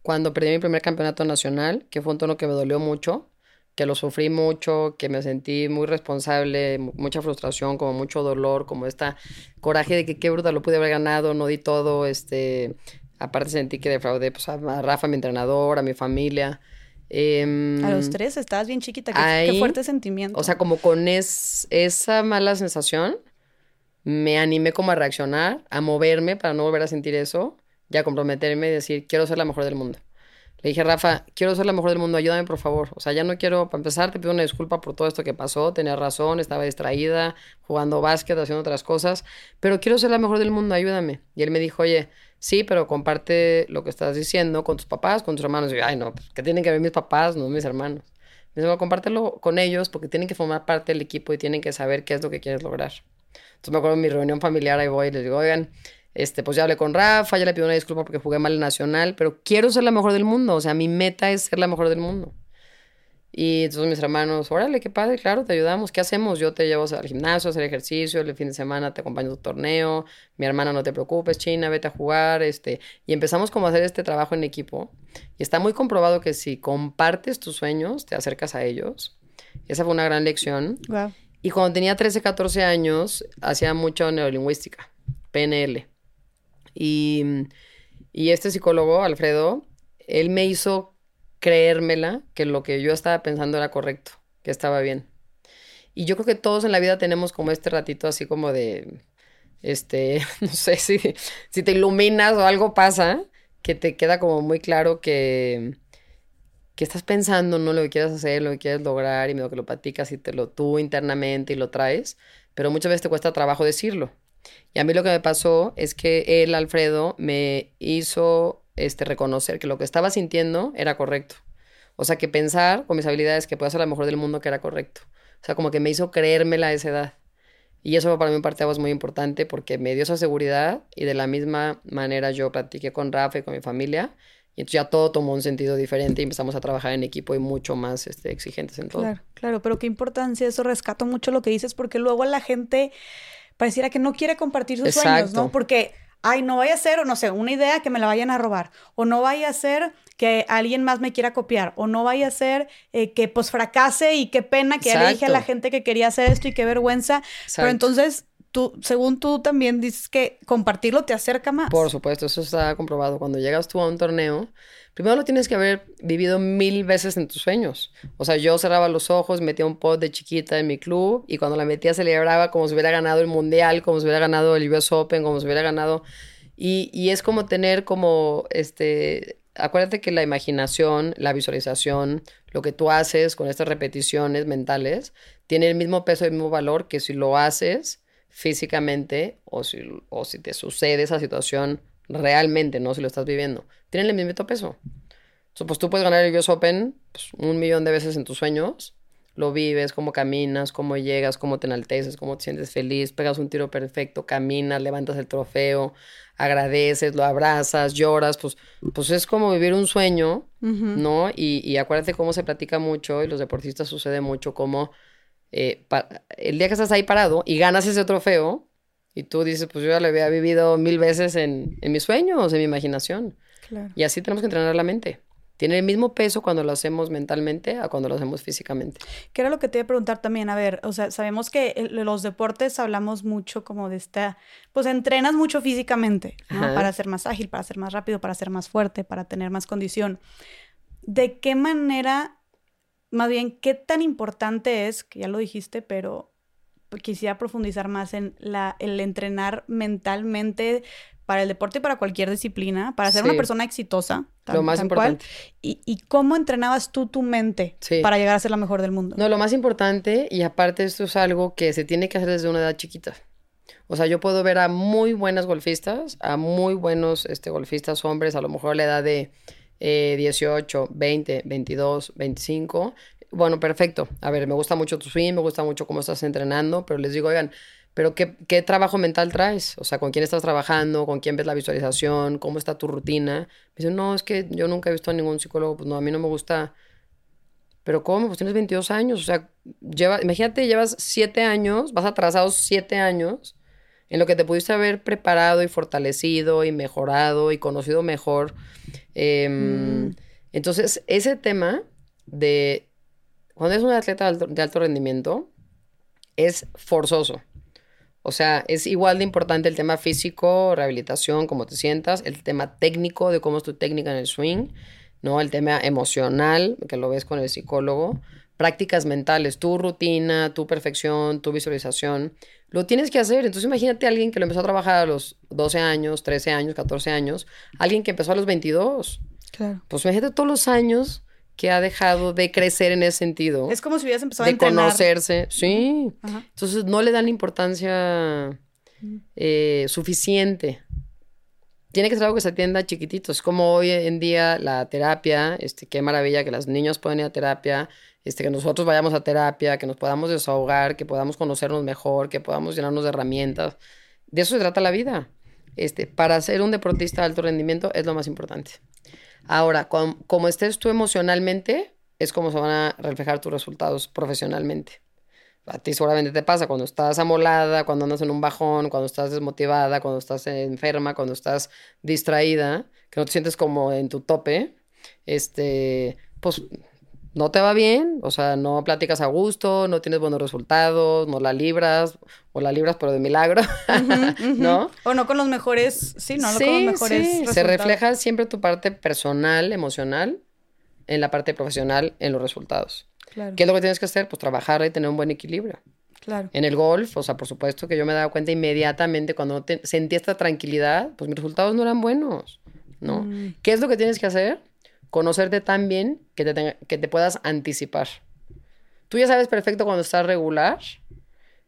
cuando perdí mi primer campeonato nacional, que fue un tono que me dolió mucho, que lo sufrí mucho, que me sentí muy responsable, mucha frustración, como mucho dolor, como esta coraje de que qué bruta lo pude haber ganado, no di todo, este, aparte sentí que defraudé pues, a Rafa, mi entrenador, a mi familia. Em, a los tres estabas bien chiquita, qué, fuerte sentimiento. O sea, como con esa mala sensación, me animé como a reaccionar, a moverme para no volver a sentir eso ya comprometerme y decir, quiero ser la mejor del mundo. Le dije, Rafa, quiero ser la mejor del mundo, ayúdame por favor. O sea, ya no quiero, para empezar, te pido una disculpa por todo esto que pasó, tenía razón, estaba distraída, jugando básquet, haciendo otras cosas, pero quiero ser la mejor del mundo, ayúdame. Y él me dijo, oye, sí, pero comparte lo que estás diciendo con tus papás, con tus hermanos. Y yo, ay, no, pues, que tienen que ver mis papás, no mis hermanos. Me dijo, compártelo con ellos porque tienen que formar parte del equipo y tienen que saber qué es lo que quieres lograr. Entonces me acuerdo en mi reunión familiar, ahí voy y les digo, oigan, este, pues ya hablé con Rafa, ya le pido una disculpa porque jugué mal en Nacional, pero quiero ser la mejor del mundo. O sea, mi meta es ser la mejor del mundo. Y entonces mis hermanos, órale, qué padre, claro, te ayudamos. ¿Qué hacemos? Yo te llevo al gimnasio a hacer ejercicio, el fin de semana te acompaño a tu torneo. Mi hermana, no te preocupes, China, vete a jugar. Este, y empezamos como a hacer este trabajo en equipo. Y está muy comprobado que si compartes tus sueños, te acercas a ellos. Esa fue una gran lección. Y cuando tenía 13, 14 años, hacía mucho neurolingüística, PNL. Y, este psicólogo, Alfredo, él me hizo creérmela que lo que yo estaba pensando era correcto, que estaba bien. Y yo creo que todos en la vida tenemos como este ratito así como de, este, no sé si, si te iluminas o algo pasa, que te queda como muy claro que, que estás pensando, ¿no? Lo que quieres hacer, lo que quieres lograr, y lo que lo platicas y te lo tú internamente y lo traes, pero muchas veces te cuesta trabajo decirlo. Y a mí lo que me pasó es que él, Alfredo, me hizo este, reconocer que lo que estaba sintiendo era correcto. O sea, que pensar con mis habilidades que puedo ser la mejor del mundo que era correcto. O sea, como que me hizo creérmela a esa edad. Y eso para mí un es muy importante porque me dio esa seguridad y de la misma manera yo practiqué con Rafa y con mi familia. Y entonces ya todo tomó un sentido diferente y empezamos a trabajar en equipo y mucho más este, exigentes en todo. Claro, claro, pero qué importancia eso. Rescato mucho lo que dices porque luego la gente pareciera que no quiere compartir sus sueños, ¿no? Porque, ay, no vaya a ser, o no sé, una idea que me la vayan a robar, o no vaya a ser que alguien más me quiera copiar, o no vaya a ser eh, que pues fracase y qué pena que ya le dije a la gente que quería hacer esto y qué vergüenza. Pero entonces Tú, según tú también dices que compartirlo te acerca más. Por supuesto, eso está comprobado. Cuando llegas tú a un torneo, primero lo tienes que haber vivido mil veces en tus sueños. O sea, yo cerraba los ojos, metía un pot de chiquita en mi club y cuando la metía celebraba como si hubiera ganado el mundial, como si hubiera ganado el US Open, como si hubiera ganado. Y, y es como tener como este. Acuérdate que la imaginación, la visualización, lo que tú haces con estas repeticiones mentales, tiene el mismo peso y el mismo valor que si lo haces físicamente o si, o si te sucede esa situación realmente, ¿no? Si lo estás viviendo, tienen el mismo peso. pues tú puedes ganar el US Open pues, un millón de veces en tus sueños, lo vives, cómo caminas, cómo llegas, cómo te enalteces, cómo te sientes feliz, pegas un tiro perfecto, caminas, levantas el trofeo, agradeces, lo abrazas, lloras, pues, pues es como vivir un sueño, ¿no? Y, y acuérdate cómo se platica mucho y los deportistas sucede mucho como eh, el día que estás ahí parado y ganas ese trofeo, y tú dices, pues yo ya lo había vivido mil veces en, en mis sueños, en mi imaginación. Y así tenemos que entrenar la mente. tiene el mismo peso cuando lo hacemos mentalmente a cuando lo hacemos físicamente. ¿Qué era lo que te iba a preguntar también? A ver, o sea, sabemos que los deportes hablamos mucho como de esta, pues entrenas mucho físicamente, ¿no? Para ser más ágil, para ser más rápido, para ser más fuerte, para tener más condición. ¿De qué manera, más bien, qué tan importante es, que ya lo dijiste, pero quisiera profundizar más en la, el entrenar mentalmente para el deporte y para cualquier disciplina, para ser una persona exitosa. lo más importante. y, cómo entrenabas tú tu mente para llegar a ser la mejor del mundo? No, lo más importante, y aparte esto es algo que se tiene que hacer desde una edad chiquita. O sea, yo puedo ver a muy buenas golfistas, a muy buenos este, golfistas hombres, a lo mejor a la edad de 18, 20, 22, 25. Bueno, perfecto. A ver, me gusta mucho tu swing, me gusta mucho cómo estás entrenando, pero les digo, oigan, pero ¿qué, ¿qué, trabajo mental traes? O sea, ¿con quién estás trabajando? ¿Con quién ves la visualización? ¿Cómo está tu rutina? Me dicen, no, es que yo nunca he visto a ningún psicólogo, pues no, a mí no me gusta. Pero ¿cómo? Pues tienes 22 años, o sea, lleva, imagínate, llevas 7 años, vas atrasados 7 años en lo que te pudiste haber preparado y fortalecido y mejorado y conocido mejor. Em, mm. Entonces, ese tema de cuando es un atleta de alto rendimiento, es forzoso. O sea, es igual de importante el tema físico, rehabilitación, cómo te sientas, el tema técnico de cómo es tu técnica en el swing, ¿no? El tema emocional, que lo ves con el psicólogo, prácticas mentales, tu rutina, tu perfección, tu visualización, lo tienes que hacer. Entonces imagínate a alguien que lo empezó a trabajar a los 12 años, 13 años, 14 años, alguien que empezó a los 22. Claro. Pues imagínate todos los años que ha dejado de crecer en ese sentido. Es como si hubieras empezado a entrenar. De conocerse, sí. Entonces no le dan la importancia eh, suficiente. Tiene que ser algo que se atienda chiquitito. Es como hoy en día la terapia, este, qué maravilla que los niños pueden ir a terapia, este, que nosotros vayamos a terapia, que nos podamos desahogar, que podamos conocernos mejor, que podamos llenarnos de herramientas. De eso se trata la vida. Este, para ser un deportista de alto rendimiento es lo más importante. Ahora, como estés tú emocionalmente, es como se van a reflejar tus resultados profesionalmente. A ti seguramente te pasa cuando estás amolada, cuando andas en un bajón, cuando estás desmotivada, cuando estás enferma, cuando estás distraída, que no te sientes como en tu tope, este, pues no te va bien, o sea, no platicas a gusto, no tienes buenos resultados, no la libras, o la libras pero de milagro, ¿no? O no con los mejores, sí, no, con los mejores sí. Se refleja siempre tu parte personal, emocional, en la parte profesional, en los resultados. Claro. ¿Qué es lo que tienes que hacer? Pues trabajar y tener un buen equilibrio. Claro. En el golf, o sea, por supuesto que yo me dado cuenta inmediatamente cuando sentí esta tranquilidad, pues mis resultados no eran buenos, ¿no? Mm. ¿Qué es lo que tienes que hacer? Conocerte tan bien que te, que te puedas anticipar. Tú ya sabes perfecto cuando estás regular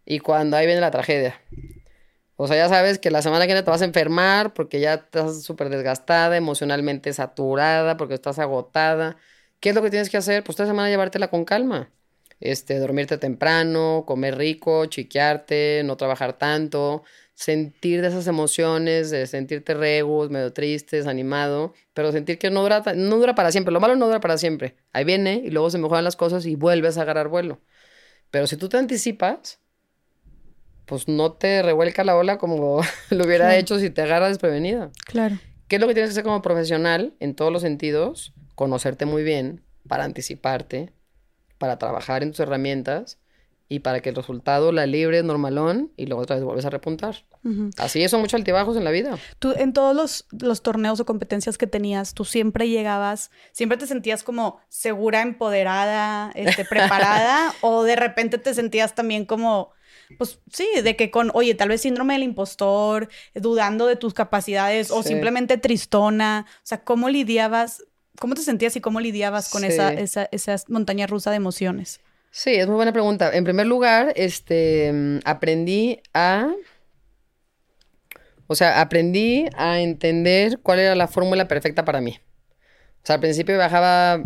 y cuando ahí viene la tragedia. O sea, ya sabes que la semana que viene te vas a enfermar porque ya estás súper desgastada, emocionalmente saturada, porque estás agotada. ¿Qué es lo que tienes que hacer? Pues esta semana llevártela con calma. Este, dormirte temprano, comer rico, chiquearte, no trabajar tanto, sentir de esas emociones, de sentirte regus, medio triste, desanimado, pero sentir que no dura, no dura para siempre. Lo malo no dura para siempre. Ahí viene y luego se mejoran las cosas y vuelves a agarrar vuelo. Pero si tú te anticipas, pues no te revuelca la ola como lo hubiera hecho si te agarras desprevenida. Claro. ¿Qué es lo que tienes que hacer como profesional en todos los sentidos? Conocerte muy bien para anticiparte, para trabajar en tus herramientas y para que el resultado la libres normalón y luego otra vez vuelves a repuntar. Así son muchos altibajos en la vida. Tú en todos los, los, torneos o competencias que tenías, tú siempre llegabas, siempre te sentías como segura, empoderada, este, preparada o de repente te sentías también como... Pues sí, de que con, oye, tal vez síndrome del impostor, dudando de tus capacidades o simplemente tristona. O sea, ¿cómo lidiabas, cómo te sentías y cómo lidiabas con esa, esa, esa montaña rusa de emociones? Sí, es muy buena pregunta. En primer lugar, este, aprendí a... O sea, aprendí a entender cuál era la fórmula perfecta para mí. O sea, al principio viajaba,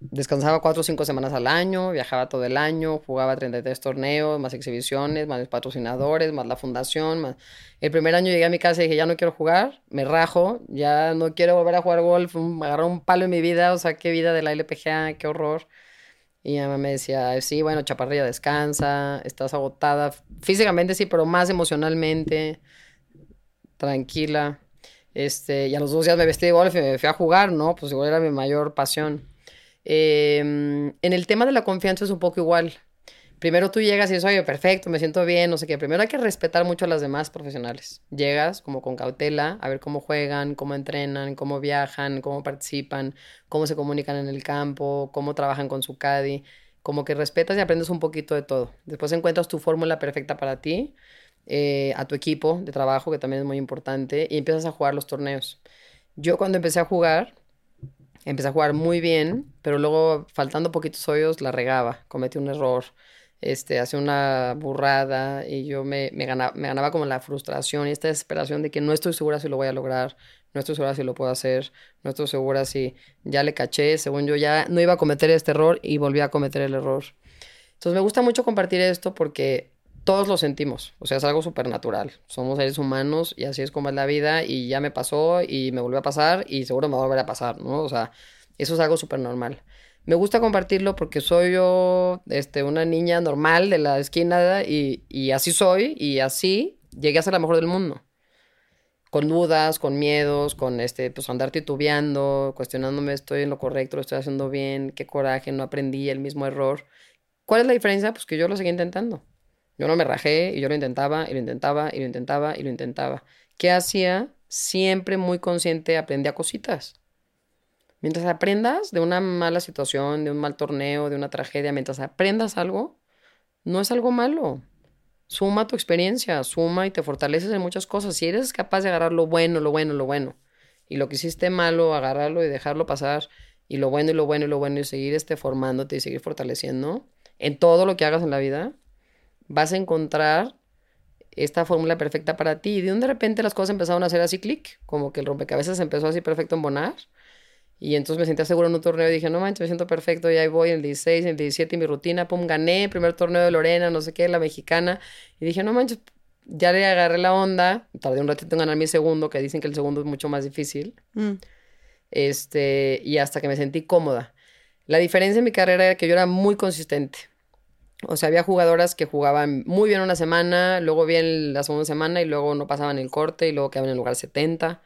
descansaba cuatro o cinco semanas al año, viajaba todo el año, jugaba 33 torneos, más exhibiciones, más patrocinadores, más la fundación. Más... El primer año llegué a mi casa y dije, ya no quiero jugar, me rajo, ya no quiero volver a jugar golf, me agarró un palo en mi vida, o sea, qué vida de la LPGA, qué horror. Y mi mamá me decía, sí, bueno, chaparrilla, descansa, estás agotada, físicamente sí, pero más emocionalmente, tranquila. Este, y a los dos días me vestí de golf y me fui a jugar, ¿no? Pues igual era mi mayor pasión. Em, en el tema de la confianza es un poco igual. Primero tú llegas y dices, oye, perfecto, me siento bien, no sé qué. Primero hay que respetar mucho a las demás profesionales. Llegas como con cautela a ver cómo juegan, cómo entrenan, cómo viajan, cómo participan, cómo se comunican en el campo, cómo trabajan con su caddy. Como que respetas y aprendes un poquito de todo. Después encuentras tu fórmula perfecta para ti, eh, a tu equipo de trabajo, que también es muy importante, y empiezas a jugar los torneos. Yo cuando empecé a jugar, empecé a jugar muy bien, pero luego faltando poquitos hoyos la regaba, cometí un error este, hacía una burrada y yo me, me, ganaba, me ganaba como la frustración y esta desesperación de que no estoy segura si lo voy a lograr, no estoy segura si lo puedo hacer, no estoy segura si ya le caché, según yo ya no iba a cometer este error y volví a cometer el error. Entonces me gusta mucho compartir esto porque todos lo sentimos, o sea, es algo súper natural. Somos seres humanos y así es como es la vida y ya me pasó y me volvió a pasar y seguro me va a volver a pasar, ¿no? O sea, eso es algo súper normal. Me gusta compartirlo porque soy yo este, una niña normal de la esquina y, y así soy y así llegué a ser la mejor del mundo. Con dudas, con miedos, con este, pues andar titubeando, cuestionándome, estoy en lo correcto, lo estoy haciendo bien, qué coraje, no aprendí el mismo error. ¿Cuál es la diferencia? Pues que yo lo seguí intentando. Yo no me rajé y yo lo intentaba y lo intentaba y lo intentaba y lo intentaba. ¿Qué hacía? Siempre muy consciente aprendía cositas. Mientras aprendas de una mala situación, de un mal torneo, de una tragedia, mientras aprendas algo, no es algo malo. Suma tu experiencia, suma y te fortaleces en muchas cosas. Si eres capaz de agarrar lo bueno, lo bueno, lo bueno, y lo que hiciste malo, agarrarlo y dejarlo pasar, y lo bueno y lo bueno y lo bueno, y seguir este, formándote y seguir fortaleciendo en todo lo que hagas en la vida, vas a encontrar esta fórmula perfecta para ti. Y de un de repente las cosas empezaron a hacer así clic, como que el rompecabezas empezó así perfecto en bonar y entonces me sentía seguro en un torneo y dije, no manches, me siento perfecto, y ahí voy en el 16, en el 17 y mi rutina, pum, gané, primer torneo de Lorena, no sé qué, la mexicana. Y dije, no manches, ya le agarré la onda, tardé un ratito en ganar mi segundo, que dicen que el segundo es mucho más difícil. Mm. Este, y hasta que me sentí cómoda. La diferencia en mi carrera era que yo era muy consistente. O sea, había jugadoras que jugaban muy bien una semana, luego bien la segunda semana y luego no pasaban el corte y luego quedaban en el lugar 70.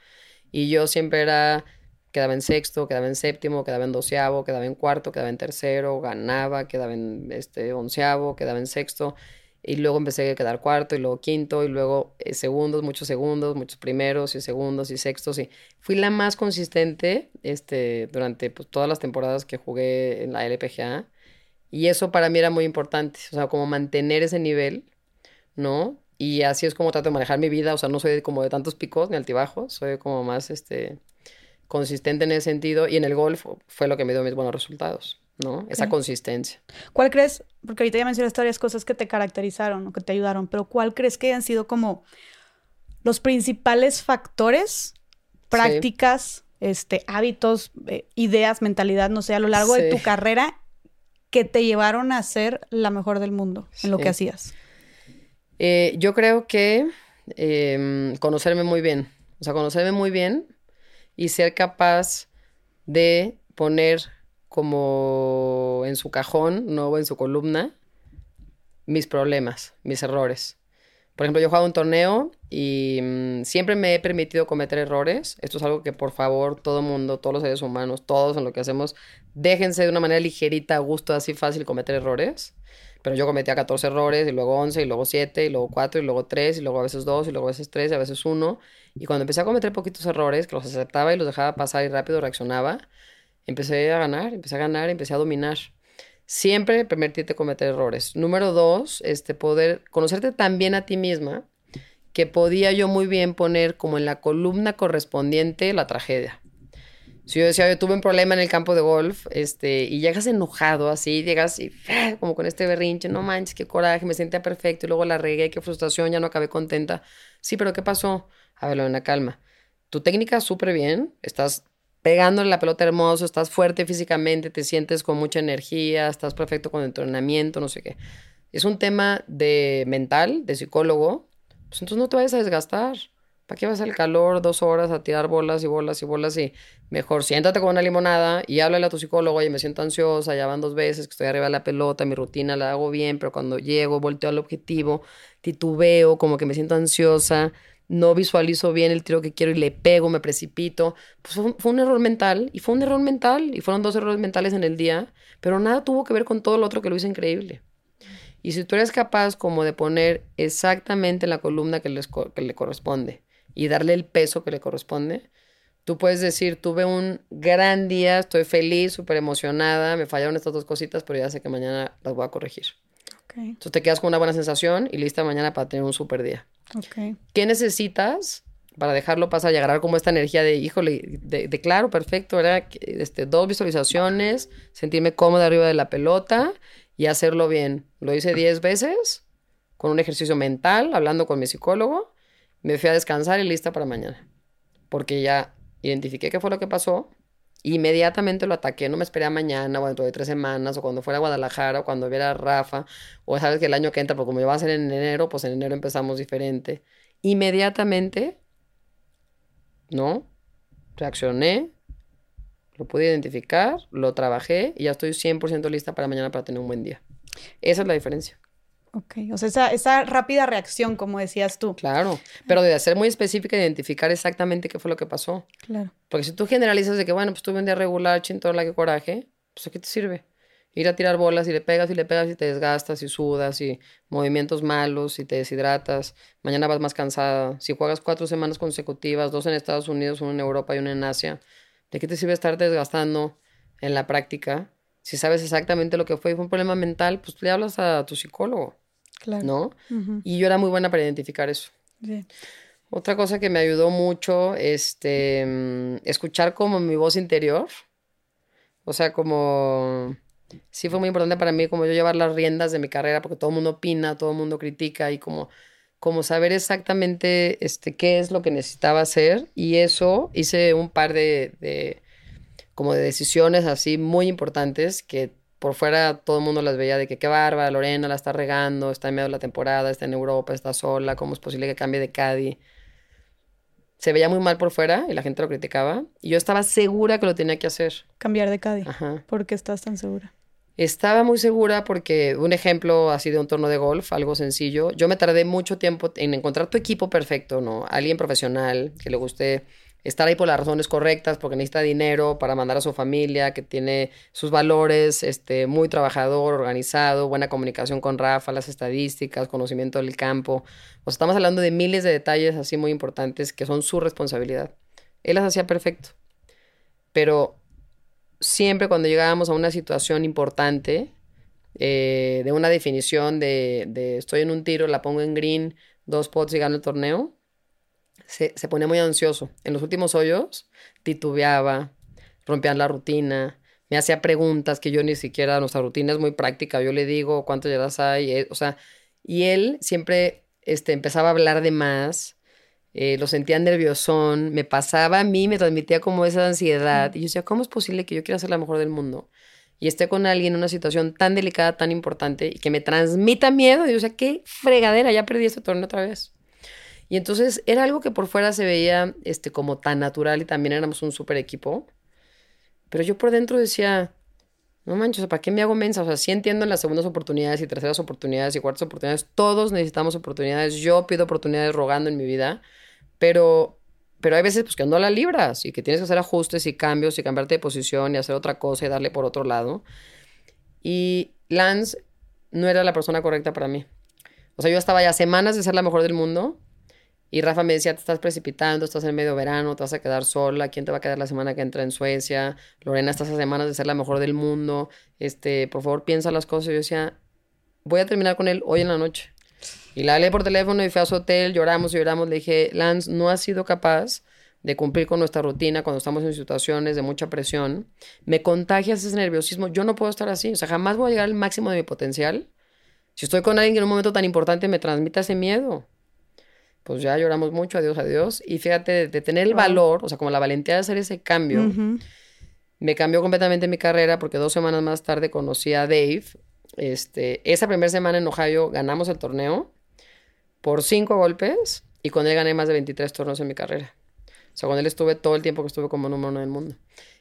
Y yo siempre era quedaba en sexto, quedaba en séptimo, quedaba en doceavo, quedaba en cuarto, quedaba en tercero, ganaba, quedaba en este, onceavo, quedaba en sexto, y luego empecé a quedar cuarto, y luego quinto, y luego eh, segundos, muchos segundos, muchos primeros, y segundos, y sextos, y fui la más consistente este, durante pues, todas las temporadas que jugué en la LPGA, y eso para mí era muy importante, o sea, como mantener ese nivel, ¿no? Y así es como trato de manejar mi vida, o sea, no soy como de tantos picos ni altibajos, soy como más, este, consistente en ese sentido y en el golf fue lo que me dio mis buenos resultados, ¿no? Esa consistencia. ¿Cuál crees, porque ahorita ya mencionaste varias cosas que te caracterizaron o que te ayudaron, pero cuál crees que hayan sido como los principales factores, prácticas, este, hábitos, eh, ideas, mentalidad, no sé, a lo largo de tu carrera que te llevaron a ser la mejor del mundo en lo que hacías? Eh, yo creo que em, conocerme muy bien, o sea, conocerme muy bien y ser capaz de poner como en su cajón, no en su columna, mis problemas, mis errores. Por ejemplo, yo juego un torneo y mm, siempre me he permitido cometer errores. Esto es algo que por favor todo mundo, todos los seres humanos, todos en lo que hacemos, déjense de una manera ligerita, a gusto, así fácil cometer errores pero yo cometía 14 errores y luego 11 y luego 7 y luego 4 y luego 3 y luego a veces 2 y luego a veces 3 y a veces 1. Y cuando empecé a cometer poquitos errores, que los aceptaba y los dejaba pasar y rápido reaccionaba, empecé a ganar, empecé a ganar, empecé a dominar. Siempre permitirte cometer errores. Número dos, este, poder conocerte tan bien a ti misma que podía yo muy bien poner como en la columna correspondiente la tragedia. Si yo decía, yo tuve un problema en el campo de golf, este, y llegas enojado así, llegas y ¡ah! como con este berrinche, no manches, qué coraje, me sentía perfecto, y luego la regué, qué frustración, ya no acabé contenta. Sí, pero ¿qué pasó? A verlo en la calma. Tu técnica súper bien, estás pegándole la pelota hermoso, estás fuerte físicamente, te sientes con mucha energía, estás perfecto con el entrenamiento, no sé qué. Es un tema de mental, de psicólogo, pues entonces no te vayas a desgastar. ¿Para qué vas al calor dos horas a tirar bolas y bolas y bolas y mejor siéntate con una limonada y háblale a tu psicólogo, y me siento ansiosa, ya van dos veces que estoy arriba de la pelota, mi rutina la hago bien, pero cuando llego, volteo al objetivo, titubeo, como que me siento ansiosa, no visualizo bien el tiro que quiero y le pego, me precipito. Pues fue, un error mental y fue un error mental y fueron dos errores mentales en el día, pero nada tuvo que ver con todo lo otro que lo hice increíble. Y si tú eres capaz como de poner exactamente la columna que le corresponde y darle el peso que le corresponde, tú puedes decir, tuve un gran día, estoy feliz, súper emocionada, me fallaron estas dos cositas, pero ya sé que mañana las voy a corregir. Ok, Entonces te quedas con una buena sensación y lista mañana para tener un súper día. ¿Qué necesitas para dejarlo pasar y agarrar como esta energía de, híjole, de, de claro, perfecto, ¿verdad? Este, dos visualizaciones, sentirme cómoda arriba de la pelota y hacerlo bien. Lo hice 10 veces con un ejercicio mental, hablando con mi psicólogo. Me fui a descansar y lista para mañana. Porque ya identifiqué qué fue lo que pasó. Inmediatamente lo ataqué, no me esperé a mañana o dentro de tres semanas o cuando fuera a Guadalajara o cuando viera a Rafa o sabes que el año que entra, porque como va a ser en enero, pues en enero empezamos diferente. Inmediatamente, ¿no? Reaccioné, lo pude identificar, lo trabajé y ya estoy 100% lista para mañana para tener un buen día. Esa es la diferencia. Ok, o sea, esa, esa rápida reacción, como decías tú. Claro, pero de ser muy específica, identificar exactamente qué fue lo que pasó. Claro. Porque si tú generalizas de que, bueno, pues tuve un día regular, chintola, qué coraje, pues ¿a qué te sirve? Ir a tirar bolas y le pegas y le pegas y te desgastas y sudas y movimientos malos y te deshidratas. Mañana vas más cansada. Si juegas cuatro semanas consecutivas, dos en Estados Unidos, uno en Europa y uno en Asia, ¿de qué te sirve estarte desgastando en la práctica? Si sabes exactamente lo que fue y fue un problema mental, pues le hablas a tu psicólogo, Claro. ¿no? Y yo era muy buena para identificar eso. sí. Otra cosa que me ayudó mucho, este, mm, escuchar como mi voz interior. O sea, como, sí fue muy importante para mí como yo llevar las riendas de mi carrera, porque todo el mundo opina, todo el mundo critica y como, como saber exactamente, este, qué es lo que necesitaba hacer. Y eso hice un par de, de, como de decisiones así muy importantes que por fuera todo el mundo las veía de que qué bárbara, Lorena la está regando, está en medio de la temporada, está en Europa, está sola, ¿cómo es posible que cambie de Cádiz? Se veía muy mal por fuera y la gente lo criticaba. Y yo estaba segura que lo tenía que hacer. Cambiar de Cádiz. Ajá. ¿Por qué estás tan segura? Estaba muy segura porque un ejemplo así de un torneo de golf, algo sencillo. Yo me tardé mucho tiempo en encontrar tu equipo perfecto, ¿no? Alguien profesional que le guste estar ahí por las razones correctas, porque necesita dinero para mandar a su familia, que tiene sus valores, este, muy trabajador, organizado, buena comunicación con Rafa, las estadísticas, conocimiento del campo. O sea, estamos hablando de miles de detalles así muy importantes que son su responsabilidad. Él las hacía perfecto. Pero siempre cuando llegábamos a una situación importante, eh, de una definición de, de estoy en un tiro, la pongo en green, dos pots y gano el torneo, se, se ponía muy ansioso. En los últimos hoyos titubeaba, rompían la rutina, me hacía preguntas que yo ni siquiera, nuestra rutina es muy práctica, yo le digo cuántas yardas hay, eh, o sea, y él siempre este, empezaba a hablar de más, eh, lo sentía nerviosón, me pasaba a mí, me transmitía como esa ansiedad, y yo decía, ¿cómo es posible que yo quiera ser la mejor del mundo? Y esté con alguien en una situación tan delicada, tan importante, y que me transmita miedo, y yo decía, qué fregadera, ya perdí este torneo otra vez. Y entonces era algo que por fuera se veía este, como tan natural y también éramos un súper equipo. Pero yo por dentro decía, no manches, ¿para qué me hago mensa? O sea, sí entiendo en las segundas oportunidades y terceras oportunidades y cuartas oportunidades. Todos necesitamos oportunidades. Yo pido oportunidades rogando en mi vida. Pero, pero hay veces pues, que no la libras y que tienes que hacer ajustes y cambios y cambiarte de posición y hacer otra cosa y darle por otro lado. Y Lance no era la persona correcta para mí. O sea, yo estaba ya semanas de ser la mejor del mundo y Rafa me decía, te estás precipitando, estás en medio verano, te vas a quedar sola, ¿quién te va a quedar la semana que entra en Suecia? Lorena, estás a semanas de ser la mejor del mundo, este, por favor piensa las cosas. Y yo decía, voy a terminar con él hoy en la noche. Y la hablé por teléfono y fui a su hotel, lloramos y lloramos, le dije, Lance, no has sido capaz de cumplir con nuestra rutina cuando estamos en situaciones de mucha presión, me contagias ese nerviosismo, yo no puedo estar así, o sea, jamás voy a llegar al máximo de mi potencial. Si estoy con alguien que en un momento tan importante me transmita ese miedo, pues ya lloramos mucho, adiós, adiós. Y fíjate, de, tener el valor, o sea, como la valentía de hacer ese cambio, me cambió completamente mi carrera porque dos semanas más tarde conocí a Dave. Este, esa primera semana en Ohio ganamos el torneo por cinco golpes y con él gané más de 23 torneos en mi carrera. O sea, con él estuve todo el tiempo que estuve como número uno del mundo.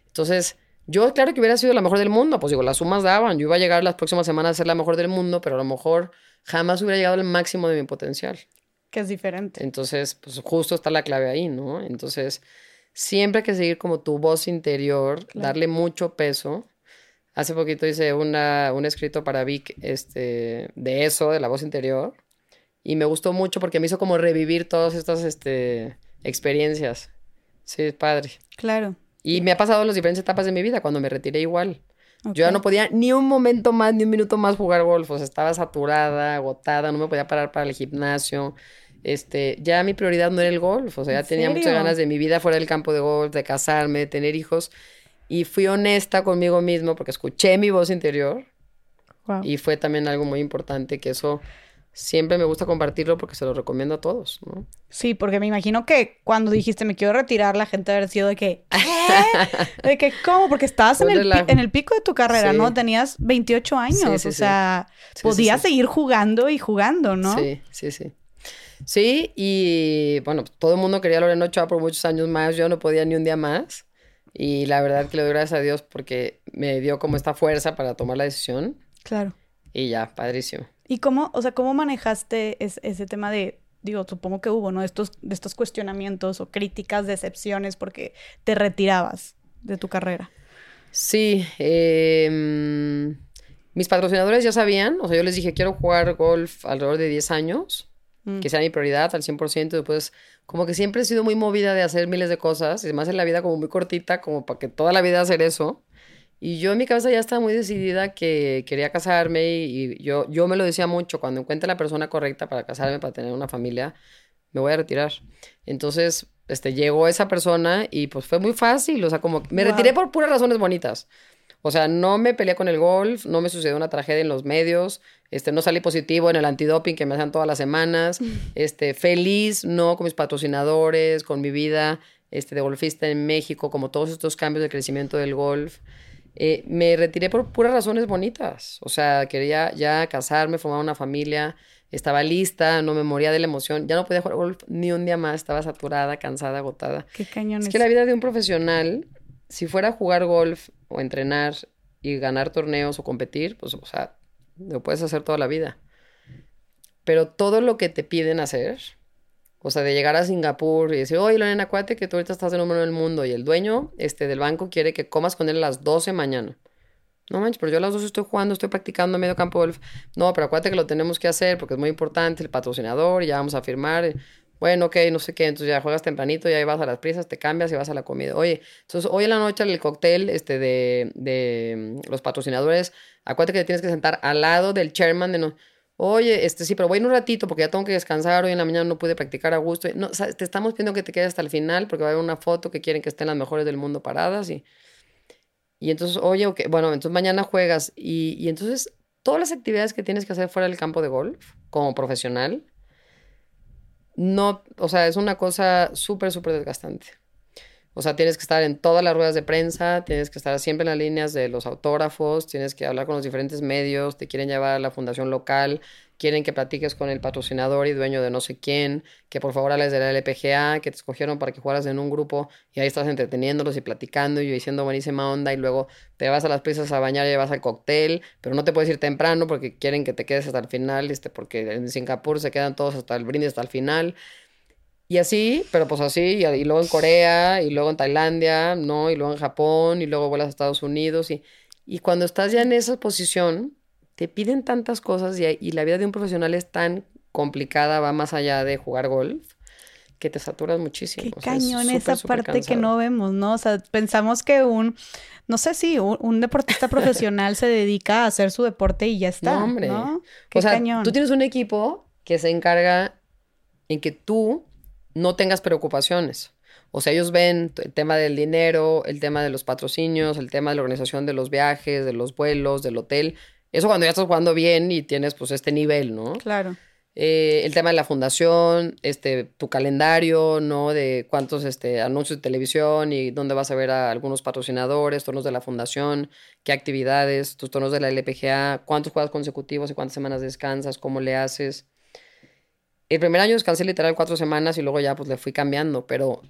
Entonces, yo claro que hubiera sido la mejor del mundo, pues digo, las sumas daban. Yo iba a llegar las próximas semanas a ser la mejor del mundo, pero a lo mejor jamás hubiera llegado al máximo de mi potencial. Que es diferente. Entonces, pues justo está la clave ahí, ¿no? Entonces, siempre hay que seguir como tu voz interior, darle mucho peso. Hace poquito hice una, un escrito para Vic este, de eso, de la voz interior. Y me gustó mucho porque me hizo como revivir todas estas este, experiencias. Sí, padre. Claro. Y me ha pasado en las diferentes etapas de mi vida, cuando me retiré igual. Yo ya no podía ni un momento más, ni un minuto más jugar golf. O sea, estaba saturada, agotada, no me podía parar para el gimnasio. Este, ya mi prioridad no era el golf. O sea, ya tenía muchas ganas de mi vida fuera del campo de golf, de casarme, de tener hijos. Y fui honesta conmigo mismo porque escuché mi voz interior. Y fue también algo muy importante que eso siempre me gusta compartirlo porque se lo recomiendo a todos, ¿no? Sí, porque me imagino que cuando dijiste me quiero retirar, la gente haber sido de que, De que, ¿cómo? Porque estabas en el, en el, pico de tu carrera, ¿no? Tenías 28 años, o sea, podías seguir jugando y jugando, ¿no? Sí, sí, sí. Sí, y bueno, todo el mundo quería a Lorena Ochoa por muchos años más, yo no podía ni un día más. Y la verdad que le doy gracias a Dios porque me dio como esta fuerza para tomar la decisión. Claro. Y ya, padrísimo. ¿Y cómo, o sea, cómo manejaste ese tema de, digo, supongo que hubo, ¿no? Estos, de estos cuestionamientos o críticas, decepciones, porque te retirabas de tu carrera. Sí, em, mis patrocinadores ya sabían, o sea, yo les dije, quiero jugar golf alrededor de 10 años, mm. que sea mi prioridad al 100%, después como que siempre he sido muy movida de hacer miles de cosas, y además en la vida como muy cortita, como para que toda la vida hacer eso. Y yo en mi cabeza ya estaba muy decidida que quería casarme y, yo, yo me lo decía mucho, cuando encuentre la persona correcta para casarme, para tener una familia, me voy a retirar. Entonces, este, llegó esa persona y pues fue muy fácil, o sea, como me retiré por puras razones bonitas. O sea, no me peleé con el golf, no me sucedió una tragedia en los medios, este, no salí positivo en el antidoping que me hacen todas las semanas, este, feliz, no con mis patrocinadores, con mi vida este, de golfista en México, como todos estos cambios de crecimiento del golf. Eh, me retiré por puras razones bonitas. O sea, quería ya casarme, formar una familia, estaba lista, no me moría de la emoción. Ya no podía jugar golf ni un día más, estaba saturada, cansada, agotada. Qué cañón. Es que la vida de un profesional, si fuera a jugar golf o entrenar y ganar torneos o competir, pues, o sea, lo puedes hacer toda la vida. Pero todo lo que te piden hacer, o sea, de llegar a Singapur y decir, oye, Lorena, acuérdate que tú ahorita estás de número del mundo y el dueño este, del banco quiere que comas con él a las 12 mañana. No manches, pero yo a las 12 estoy jugando, estoy practicando medio campo golf. No, pero acuérdate que lo tenemos que hacer porque es muy importante, el patrocinador, y ya vamos a firmar. Bueno, ok, no sé qué, entonces ya juegas tempranito, ya vas a las prisas, te cambias y vas a la comida. Oye, entonces hoy en la noche el cóctel este, de, de los patrocinadores, acuérdate que te tienes que sentar al lado del chairman de no Oye, este sí, pero voy en un ratito porque ya tengo que descansar. Hoy en la mañana no pude practicar a gusto. No, te estamos pidiendo que te quedes hasta el final porque va a haber una foto que quieren que estén las mejores del mundo paradas. Y, y entonces, oye, okay, bueno, entonces mañana juegas. Y, y entonces, todas las actividades que tienes que hacer fuera del campo de golf como profesional, no, o sea, es una cosa súper, súper desgastante. O sea, tienes que estar en todas las ruedas de prensa, tienes que estar siempre en las líneas de los autógrafos, tienes que hablar con los diferentes medios, te quieren llevar a la fundación local, quieren que platiques con el patrocinador y dueño de no sé quién, que por favor hables de la LPGA, que te escogieron para que jugaras en un grupo y ahí estás entreteniéndolos y platicando y diciendo buenísima onda y luego te vas a las prisas a bañar y vas al cóctel, pero no te puedes ir temprano porque quieren que te quedes hasta el final, este, porque en Singapur se quedan todos hasta el brindis hasta el final. Y así, pero pues así, y, luego en Corea, y luego en Tailandia, ¿no? Y luego en Japón, y luego vuelas a Estados Unidos. Y, y cuando estás ya en esa posición, te piden tantas cosas y, y la vida de un profesional es tan complicada, va más allá de jugar golf, que te saturas muchísimo. Qué cañón esa parte que no vemos, ¿no? O sea, pensamos que un, no sé si un, deportista profesional se dedica a hacer su deporte y ya está. No, hombre. Qué o sea, cañón. tú tienes un equipo que se encarga en que tú no tengas preocupaciones. O sea, ellos ven el tema del dinero, el tema de los patrocinios, el tema de la organización de los viajes, de los vuelos, del hotel. Eso cuando ya estás jugando bien y tienes pues este nivel, ¿no? Claro. Eh, el tema de la fundación, este, tu calendario, ¿no? De cuántos este, anuncios de televisión y dónde vas a ver a algunos patrocinadores, tornos de la fundación, qué actividades, tus tornos de la LPGA, cuántos juegos consecutivos y cuántas semanas descansas, cómo le haces. El primer año descansé literal cuatro semanas y luego ya pues le fui cambiando, pero,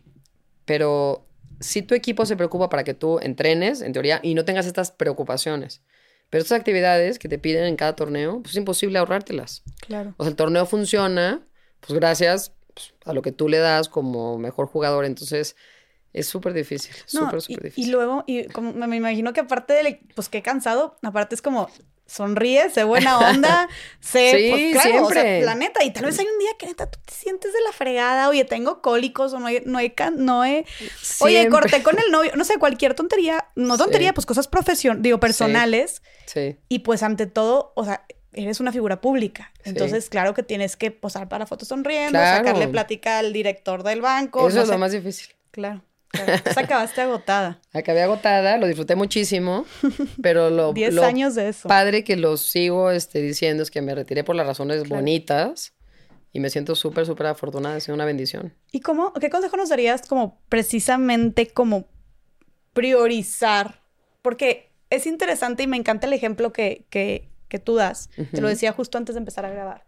pero si tu equipo se preocupa para que tú entrenes, en teoría, y no tengas estas preocupaciones. Pero estas actividades que te piden en cada torneo, pues es imposible ahorrártelas. Claro. O sea, el torneo funciona pues gracias pues, a lo que tú le das como mejor jugador. Entonces, es súper difícil, súper, súper difícil. Y luego, y como me imagino que aparte de, pues qué cansado, aparte es como, sonríe, sé buena onda, sé, Sí, pues, claro, siempre. o sea, la neta, y tal vez hay un día que neta tú te sientes de la fregada, oye, tengo cólicos, o no he, no can- no he, oye, corté con el novio, no sé, cualquier tontería, no tontería, Sí. pues cosas profesionales, digo, personales, Sí, y pues ante todo, o sea, eres una figura pública, entonces claro que tienes que posar para fotos sonriendo, Claro. sacarle plática al director del banco, eso no es sé. lo más difícil. Claro, acabaste agotada. Acabé agotada, lo disfruté muchísimo, pero lo, Diez lo años de eso. padre que lo sigo este, diciendo es que me retiré por las razones Claro. bonitas y me siento súper, súper afortunada, ha sido una bendición. ¿Y cómo, qué consejo nos darías como precisamente como priorizar? Porque es interesante y me encanta el ejemplo que, que, que tú das. Te lo decía justo antes de empezar a grabar.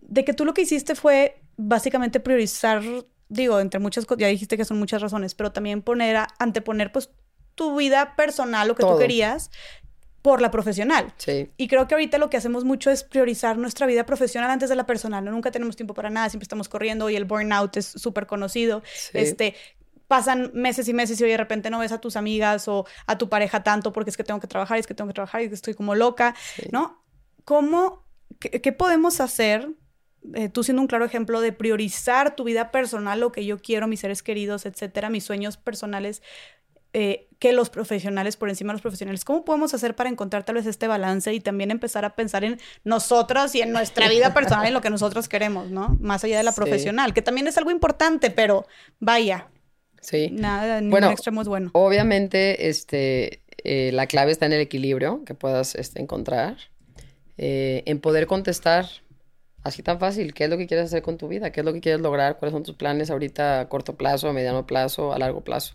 De que tú lo que hiciste fue básicamente priorizar, digo, entre muchas cosas, ya dijiste que son muchas razones, pero también poner, a- anteponer pues tu vida personal, lo que tú Todo. querías, por la profesional. Sí, Y creo que ahorita lo que hacemos mucho es priorizar nuestra vida profesional antes de la personal. ¿no? Nunca tenemos tiempo para nada, siempre estamos corriendo y el burnout es súper conocido. sí. Este, pasan meses y meses y hoy de repente no ves a tus amigas o a tu pareja tanto porque es que tengo que trabajar, es que tengo que trabajar y es que estoy como loca, Sí. ¿no? ¿Cómo, qué, qué podemos hacer? Eh, tú siendo un claro ejemplo de priorizar tu vida personal, lo que yo quiero, mis seres queridos, etcétera, mis sueños personales, eh, que los profesionales por encima de los profesionales. ¿Cómo podemos hacer para encontrar tal vez este balance y también empezar a pensar en nosotras y en nuestra vida personal, en lo que nosotros queremos, ¿no? Más allá de la Sí. profesional, que también es algo importante, pero vaya, sí. nada, ningún Bueno, extremo es bueno. Obviamente, este, eh, la clave está en el equilibrio que puedas este, encontrar, eh, en poder contestar así tan fácil, qué es lo que quieres hacer con tu vida, qué es lo que quieres lograr, cuáles son tus planes ahorita a corto plazo, a mediano plazo, a largo plazo.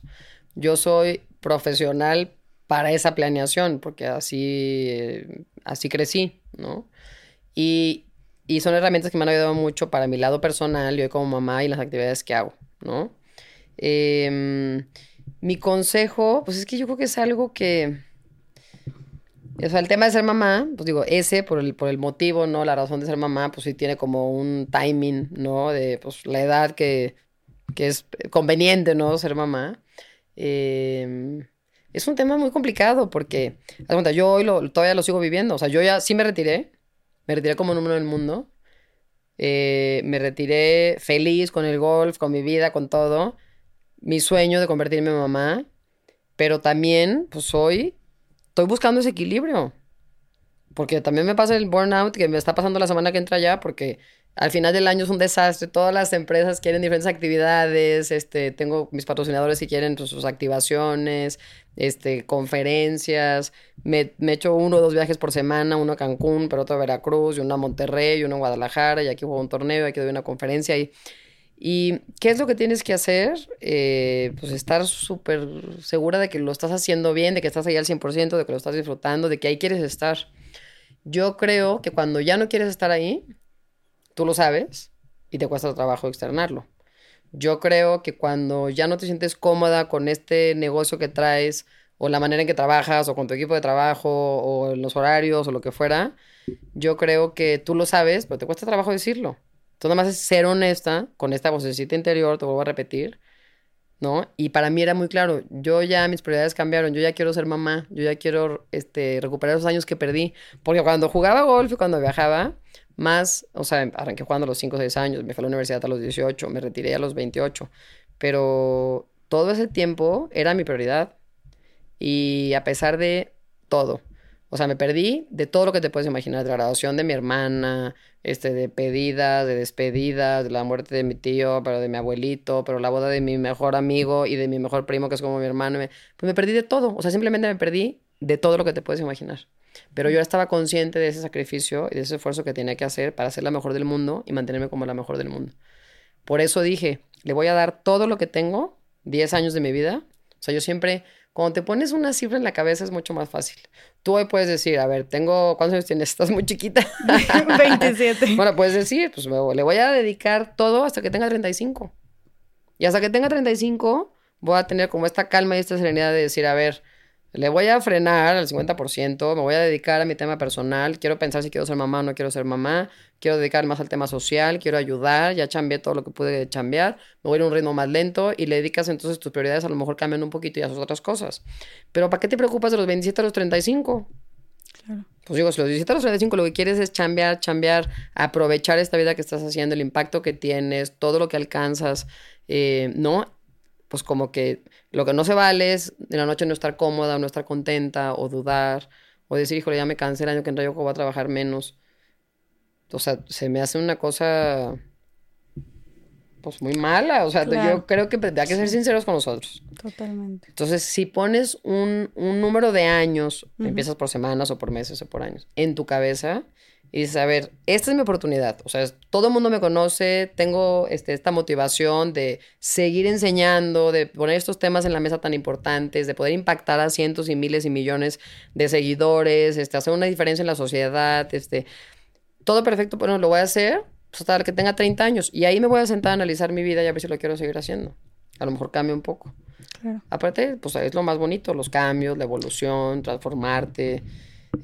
Yo soy profesional para esa planeación, porque así, así crecí, ¿no? Y, y son herramientas que me han ayudado mucho para mi lado personal, yo como mamá y las actividades que hago, ¿no? Em, mi consejo, pues es que yo creo que es algo que... O sea, el tema de ser mamá, pues digo, ese por el, por el motivo, ¿no? La razón de ser mamá, pues sí tiene como un timing, ¿no? De pues la edad que, que es conveniente, ¿no? Ser mamá. Em, es un tema muy complicado porque, haz cuenta, yo hoy lo, todavía lo sigo viviendo. O sea, yo ya sí me retiré, me retiré como número del mundo. Eh, me retiré feliz con el golf, con mi vida, con todo. Mi sueño de convertirme en mamá. Pero también, pues hoy estoy buscando ese equilibrio. Porque también me pasa el burnout que me está pasando la semana que entra ya, porque al final del año es un desastre. Todas las empresas quieren diferentes actividades. Este, tengo mis patrocinadores que quieren sus activaciones, este, conferencias. Me, me echo uno o dos viajes por semana, uno a Cancún, pero otro a Veracruz, y uno a Monterrey, y uno a Guadalajara, y aquí juego un torneo, y aquí doy una conferencia. Y, ¿Y qué es lo que tienes que hacer? Eh, pues estar súper segura de que lo estás haciendo bien, de que estás ahí al 100%, de que lo estás disfrutando, de que ahí quieres estar. Yo creo que cuando ya no quieres estar ahí, tú lo sabes y te cuesta trabajo externarlo. Yo creo que cuando ya no te sientes cómoda con este negocio que traes, o la manera en que trabajas, o con tu equipo de trabajo, o los horarios, o lo que fuera, yo creo que tú lo sabes, pero te cuesta trabajo decirlo. Entonces, nada más es ser honesta con esta vocecita interior, te vuelvo a repetir, ¿no? Y para mí era muy claro, yo ya, mis prioridades cambiaron, yo ya quiero ser mamá, yo ya quiero este, recuperar esos años que perdí, porque cuando jugaba golf y cuando viajaba, más, o sea, arranqué jugando a los 5 o 6 años, me fui a la universidad a los 18, me retiré a los 28, pero todo ese tiempo era mi prioridad y a pesar de todo, o sea, me perdí de todo lo que te puedes imaginar, de la graduación de mi hermana, este, de pedidas, de despedidas, de la muerte de mi tío, pero de mi abuelito, pero la boda de mi mejor amigo y de mi mejor primo, que es como mi hermano. Pues me perdí de todo, o sea, simplemente me perdí de todo lo que te puedes imaginar. Pero yo estaba consciente de ese sacrificio y de ese esfuerzo que tenía que hacer para ser la mejor del mundo y mantenerme como la mejor del mundo. Por eso dije, le voy a dar todo lo que tengo, 10 años de mi vida. O sea, yo siempre, cuando te pones una cifra en la cabeza es mucho más fácil. Tú hoy puedes decir, a ver, tengo, ¿cuántos años tienes? Estás muy chiquita. 27. Bueno, puedes decir, pues me- le voy a dedicar todo hasta que tenga 35. Y hasta que tenga 35 voy a tener como esta calma y esta serenidad de decir, a ver, Le voy a frenar al 50%, me voy a dedicar a mi tema personal, quiero pensar si quiero ser mamá o no quiero ser mamá, quiero dedicar más al tema social, quiero ayudar, ya chambeé todo lo que pude chambear, me voy a ir a un ritmo más lento y le dedicas entonces tus prioridades a lo mejor cambian un poquito y haces otras cosas. Pero ¿para qué te preocupas de los 27 a los 35? Claro. Pues digo, si los 17 a los 35 lo que quieres es chambear, chambear, aprovechar esta vida que estás haciendo, el impacto que tienes, todo lo que alcanzas, eh, ¿no? Pues como que lo que no se vale es en la noche no estar cómoda, o no estar contenta, o dudar, o decir, híjole, ya me cansé el año que entra, yo voy a trabajar menos. O sea, se me hace una cosa pues muy mala. O sea, yo creo que hay que ser sinceros con nosotros. Totalmente. Entonces, si pones un, número de años, empiezas por semanas o por meses o por años, en tu cabeza, y dices, a ver, esta es mi oportunidad. O sea, todo el mundo me conoce, tengo este, esta motivación de seguir enseñando, de poner estos temas en la mesa tan importantes, de poder impactar a cientos y miles y millones de seguidores, este, hacer una diferencia en la sociedad, este, todo perfecto, bueno, lo voy a hacer pues, hasta que tenga 30 años. Y ahí me voy a sentar a analizar mi vida y a ver si lo quiero seguir haciendo. A lo mejor cambia un poco. Claro. Aparte, pues es lo más bonito, los cambios, la evolución, transformarte.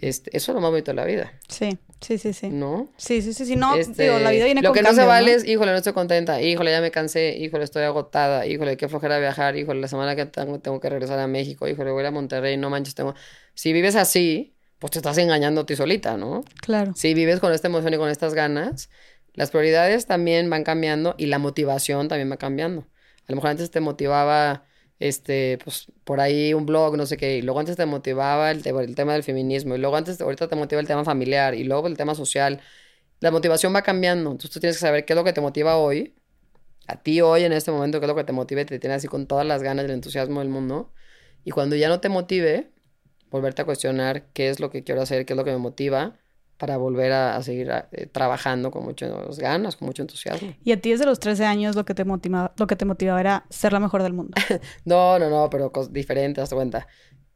Este, eso es lo más bonito de la vida. Sí. Sí, sí, sí. ¿No? Sí, sí, sí, sí. No, este, digo, la vida viene Lo que no se vale es, híjole, no estoy contenta, híjole, ya me cansé, híjole, estoy agotada, híjole, qué flojera viajar, híjole, la semana que tengo, tengo que regresar a México, híjole, voy a Monterrey, no manches, tengo... Si vives así, pues te estás engañando a ti solita, ¿no? Claro. Si vives con esta emoción y con estas ganas, las prioridades también van cambiando y la motivación también va cambiando. A lo mejor antes te motivaba este, pues por ahí un blog, no sé qué, y luego antes te motivaba el, el, tema del feminismo, y luego antes, ahorita te motiva el tema familiar, y luego el tema social. La motivación va cambiando, entonces tú tienes que saber qué es lo que te motiva hoy, a ti hoy en este momento, qué es lo que te motiva y te tiene así con todas las ganas el entusiasmo del mundo, y cuando ya no te motive, volverte a cuestionar qué es lo que quiero hacer, qué es lo que me motiva, para volver a, seguir eh, trabajando con muchas ganas, con mucho entusiasmo. ¿Y a ti desde los 13 años lo que te motivaba, lo que te motivaba era ser la mejor del mundo? no, no, no, pero cosas diferentes, haz cuenta.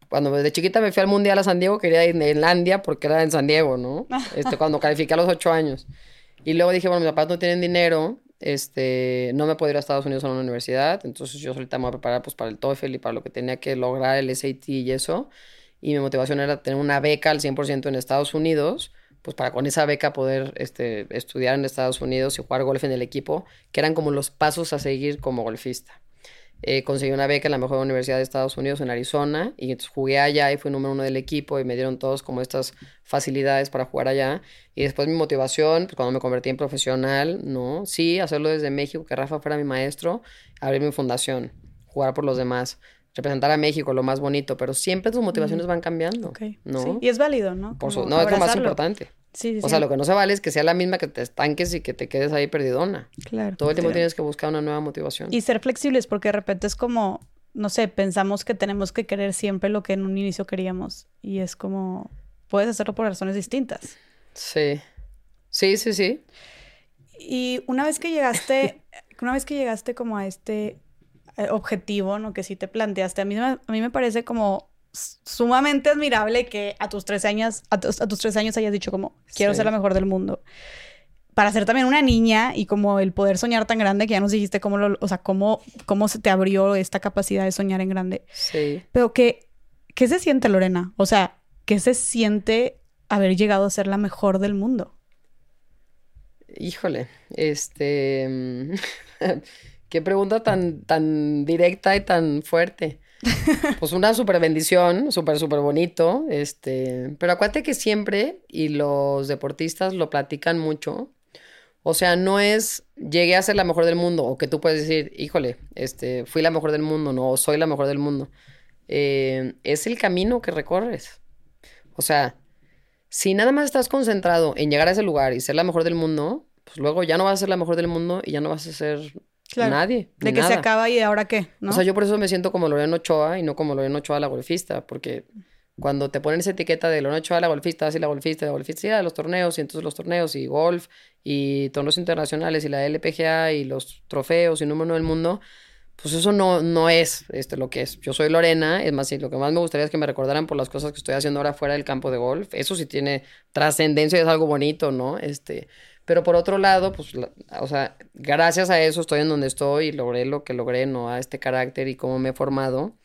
Cuando desde chiquita me fui al Mundial a San Diego, quería ir a Islandia porque era en San Diego, ¿no? Este, cuando califiqué a los 8 años. Y luego dije, bueno, mis papás no tienen dinero, este, no me puedo ir a Estados Unidos a una universidad, entonces yo solita me voy a preparar pues, para el TOEFL y para lo que tenía que lograr, el SAT y eso. Y mi motivación era tener una beca al 100% en Estados Unidos pues para con esa beca poder este, estudiar en Estados Unidos y jugar golf en el equipo, que eran como los pasos a seguir como golfista. Eh, conseguí una beca en la mejor universidad de Estados Unidos, en Arizona, y jugué allá y fui número uno del equipo y me dieron todos como estas facilidades para jugar allá. Y después mi motivación, pues cuando me convertí en profesional, ¿no? Sí, hacerlo desde México, que Rafa fuera mi maestro, abrir mi fundación, jugar por los demás representar a México, lo más bonito, pero siempre tus motivaciones van cambiando. ¿no? Y es válido, ¿no? no, es lo más importante. Sí, o sea, lo que no se vale es que sea la misma que te estanques y que te quedes ahí perdidona. Claro. Todo el tiempo tienes que buscar una nueva motivación. Y ser flexibles, porque de repente es como, no sé, pensamos que tenemos que querer siempre lo que en un inicio queríamos. Y es como, puedes hacerlo por razones distintas. Sí. Sí, sí, sí. Y una vez que llegaste, una vez que llegaste como a este objetivo, ¿no? Que sí te planteaste, a mí, a mí me parece como sumamente admirable que a tus tres años, a tus, tres años hayas dicho como, quiero ser la mejor del mundo. Para ser también una niña y como el poder soñar tan grande que ya nos dijiste cómo lo, o sea, cómo, cómo se te abrió esta capacidad de soñar en grande. Sí. Pero que, ¿qué se siente, Lorena? O sea, ¿qué se siente haber llegado a ser la mejor del mundo? Híjole, este... Qué pregunta tan, tan directa y tan fuerte. Pues una súper bendición, súper, súper bonito. Este, pero acuérdate que siempre, y los deportistas lo platican mucho, o sea, no es llegué a ser la mejor del mundo, o que tú puedes decir, híjole, este, fui la mejor del mundo, no, o soy la mejor del mundo. Eh, es el camino que recorres. O sea, si nada más estás concentrado en llegar a ese lugar y ser la mejor del mundo, pues luego ya no vas a ser la mejor del mundo y ya no vas a ser Nadie. De que se acaba y ahora qué, ¿no? O sea, yo por eso me siento como Lorena Ochoa y no como Lorena Ochoa la golfista, porque cuando te ponen esa etiqueta de Lorena Ochoa la golfista, así la golfista, la golfista, sí, los torneos, y entonces los torneos, y golf, y torneos internacionales, y la LPGA, y los trofeos, y número uno del mundo, pues eso no, no es este, lo que es. Yo soy Lorena, es más, y lo que más me gustaría es que me recordaran por las cosas que estoy haciendo ahora fuera del campo de golf. Eso sí tiene trascendencia y es algo bonito, ¿no? Este, pero por otro lado, pues, o sea, gracias a eso estoy en donde estoy y logré lo que logré, ¿no? A este carácter y cómo me he formado.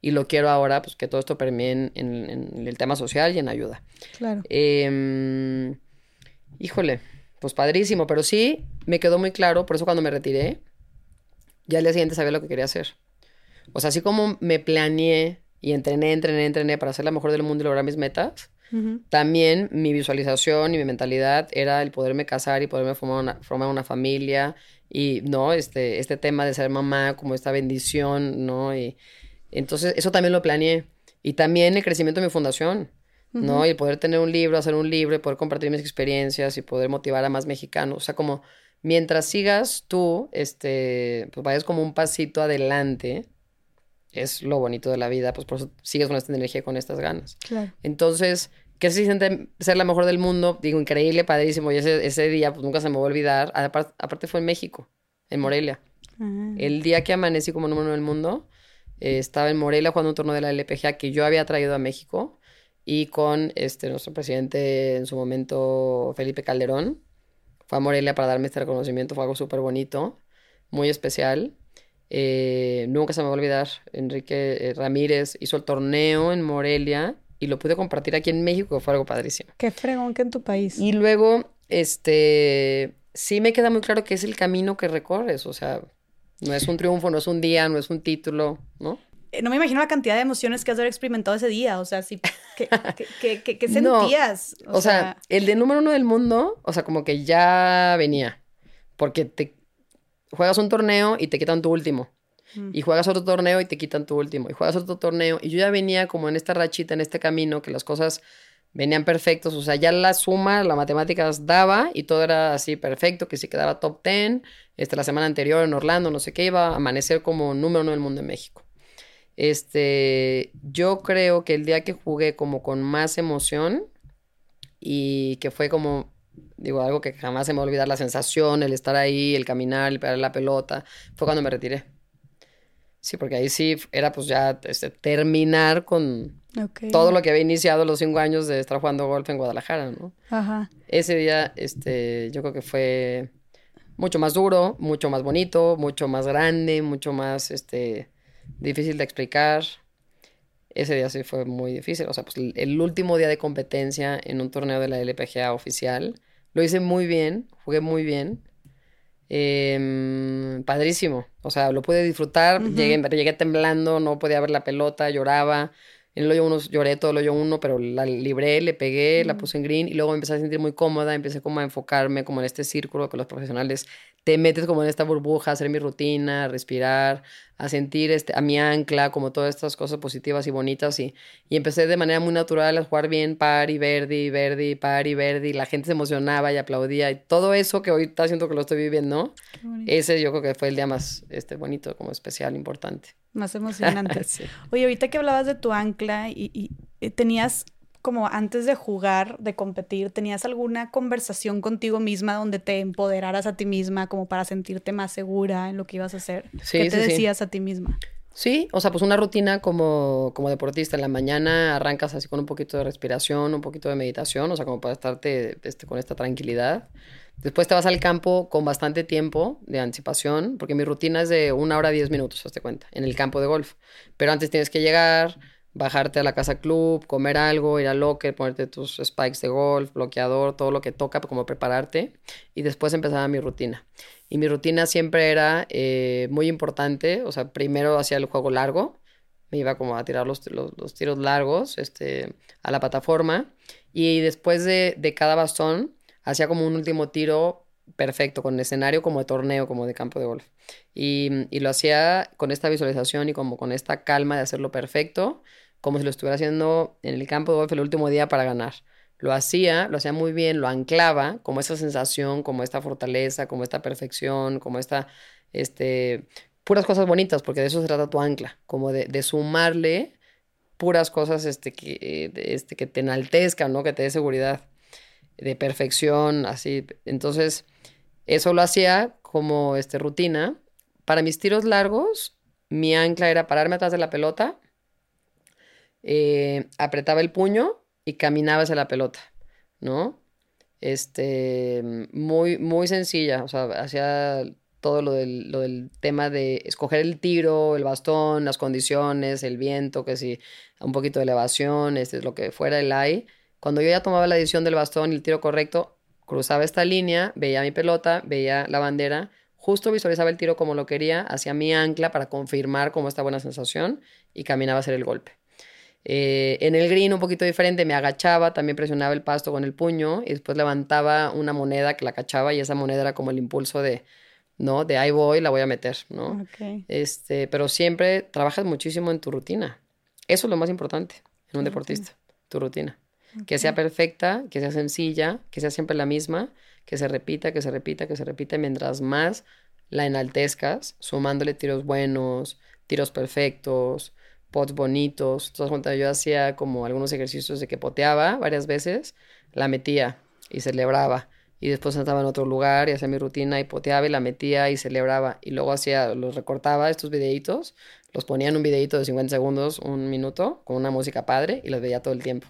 y lo quiero ahora, pues que todo esto permee en, en- en el tema social y en ayuda. Claro. Em, híjole, pues padrísimo, pero sí me quedó muy claro, por eso cuando me retiré, ya al día siguiente sabía lo que quería hacer. O sea, así como me planeé y entrené, entrené, entrené para ser la mejor del mundo y lograr mis metas, También mi visualización y mi mentalidad era el poderme casar y poderme formar una, formar una familia y, ¿no? Este, este tema de ser mamá como esta bendición, ¿no? Y entonces eso también lo planeé. Y también el crecimiento de mi fundación, ¿no? Y el poder tener un libro, hacer un libro, y poder compartir mis experiencias y poder motivar a más mexicanos. O sea, como mientras sigas tú, este, pues vayas como un pasito adelante, es lo bonito de la vida, pues por eso sigues con esta energía, con estas ganas. Claro. Entonces, ¿qué se siente ser la mejor del mundo? Digo, increíble, padrísimo. Y ese, ese día, pues nunca se me va a olvidar. Aparte, aparte fue en México, en Morelia. Ah. El día que amanecí como número uno del mundo, eh, estaba en Morelia jugando un torneo de la LPGA que yo había traído a México y con este, nuestro presidente en su momento, Felipe Calderón. Fue a Morelia para darme este reconocimiento, fue algo súper bonito, muy especial. Eh, nunca se me va a olvidar, Enrique eh, Ramírez hizo el torneo en Morelia y lo pude compartir aquí en México, fue algo padrísimo. Qué fregón que en tu país. Y luego, este, sí me queda muy claro que es el camino que recorres, o sea, no es un triunfo, no es un día, no es un título, ¿no? Eh, No me imagino la cantidad de emociones que has de haber experimentado ese día. O sea, sí, ¿qué, qué, qué- qué- No, sentías? O, sea, el de número uno del mundo, o sea, como que ya venía, porque te juegas un torneo y te quitan tu último. Y juegas otro torneo y te quitan tu último. Y juegas otro torneo. Y yo ya venía como en esta rachita, en este camino, que las cosas venían perfectos. O sea, ya la suma, la matemáticas daba y todo era así perfecto, que si quedaba top 10, este, la semana anterior en Orlando, no sé qué, iba a amanecer como número uno del mundo en México. Este, yo creo que el día que jugué como con más emoción y que fue como, digo, algo que jamás se me va a olvidar, la sensación, el estar ahí, el caminar, el pegar la pelota, fue cuando me retiré. Sí, porque ahí sí era pues ya este, terminar con todo lo que había iniciado los cinco años de estar jugando golf en Guadalajara, ¿no? Ajá. Ese día, este, yo creo que fue mucho más duro, mucho más bonito, mucho más grande, mucho más, este, difícil de explicar. Ese día sí fue muy difícil. O sea, pues el, el último día de competencia en un torneo de la LPGA oficial, lo hice muy bien, jugué muy bien. Em, padrísimo. O sea, lo pude disfrutar. Llegué, llegué temblando, no podía ver la pelota, lloraba. En el hoyo uno lloré todo el hoyo uno, pero la libré, le pegué, la puse en green y luego me empecé a sentir muy cómoda, empecé como a enfocarme como en este círculo que los profesionales te metes como en esta burbuja, hacer mi rutina, respirar, a sentir este, a mi ancla, como todas estas cosas positivas y bonitas y, y empecé de manera muy natural a jugar bien par y verde y verde y par y verde y la gente se emocionaba y aplaudía y todo eso que hoy está siento que lo estoy viviendo, bonito. ese yo creo que fue el día más este, bonito, como especial, importante. Más emocionante. Sí. Oye, ahorita que hablabas de tu ancla y, y- y tenías como antes de jugar, de competir, ¿tenías alguna conversación contigo misma donde te empoderaras a ti misma como para sentirte más segura en lo que ibas a hacer? Sí, ¿Qué te sí, sí. decías a ti misma? Sí, o sea, pues una rutina como, como deportista. En la mañana arrancas así con un poquito de respiración, un poquito de meditación, o sea, como para estarte este, con esta tranquilidad. Después te vas al campo con bastante tiempo de anticipación, porque mi rutina es de una hora diez minutos, hazte cuenta, en el campo de golf. Pero antes tienes que llegar, bajarte a la casa club, comer algo, ir al locker, ponerte tus spikes de golf, bloqueador, todo lo que toca, como prepararte. Y después empezaba mi rutina. Y mi rutina siempre era eh, muy importante, o sea, primero hacía el juego largo, me iba como a tirar los, los- los tiros largos este, a la plataforma y después de, de cada bastón hacía como un último tiro perfecto, con escenario como de torneo, como de campo de golf. Y, y lo hacía con esta visualización y como con esta calma de hacerlo perfecto, como si lo estuviera haciendo en el campo de golf el último día para ganar. Lo hacía, lo hacía muy bien, lo anclaba como esa sensación, como esta fortaleza, como esta perfección, como esta, este, puras cosas bonitas, porque de eso se trata tu ancla, como de, de sumarle puras cosas este, que, este, que te enaltezcan, ¿no? Que te dé seguridad, de perfección, así. Entonces, eso lo hacía como este, rutina. Para mis tiros largos, mi ancla era pararme atrás de la pelota, eh, apretaba el puño y caminaba hacia la pelota, ¿no? Este, muy, muy sencilla, o sea, hacía todo lo del, lo del tema de escoger el tiro, el bastón, las condiciones, el viento, que si un poquito de elevación, este es lo que fuera el hay. Cuando yo ya tomaba la decisión del bastón y el tiro correcto, cruzaba esta línea, veía mi pelota, veía la bandera, justo visualizaba el tiro como lo quería, hacía mi ancla para confirmar como esta buena sensación y caminaba a hacer el golpe. Eh, en el green un poquito diferente, me agachaba, también presionaba el pasto con el puño y después levantaba una moneda que la cachaba y esa moneda era como el impulso de, ¿no? De ahí voy, la voy a meter, ¿no? Este, pero siempre trabajas muchísimo en tu rutina. Eso es lo más importante en un deportista, tu rutina. Que sea perfecta, que sea sencilla, que sea siempre la misma, que se repita, que se repita, que se repita. Mientras más la enaltezcas, sumándole tiros buenos, tiros perfectos, pots bonitos. Entonces, yo hacía como algunos ejercicios de que poteaba varias veces, la metía y celebraba. Y después estaba en otro lugar y hacía mi rutina y poteaba y la metía y celebraba. Y luego hacía, los recortaba estos videitos, los ponía en un videito de 50 segundos, un minuto, con una música padre y los veía todo el tiempo.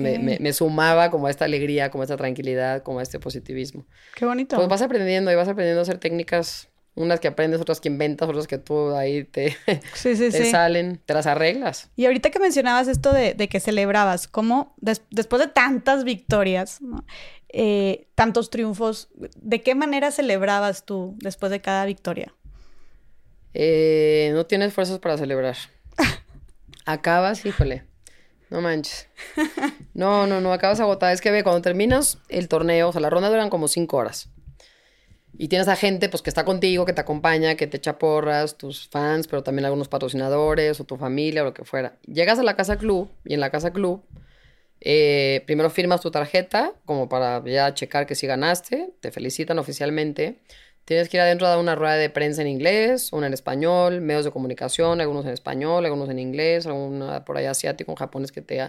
me, me, sumaba como a esta alegría, como a esta tranquilidad, como a este positivismo. Qué bonito. Pues vas aprendiendo y vas aprendiendo a hacer técnicas unas que aprendes, otras que inventas, otras que tú ahí te, salen, te las arreglas. Y ahorita que mencionabas esto de, que celebrabas, ¿cómo después de tantas victorias, eh, tantos triunfos, ¿de qué manera celebrabas tú después de cada victoria? Eh, no tienes fuerzas para celebrar. Acabas, híjole. No manches. No, no, no, acabas agotada. Es que ve, cuando terminas el torneo, o sea, la ronda duran como cinco horas y tienes a gente pues que está contigo, que te acompaña, que te echa porras, tus fans, pero también algunos patrocinadores o tu familia o lo que fuera. Llegas a la casa club y en la casa club eh, primero firmas tu tarjeta como para ya checar que sí ganaste, te felicitan oficialmente. Tienes que ir adentro a dar una rueda de prensa en inglés, una en español, medios de comunicación, algunos en español, algunos en inglés, alguna por ahí asiático, en japonés que te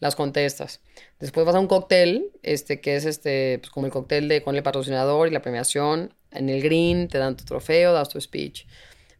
las contestas. Después vas a un cóctel, este, que es este, pues como el cóctel de con el patrocinador y la premiación. En el green te dan tu trofeo, das tu speech.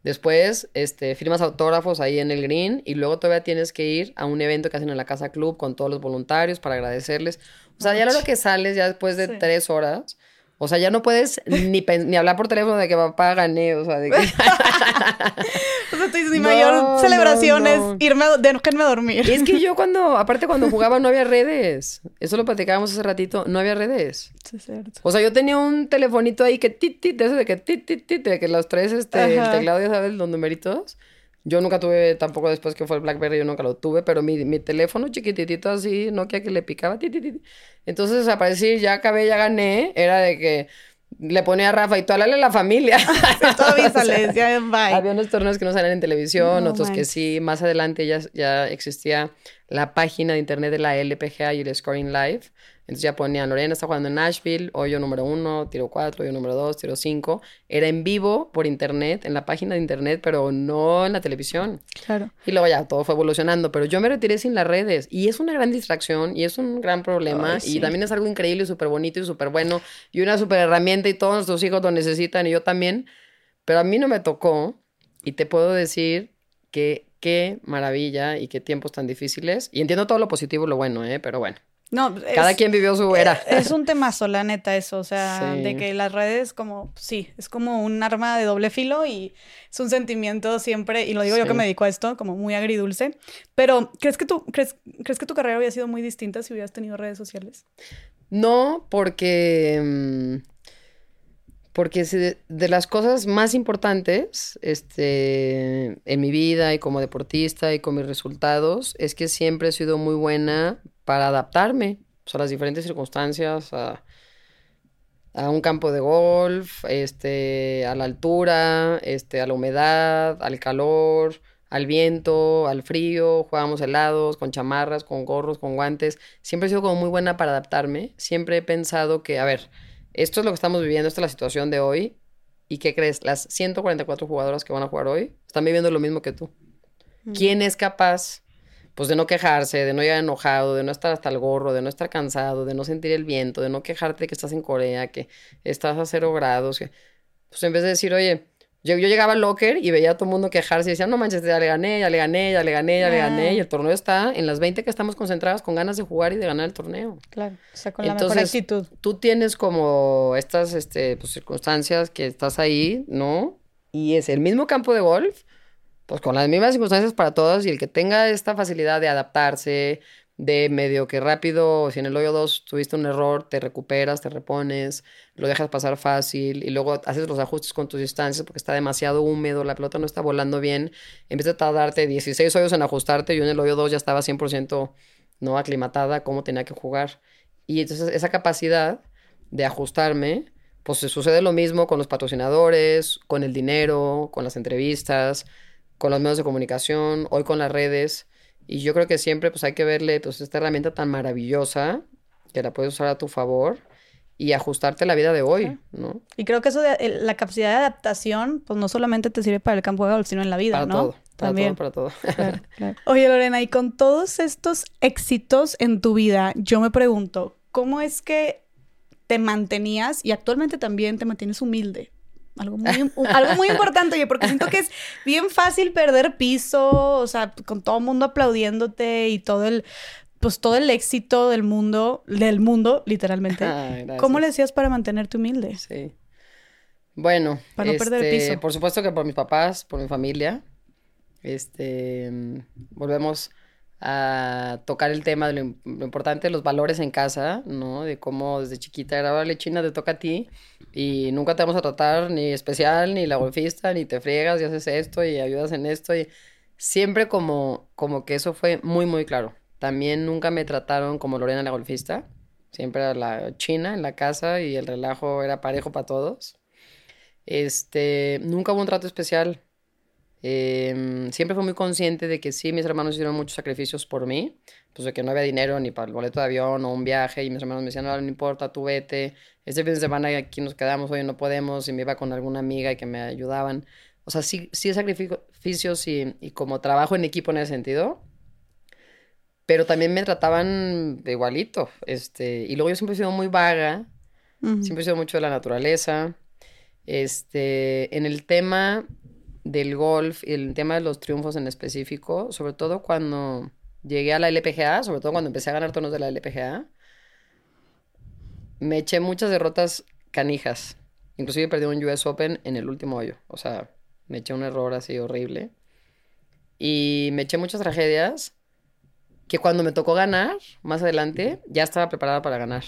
Después, este, firmas autógrafos ahí en el green y luego todavía tienes que ir a un evento que hacen en la Casa Club con todos los voluntarios para agedecerles. O sea, ya lo que sales, ya después de tres horas, o sea, ya no puedes ni, ni hablar por teléfono de que papá gané, o sea, de que... o sea, tú dices, mi mayor celebración es irme a, dejarme dormir. es que yo cuando, aparte cuando jugaba no había redes. Eso lo platicábamos hace ratito, no había redes. Sí, es cierto. O sea, yo tenía un telefonito ahí que tit, tit, de eso de que tit, tit, tit, de que los tres, este, el teclado, ya sabes, los numeritos. Yo nunca tuve, tampoco después que fue el BlackBerry, yo nunca lo tuve, pero mi, mi teléfono chiquititito así, Nokia que le picaba, entonces aparecí, ya acabé, ya gané, era de que le ponía a Rafa y tú a la familia. Todo ya bye. Había unos torneos que no salían en televisión, otros que sí. Más adelante ya, ya existía la página de internet de la LPGA y el Scoring Live. Entonces ya ponían, Lorena está jugando en Nashville, hoyo número uno, tiro cuatro, hoyo número dos, tiro cinco. Era en vivo por internet, en la página de internet, pero no en la televisión. Claro. Y luego ya todo fue evolucionando, pero yo me retiré sin las redes y es una gran distracción y es un gran problema y también es algo increíble y súper bonito y súper bueno y una súper herramienta y todos nuestros hijos lo necesitan y yo también, pero a mí no me tocó y te puedo decir que qué maravilla y qué tiempos tan difíciles y entiendo todo lo positivo y lo bueno, ¿eh? pero bueno. No, cada quien vivió su era. Eh, es un temazo, la neta, eso. O sea, de que las redes, como, sí, es como un arma de doble filo y es un sentimiento siempre, y lo digo yo que me dedico a esto, como muy agridulce. Pero, ¿crees que, tú, crees, ¿crees que tu carrera hubiera sido muy distinta si hubieras tenido redes sociales? No, porque. Mm, porque de las cosas más importantes este, en mi vida y como deportista y con mis resultados es que siempre he sido muy buena para adaptarme a las diferentes circunstancias, a, un campo de golf, este, a la altura, este, a la humedad, al calor, al viento, al frío, jugábamos helados, con chamarras, con gorros, con guantes. Siempre he sido como muy buena para adaptarme. Siempre he pensado que, a ver, esto es lo que estamos viviendo, esta es la situación de hoy. ¿Y qué crees? Las 144 jugadoras que van a jugar hoy están viviendo lo mismo que tú. ¿Quién es capaz pues de no quejarse, de no llegar enojado, de no estar hasta el gorro, de no estar cansado, de no sentir el viento, de no quejarte de que estás en Corea, que estás a cero grados, que, pues en vez de decir, oye, Yo, yo llegaba al locker y veía a todo el mundo quejarse y decía, no manches, ya le gané, ya le gané, ya le gané, ya le gané. Ah. Y el torneo está en las 20 que estamos concentradas con ganas de jugar y de ganar el torneo. Claro, o sea, con la mejor Entonces, actitud. tú tienes como estas este, pues, circunstancias que estás ahí, ¿no? Y es el mismo campo de golf, pues con las mismas circunstancias para todos y el que tenga esta facilidad de adaptarse, de medio que rápido, si en el hoyo 2 tuviste un error, te recuperas, te repones, lo dejas pasar fácil y luego haces los ajustes con tus distancias porque está demasiado húmedo, la pelota no está volando bien, empieza a tardarte 16 hoyos en ajustarte, yo en el hoyo 2 ya estaba 100% no aclimatada, cómo tenía que jugar. Y entonces esa capacidad de ajustarme, pues sucede lo mismo con los patrocinadores, con el dinero, con las entrevistas, con los medios de comunicación, hoy con las redes. Y yo creo que siempre pues hay que verle pues esta herramienta tan maravillosa que la puedes usar a tu favor y ajustarte a la vida de hoy, ¿no? Y creo que eso de la capacidad de adaptación, pues no solamente te sirve para el campo de golf, sino en la vida, Para ¿no? todo, para También. todo, para todo. Claro, claro. Oye, Lorena, y con todos estos éxitos en tu vida, yo me pregunto, ¿cómo es que te mantenías y actualmente también te mantienes humilde? Algo muy, un- algo muy importante, oye, porque siento que es bien fácil perder piso, o sea, con todo el mundo aplaudiéndote y todo el, pues todo el éxito del mundo, del mundo, literalmente. Ay. ¿Cómo le decías para mantenerte humilde? Sí. Bueno, Para no perder este, piso. por supuesto que por mis papás, por mi familia, este, volvemos a tocar el tema de lo, lo importante de los valores en casa, ¿no? De cómo desde chiquita era, vale, China, te toca a ti y nunca te vamos a tratar ni especial, ni la golfista, ni te friegas y haces esto y ayudas en esto y siempre como, como que eso fue muy, muy claro. También nunca me trataron como Lorena la golfista, siempre era la china en la casa y el relajo era parejo para todos. Este, nunca hubo un trato especial. Em, siempre fui muy consciente de que sí, mis hermanos hicieron muchos sacrificios por mí, pues de que no había dinero ni para el boleto de avión o un viaje, y mis hermanos me decían, no, no importa, tú vete, este fin de semana aquí nos quedamos, hoy no podemos, y me iba con alguna amiga y que me ayudaban. O sea, sí, sí sacrificios y, y como trabajo en equipo en ese sentido, pero también me trataban de igualito, este, y luego yo siempre he sido muy vaga, Ujú. Siempre he sido mucho de la naturaleza. Este, en el tema del golf y el tema de los triunfos en específico, sobre todo cuando llegué a la LPGA, sobre todo cuando empecé a ganar torneos de la LPGA, me eché muchas derrotas canijas. Inclusive perdí un US Open en el último hoyo. O sea, me eché un error así horrible. Y me eché muchas tragedias que cuando me tocó ganar, más adelante, ya estaba preparada para ganar.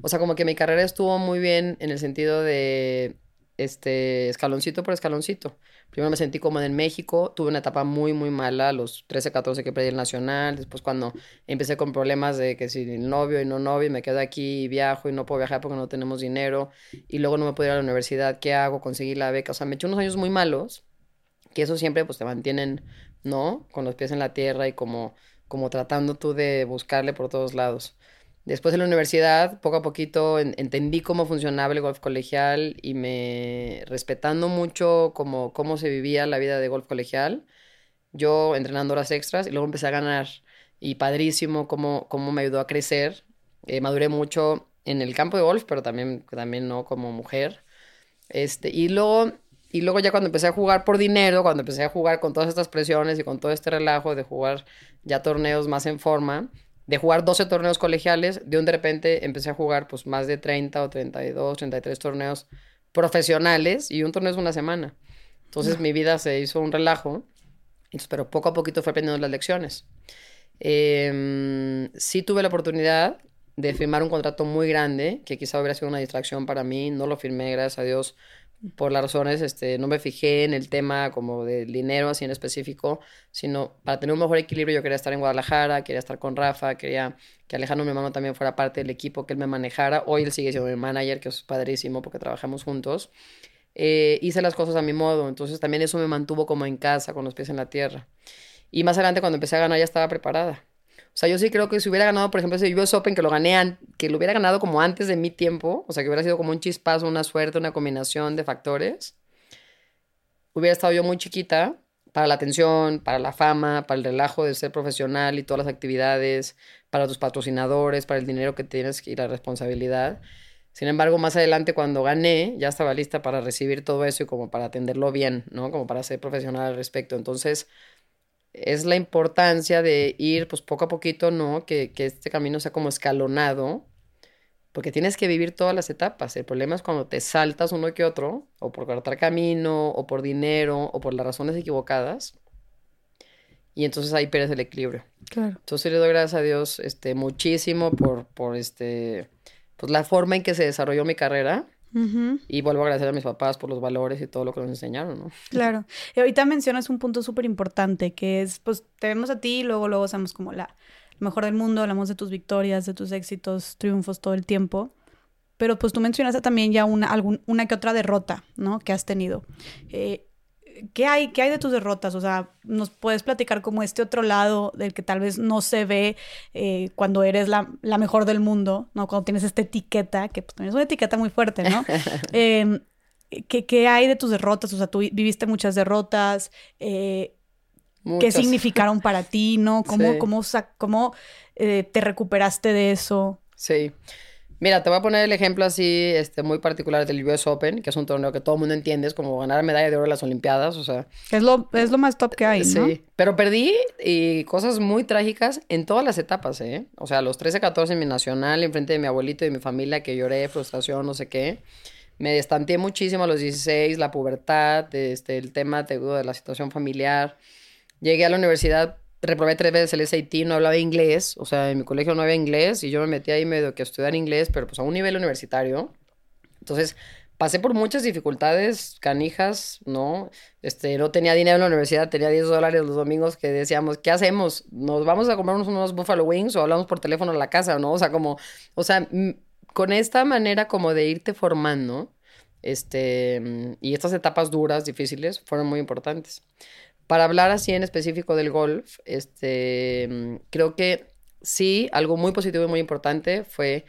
O sea, como que mi carrera estuvo muy bien en el sentido de este escaloncito por escaloncito. Primero me sentí cómoda en México, tuve una etapa muy, muy mala, los 13, 14 que perdí el nacional. Después, cuando empecé con problemas de que si novio y no novio, me quedo aquí y viajo y no puedo viajar porque no tenemos dinero. Y luego no me puedo ir a la universidad, ¿qué hago? Conseguí la beca. O sea, me eché unos años muy malos, que eso siempre pues te mantienen, ¿no? Con los pies en la tierra y como, como tratando tú de buscarle por todos lados. Después de la universidad, poco a poquito en- entendí cómo funcionaba el golf colegial y me respetando mucho cómo, cómo se vivía la vida de golf colegial, yo entrenando horas extras y luego empecé a ganar. Y padrísimo cómo, cómo me ayudó a crecer. Eh, maduré mucho en el campo de golf, pero también, también no como mujer. Este, y luego, y luego ya cuando empecé a jugar por dinero, cuando empecé a jugar con todas estas presiones y con todo este relajo de jugar ya torneos más en forma, de jugar 12 torneos colegiales, de un de repente empecé a jugar pues más de 30 o 32, 33 torneos profesionales y un torneo es una semana. Entonces mi vida se hizo un relajo, pero poco a poquito fue aprendiendo las lecciones. Em, sí tuve la oportunidad de firmar un contrato muy grande, que quizá hubiera sido una distracción para mí, no lo firmé, gracias a Dios, por las razones, este, no me fijé en el tema como del dinero así en específico, sino para tener un mejor equilibrio yo quería estar en Guadalajara, quería estar con Rafa, quería que Alejandro, mi hermano, también fuera parte del equipo, que él me manejara. Hoy él sigue siendo mi manager, que es padrísimo porque trabajamos juntos. Eh, hice las cosas a mi modo, entonces también eso me mantuvo como en casa, con los pies en la tierra. Y más adelante cuando empecé a ganar ya estaba preparada. O sea, yo sí creo que si hubiera ganado, por ejemplo, ese US Open que lo gané, an- que lo hubiera ganado como antes de mi tiempo, o sea, que hubiera sido como un chispazo, una suerte, una combinación de factores, hubiera estado yo muy chiquita para la atención, para la fama, para el relajo de ser profesional y todas las actividades, para tus patrocinadores, para el dinero que tienes y la responsabilidad. Sin embargo, más adelante cuando gané, ya estaba lista para recibir todo eso y como para atenderlo bien, ¿no? Como para ser profesional al respecto. Entonces, es la importancia de ir pues poco a poquito, ¿no? Que, que este camino sea como escalonado, porque tienes que vivir todas las etapas. El problema es cuando te saltas uno que otro, o por cortar camino, o por dinero, o por las razones equivocadas, y entonces ahí pierdes el equilibrio. Claro. Entonces le doy gracias a Dios este, muchísimo por, por este, pues la forma en que se desarrolló mi carrera. Y vuelvo a agradecer a mis papás por los valores y todo lo que nos enseñaron, ¿no? Claro. Y ahorita mencionas un punto súper importante, que es, pues, te vemos a ti y luego, luego somos como la mejor del mundo, hablamos de tus victorias, de tus éxitos, triunfos todo el tiempo. Pero pues tú mencionaste también ya una, algún, una que otra derrota, ¿no? Que has tenido. Eh, ¿qué, hay, ¿Qué hay de tus derrotas? O sea, ¿nos puedes platicar como este otro lado del que tal vez no se ve eh, cuando eres la, la mejor del mundo, ¿no? Cuando tienes esta etiqueta, que pues, también es una etiqueta muy fuerte, ¿no? Eh, ¿qué, ¿Qué hay de tus derrotas? O sea, tú vi- viviste muchas derrotas. eh, ¿Qué significaron para ti, no? ¿Cómo, Sí. cómo, sa- cómo eh, te recuperaste de eso? Sí. Mira, te voy a poner el ejemplo así, este, muy particular del US Open, que es un torneo que todo el mundo entiende, es como ganar medalla de oro en las Olimpiadas, o sea, Es lo, es lo más top que hay, ¿no? Sí, pero perdí y cosas muy trágicas en todas las etapas, ¿eh? O sea, a los 13, 14 en mi nacional, enfrente de mi abuelito y mi familia, que lloré, frustración, no sé qué. Me destanteé muchísimo a los 16, la pubertad, este, el tema te digo, de la situación familiar. Llegué a la universidad, reprobé tres veces el SAT, no hablaba inglés, o sea, en mi colegio no había inglés y yo me metí ahí medio que a estudiar inglés, pero pues a un nivel universitario. Entonces, pasé por muchas dificultades canijas, ¿no? Este, no tenía dinero en la universidad, tenía 10 dólares los domingos que decíamos, ¿qué hacemos? ¿Nos vamos a comernos unos Buffalo Wings o hablamos por teléfono en la casa, ¿no? O sea, como, o sea, con esta manera como de irte formando, este, y estas etapas duras, difíciles, fueron muy importantes. Para hablar así en específico del golf, este, creo que sí, algo muy positivo y muy importante fue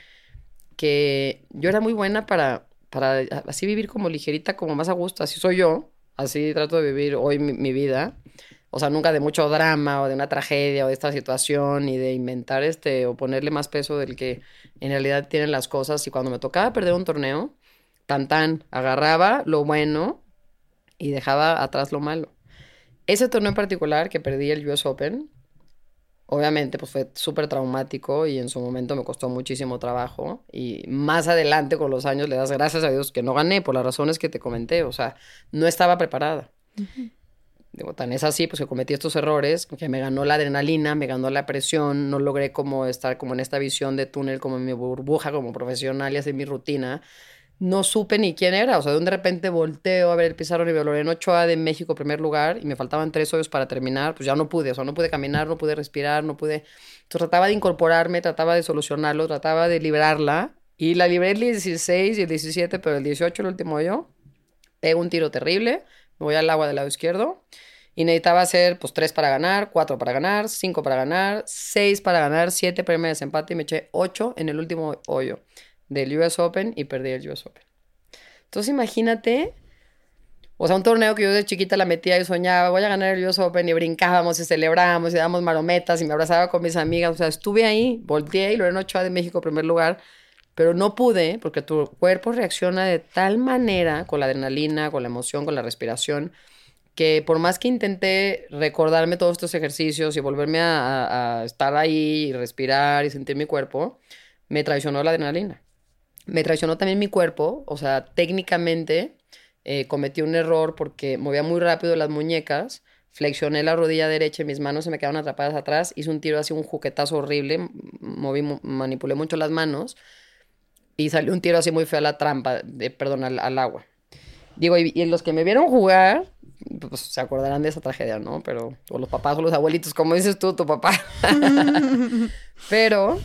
que yo era muy buena para, para así vivir como ligerita, como más a gusto, así soy yo, así trato de vivir hoy mi, mi vida. O sea, nunca de mucho drama o de una tragedia o de esta situación y de inventar este o ponerle más peso del que en realidad tienen las cosas. Y cuando me tocaba perder un torneo, tan tan, agarraba lo bueno y dejaba atrás lo malo. Ese torneo en particular que perdí el US Open, obviamente pues fue súper traumático y en su momento me costó muchísimo trabajo y más adelante con los años le das gracias a Dios que no gané por las razones que te comenté, o sea, no estaba preparada. Digo, tan es así, pues que cometí estos errores, que me ganó la adrenalina, me ganó la presión, no logré como estar como en esta visión de túnel, como en mi burbuja como profesional y hacer mi rutina. No supe ni quién era, o sea, de un de repente volteo a ver el Pizarro y veo Lorena Ochoa de México, primer lugar, y me faltaban tres hoyos para terminar, pues ya no pude, o sea, no pude caminar, no pude respirar, no pude... Entonces trataba de incorporarme, trataba de solucionarlo, trataba de librarla, y la libré el 16 y el 17, pero el 18, el último hoyo, pego un tiro terrible, me voy al agua del lado izquierdo y necesitaba hacer pues tres para ganar, cuatro para ganar, cinco para ganar, seis para ganar, siete premios de desempate y me eché ocho en el último hoyo del US Open y perdí el US Open. Entonces imagínate, o sea, un torneo que yo de chiquita la metía y soñaba, voy a ganar el US Open y brincábamos y celebrábamos y dábamos marometas y me abrazaba con mis amigas, o sea, estuve ahí, volteé y Lorena Ochoa de México primer lugar, pero no pude porque tu cuerpo reacciona de tal manera con la adrenalina, con la emoción, con la respiración, que por más que intenté recordarme todos estos ejercicios y volverme a, a- a estar ahí y respirar y sentir mi cuerpo, me traicionó la adrenalina. Me traicionó también mi cuerpo, o sea, técnicamente eh, cometí un error porque movía muy rápido las muñecas, flexioné la rodilla derecha y mis manos se me quedaron atrapadas atrás, hice un tiro así, un juquetazo horrible, moví, manipulé mucho las manos y salió un tiro así muy feo a la trampa, de, perdón, al, agua. Digo, y, y los que me vieron jugar, pues se acordarán de esa tragedia, ¿no? Pero, o los papás o los abuelitos, como dices tú, tu papá. Pero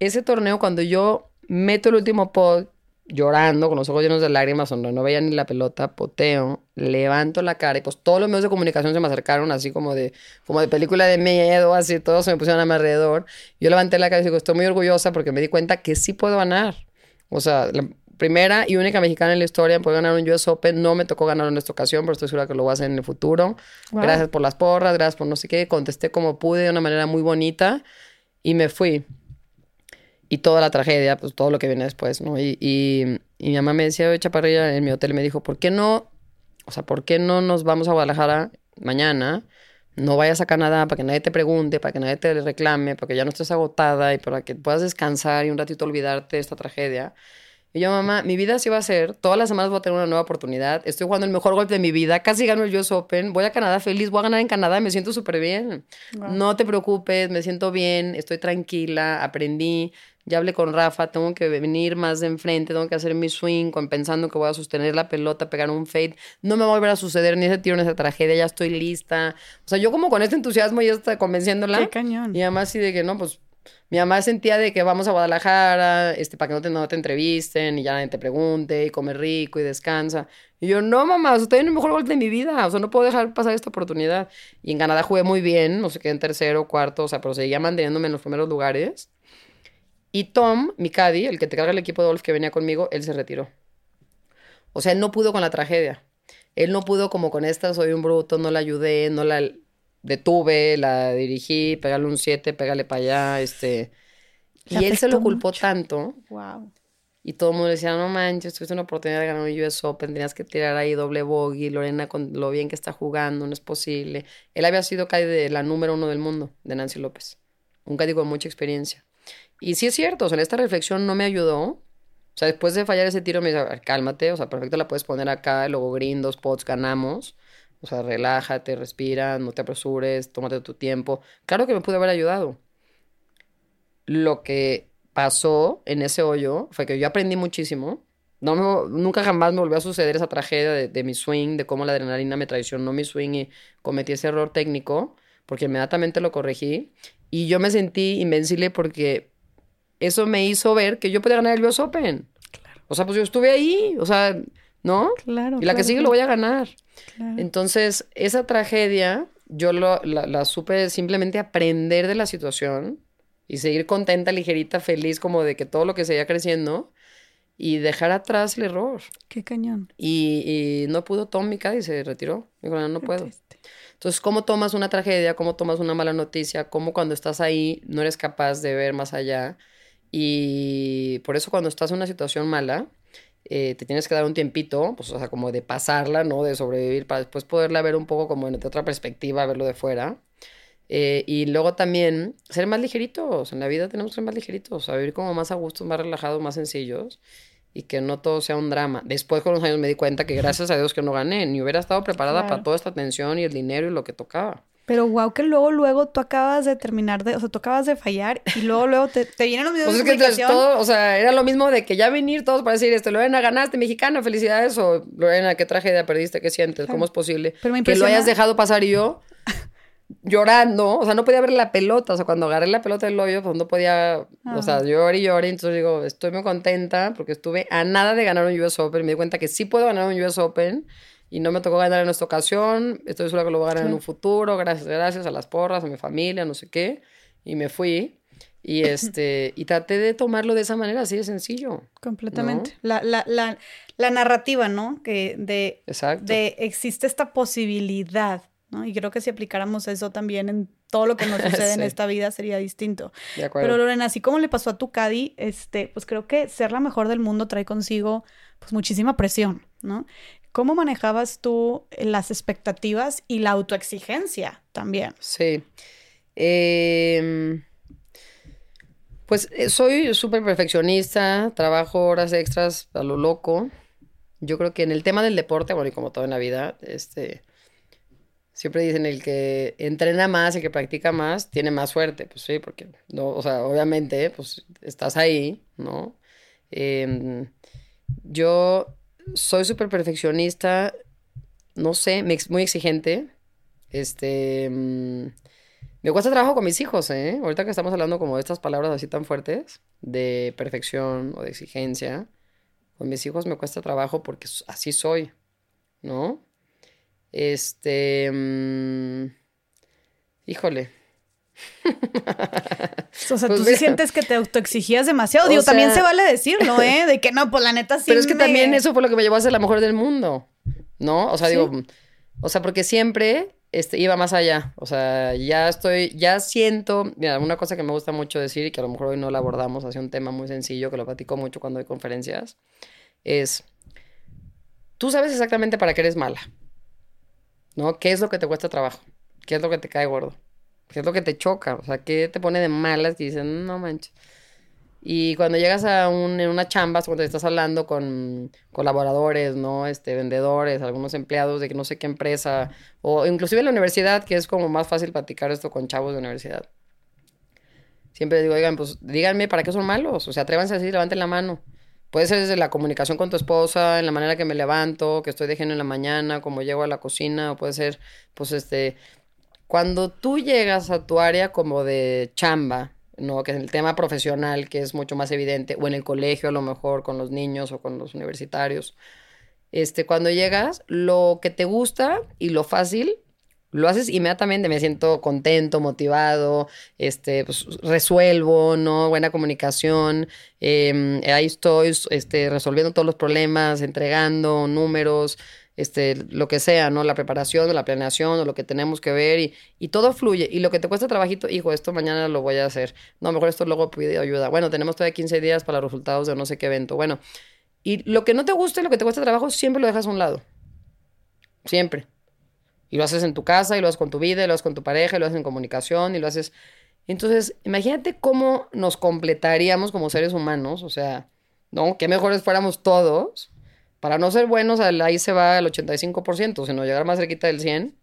ese torneo, cuando yo meto el último pod, llorando, con los ojos llenos de lágrimas, donde no veía ni la pelota, poteo, levanto la cara y pues todos los medios de comunicación se me acercaron así como de, como de película de miedo, así, todos se me pusieron a mi alrededor. Yo levanté la cara y digo, estoy muy orgullosa porque me di cuenta que sí puedo ganar. O sea, la primera y única mexicana en la historia en poder ganar un US Open. No me tocó ganarlo en esta ocasión, pero estoy segura que lo voy a hacer en el futuro. Wow. Gracias por las porras, gracias por no sé qué. Contesté como pude de una manera muy bonita y me fui. Y toda la tragedia, pues todo lo que viene después, ¿no? Y, y, y mi mamá me decía, oye, chaparrilla, en mi hotel me dijo, ¿por qué no, o sea, ¿por qué no nos vamos a Guadalajara mañana? No vayas a Canadá para que nadie te pregunte, para que nadie te reclame, para que ya no estés agotada y para que puedas descansar y un ratito olvidarte de esta tragedia. Y yo, mamá, mi vida sí va a ser, todas las semanas voy a tener una nueva oportunidad, estoy jugando el mejor golpe de mi vida, casi gano el US Open, voy a Canadá feliz, voy a ganar en Canadá, me siento súper bien. No te preocupes, me siento bien, estoy tranquila, aprendí, ya hablé con Rafa, tengo que venir más de enfrente, tengo que hacer mi swing pensando que voy a sostener la pelota, pegar un fade. No me va a volver a suceder ni ese tiro ni esa tragedia, ya estoy lista. O sea, yo como con este entusiasmo ya está convenciéndola. Qué cañón. Y además sí de que no, pues mi mamá sentía de que vamos a Guadalajara, este, para que no te, no te entrevisten y ya nadie te pregunte y come rico y descansa. Y yo, no, mamá, estoy en el mejor golpe de mi vida, o sea, no puedo dejar pasar esta oportunidad. Y en Canadá jugué muy bien, no sé qué, en tercero, cuarto, o sea, pero seguía manteniéndome en los primeros lugares. Y Tom, mi caddy, el que te carga el equipo de golf que venía conmigo, él se retiró. O sea, él no pudo con la tragedia. Él no pudo como con esta, soy un bruto, no la ayudé, no la detuve, la dirigí, pégale un 7, pégale para allá, este... Y él se lo culpó mucho. tanto. Wow. Y todo el mundo decía, no manches, tuviste una oportunidad de ganar un US Open, tenías que tirar ahí doble bogey, Lorena con lo bien que está jugando, no es posible. Él había sido caddy de la número uno del mundo, de Nancy López. Un caddy con mucha experiencia. Y sí es cierto, o sea, en esta reflexión no me ayudó. O sea, después de fallar ese tiro me dice, "A ver, cálmate, o sea, perfecto la puedes poner acá, luego green, dos pots, ganamos. O sea, relájate, respira, no te apresures, tómate tu tiempo. Claro que me pudo haber ayudado. Lo que pasó en ese hoyo fue que yo aprendí muchísimo. No nunca jamás me volvió a suceder esa tragedia de, de mi swing, de cómo la adrenalina me traicionó mi swing y cometí ese error técnico, porque inmediatamente lo corregí. Y yo me sentí invencible porque eso me hizo ver que yo podía ganar el US Open. O sea, pues yo estuve ahí, o sea, ¿no? Claro. Y la que claro, sigue lo voy a ganar. claro. Entonces, esa tragedia, yo lo- la, la supe simplemente aprender de la situación y seguir contenta, ligerita, feliz, como de que todo lo que seguía creciendo y dejar atrás el error. Qué cañón. Y, y no pudo Tom y se retiró. Dijo, no, no Qué puedo. triste. Entonces, ¿cómo tomas una tragedia? ¿Cómo tomas una mala noticia? ¿Cómo cuando estás ahí no eres capaz de ver más allá? Y por eso cuando estás en una situación mala, eh, te tienes que dar un tiempito, pues, o sea, como de pasarla, ¿no? De sobrevivir para después poderla ver un poco como de otra perspectiva, verlo de fuera. Eh, y luego también ser más ligeritos. En la vida tenemos que ser más ligeritos, a vivir como más a gusto, más relajados, más sencillos y que no todo sea un drama. Después con los años me di cuenta que gracias a Dios que no gané, ni hubiera estado preparada Claro. para toda esta tensión y el dinero y lo que tocaba. Pero wow, que luego, luego tú acabas de terminar de, o sea, tú acabas de fallar y luego, luego te, te vienen los videos Pues de es que todo, o sea, era lo mismo de que ya venir todos para decir, este, Lorena, ganaste, mexicana, felicidades, o Lorena, qué tragedia perdiste, qué sientes, cómo es posible Pero me que lo hayas dejado pasar y yo llorando, o sea, no podía ver la pelota, o sea, cuando agarré la pelota del hoyo, pues no podía, o sea, Ah. lloré y lloré, entonces digo, estoy muy contenta porque estuve a nada de ganar un US Open, me di cuenta que sí puedo ganar un US Open y no me tocó ganar en esta ocasión, estoy segura que lo voy a ganar en Claro. un futuro, gracias, gracias a las porras, a mi familia, no sé qué, y me fui. Y este, y traté de tomarlo de esa manera, así de sencillo. Completamente. La, la, la, la narrativa, ¿no? Que de, Exacto. de existe esta posibilidad, ¿no? Y creo que si aplicáramos eso también en todo lo que nos sucede en Sí. esta vida sería distinto. de acuerdo. Pero Lorena, así como le pasó a tu Cadi, este, pues creo que ser la mejor del mundo trae consigo pues muchísima presión, ¿no? ¿Cómo manejabas tú las expectativas y la autoexigencia también? Sí. Em, pues eh, soy súper perfeccionista, trabajo horas extras a lo loco. Yo creo que en el tema del deporte, bueno, y como todo en la vida, este, siempre dicen el que entrena más, el que practica más, tiene más suerte. Pues sí, porque, no, o sea, obviamente, pues estás ahí, ¿no? Em, yo soy súper perfeccionista, no sé, muy exigente. Este, mm, me cuesta trabajo con mis hijos, ¿eh? Ahorita que estamos hablando como de estas palabras así tan fuertes, de perfección o de exigencia, con mis hijos me cuesta trabajo porque así soy, ¿no? Este, mm, híjole. O sea, Pues tú sí sientes que te autoexigías demasiado. Digo, también se vale decirlo, ¿eh? De que no, pues la neta sí Pero es que me- también eso fue lo que me llevó a ser la mejor del mundo, ¿no? O sea, Sí. digo, o sea, porque siempre este, iba más allá. O sea, ya estoy, ya siento, mira, una cosa que me gusta mucho decir y que a lo mejor hoy no la abordamos, hacia un tema muy sencillo que lo platico mucho cuando hay conferencias, es, tú sabes exactamente para qué eres mala, ¿no? ¿Qué es lo que te cuesta trabajo? ¿Qué es lo que te cae gordo? ¿Qué es lo que te choca? O sea, ¿qué te pone de malas y dices, no manches? Y cuando llegas a un, en una chamba, cuando estás hablando con colaboradores, ¿no? Este, vendedores, algunos empleados de que no sé qué empresa, o inclusive en la universidad, que es como más fácil platicar esto con chavos de universidad. Siempre digo, oigan, pues díganme para qué son malos. O sea, atrévanse a decir, levanten la mano. Puede ser desde la comunicación con tu esposa, en la manera que me levanto, que estoy de genio en la mañana, como llego a la cocina, o puede ser, pues, este, cuando tú llegas a tu área como de chamba, ¿no? Que es el tema profesional, que es mucho más evidente, o en el colegio a lo mejor con los niños o con los universitarios. Este, cuando llegas, lo que te gusta y lo fácil, lo haces inmediatamente, me siento contento, motivado, este, pues, resuelvo, ¿no? Buena comunicación, em, ahí estoy este, resolviendo todos los problemas, entregando números, este, lo que sea, ¿no? La preparación la planeación o lo que tenemos que ver y, y, todo fluye. Y lo que te cuesta trabajito, hijo, esto mañana lo voy a hacer. No, mejor esto luego pide ayuda. Bueno, tenemos todavía 15 días para los resultados de no sé qué evento. Bueno, y lo que no te gusta y lo que te cuesta trabajo, siempre lo dejas a un lado. Siempre. Y lo haces en tu casa, y lo haces con tu vida, y lo haces con tu pareja, y lo haces en comunicación, y lo haces... Entonces, imagínate cómo nos completaríamos como seres humanos, o sea, ¿no? Qué mejores fuéramos todos para no ser buenos, ahí se va al 85%, sino llegar más cerquita del 100%.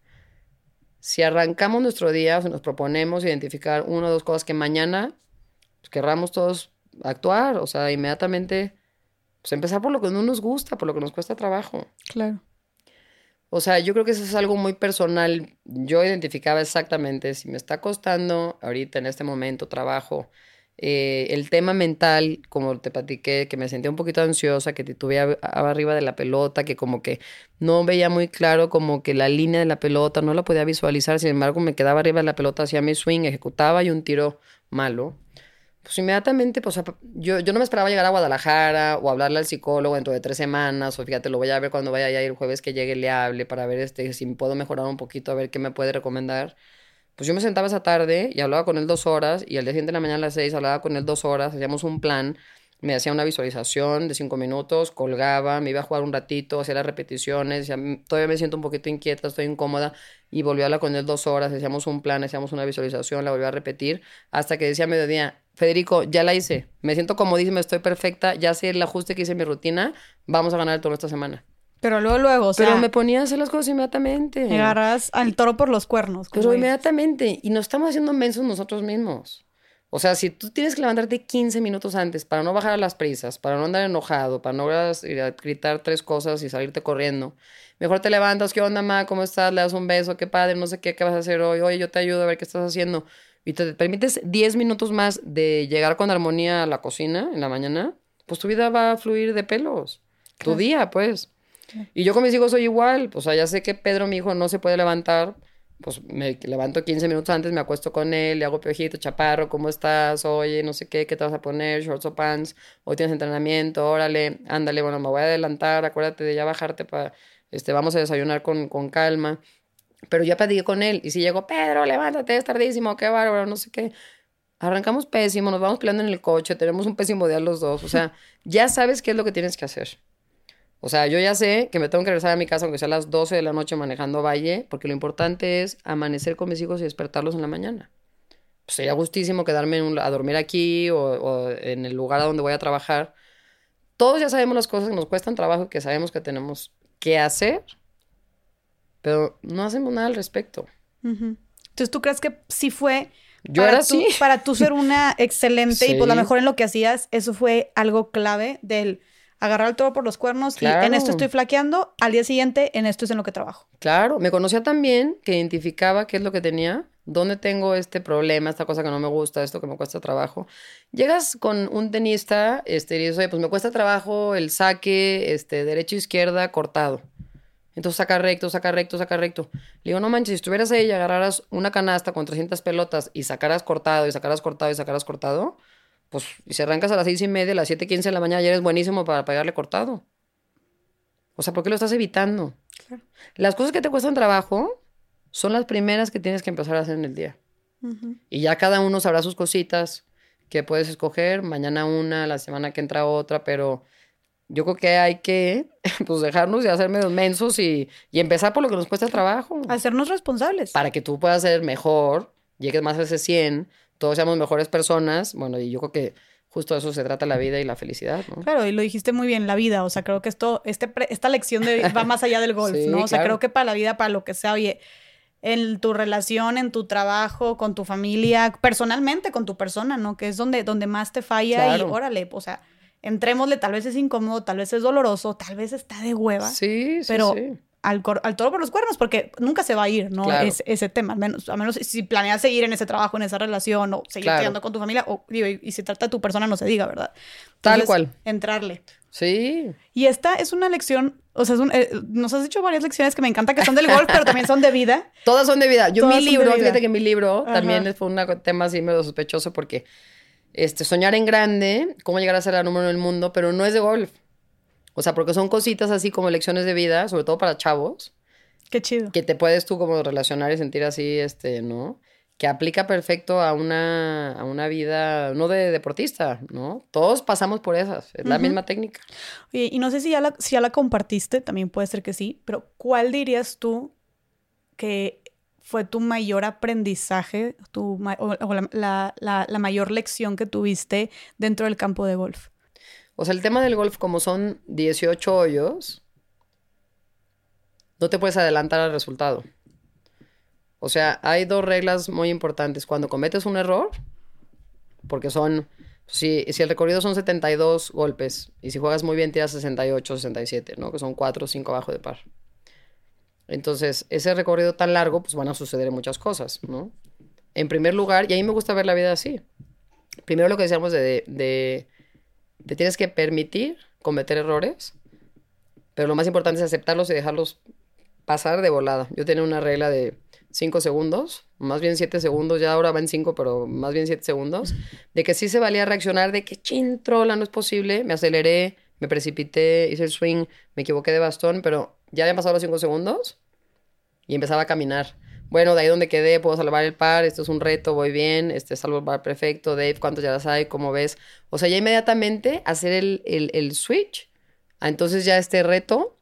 Si arrancamos nuestro día, o nos proponemos identificar una o dos cosas que mañana pues, querramos todos actuar, o sea, inmediatamente, pues empezar por lo que no nos gusta, por lo que nos cuesta trabajo. Claro. O sea, yo creo que eso es algo muy personal. Yo identificaba exactamente si me está costando ahorita en este momento trabajo eh, el tema mental, como te platiqué, que me sentía un poquito ansiosa, que tuve arriba de la pelota, que como que no veía muy claro como que la línea de la pelota, no la podía visualizar, sin embargo me quedaba arriba de la pelota, hacía mi swing, ejecutaba y un tiro malo. Pues inmediatamente, pues yo, yo no me esperaba llegar a Guadalajara o hablarle al psicólogo dentro de tres semanas, o fíjate, lo voy a ver cuando vaya allá el jueves que llegue, le hable para ver este, si puedo mejorar un poquito, a ver qué me puede recomendar. Pues yo me sentaba esa tarde y hablaba con él dos horas y al día siguiente de la mañana a las seis hablaba con él dos horas, hacíamos un plan, me hacía una visualización de cinco minutos, colgaba, me iba a jugar un ratito, hacía las repeticiones, todavía me siento un poquito inquieta, estoy incómoda y volví a hablar con él dos horas, hacíamos un plan, hacíamos una visualización, la volví a repetir hasta que decía a mediodía, Federico, ya la hice, me siento comodísima, estoy perfecta, ya sé el ajuste que hice en mi rutina, vamos a ganar todo esta semana. Pero luego, luego, o sea... Pero me ponía a hacer las cosas inmediatamente. Me agarras al toro por los cuernos. Pero inmediatamente. Y nos estamos haciendo mensos nosotros mismos. O sea, si tú tienes que levantarte 15 minutos antes para no bajar a las prisas, para no andar enojado, para no gritar tres cosas y salirte corriendo, mejor te levantas, ¿qué onda, ma? ¿Cómo estás? Le das un beso, qué padre, no sé qué, qué vas a hacer hoy, oye, yo te ayudo a ver qué estás haciendo. Y te permites 10 minutos más de llegar con armonía a la cocina en la mañana, pues tu vida va a fluir de pelos. Tu día, pues. Y yo con mis hijos soy igual, o sea, ya sé que Pedro, mi hijo, no se puede levantar, pues me levanto 15 minutos antes, me acuesto con él, le hago piojito, chaparro, ¿cómo estás? Oye, no sé qué, ¿qué te vas a poner? Shorts o pants, hoy tienes entrenamiento, órale, ándale, bueno, me voy a adelantar, acuérdate de ya bajarte para, este, vamos a desayunar con, con calma. Pero ya pedí con él, y si llego, Pedro, levántate, es tardísimo, qué bárbaro, no sé qué. Arrancamos pésimo, nos vamos peleando en el coche, tenemos un pésimo día los dos, o sea, ya sabes qué es lo que tienes que hacer. O sea, yo ya sé que me tengo que regresar a mi casa aunque sea a las 12 de la noche manejando Valle, porque lo importante es amanecer con mis hijos y despertarlos en la mañana. Pues sería gustísimo quedarme a dormir aquí o, en el lugar a donde voy a trabajar. Todos ya sabemos las cosas que nos cuestan trabajo y que sabemos que tenemos que hacer, pero no hacemos nada al respecto. Entonces, ¿tú crees que sí fue yo era así. Para tú ser una excelente y por lo mejor en lo que hacías, eso fue algo clave del agarrar el todo por los cuernos y en esto estoy flaqueando, al día siguiente en esto es en lo que trabajo. Claro, me conocía también que identificaba qué es lo que tenía, dónde tengo este problema, esta cosa que no me gusta, esto que me cuesta trabajo. Llegas con un tenista, este, y dices, pues me cuesta trabajo el saque, este, derecha izquierda, cortado. Entonces saca recto, saca recto, saca recto. Le digo, no manches, si estuvieras ahí y agarraras una canasta con 300 pelotas y sacaras cortado y sacaras cortado y sacaras cortado, pues si arrancas a las seis y media, a las siete quince de la mañana, ya eres buenísimo para pegarle cortado. O sea, ¿por qué lo estás evitando? Las cosas que te cuestan trabajo, son las primeras que tienes que empezar a hacer en el día. Y ya cada uno sabrá sus cositas que puedes escoger, mañana una, la semana que entra otra, pero yo creo que hay que pues, dejarnos de hacer medios mensos y, y empezar por lo que nos cuesta trabajo. Hacernos responsables. Para que tú puedas ser mejor, llegues más a ese 100, todos seamos mejores personas. Bueno, y yo creo que justo de eso se trata la vida y la felicidad, ¿no? Claro, y lo dijiste muy bien, la vida. O sea, creo que esto, este esta lección de, va más allá del golf, ¿no? O sea, creo que para la vida, para lo que sea, oye, en tu relación, en tu trabajo, con tu familia, personalmente con tu persona, ¿no? Que es donde, donde más te falla y órale, o sea, entrémosle, tal vez es incómodo, tal vez es doloroso, tal vez está de hueva. Sí, sí, pero sí. Al, al, toro por los cuernos, porque nunca se va a ir, ¿no? Es, ese tema, al menos, al menos si planeas seguir en ese trabajo, en esa relación, o seguir claro. con tu familia, o digo, y, y, si trata de tu persona, no se diga, ¿verdad? Tal cual. Entrarle. Sí. Y esta es una lección, o sea, un, eh, nos has dicho varias lecciones que me encanta que son del golf, pero también son de vida. Todas son de vida. Yo mi libro, fíjate que mi libro Ajá. también fue un tema así medio sospechoso porque este, soñar en grande, cómo llegar a ser la número uno del mundo, pero no es de golf. O sea, porque son cositas así como lecciones de vida, sobre todo para chavos. Qué chido. Que te puedes tú como relacionar y sentir así, este, ¿no? Que aplica perfecto a una, a una vida, no de deportista, ¿no? Todos pasamos por esas, es uh -huh. la misma técnica. Oye, y no sé si ya, la, si ya la compartiste, también puede ser que sí, pero ¿cuál dirías tú que fue tu mayor aprendizaje tu, o, o la, la, la, la mayor lección que tuviste dentro del campo de golf? O sea, el tema del golf, como son 18 hoyos, no te puedes adelantar al resultado. O sea, hay dos reglas muy importantes. Cuando cometes un error, porque son, si, si el recorrido son 72 golpes, y si juegas muy bien tiras 68, 67, ¿no? Que son 4 o 5 abajo de par. Entonces, ese recorrido tan largo, pues van a suceder muchas cosas, ¿no? En primer lugar, y a mí me gusta ver la vida así. Primero lo que decíamos de, de te tienes que permitir cometer errores, pero lo más importante es aceptarlos y dejarlos pasar de volada. Yo tenía una regla de 5 segundos, más bien 7 segundos, ya ahora va en 5, pero más bien 7 segundos, de que sí se valía reaccionar, de que chin, trola, no es posible, me aceleré, me precipité, hice el swing, me equivoqué de bastón, pero ya habían pasado los 5 segundos y empezaba a caminar. Bueno, de ahí donde quedé, puedo salvar el par, esto es un reto, voy bien, este salvo el par perfecto, Dave, ¿cuántos ya las hay? ¿Cómo ves? O sea, ya inmediatamente hacer el, el, el switch, entonces ya este reto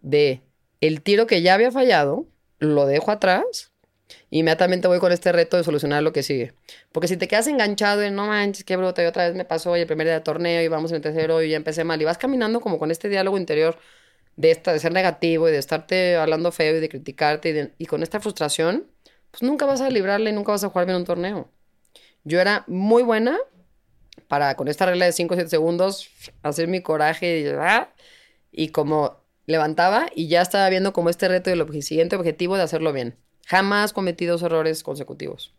de el tiro que ya había fallado, lo dejo atrás, inmediatamente voy con este reto de solucionar lo que sigue. Porque si te quedas enganchado en, no manches, qué bruto, y otra vez me pasó, y el primer día de torneo, y vamos en el tercero, y ya empecé mal, y vas caminando como con este diálogo interior de, esta, de ser negativo y de estarte hablando feo y de criticarte y, con esta frustración, pues nunca vas a librarle y nunca vas a jugar bien un torneo. Yo era muy buena para, con esta regla de 5 o 7 segundos, hacer mi coraje y, ah, y como levantaba y ya estaba viendo como este reto y el siguiente objetivo de hacerlo bien. Jamás cometí dos errores consecutivos.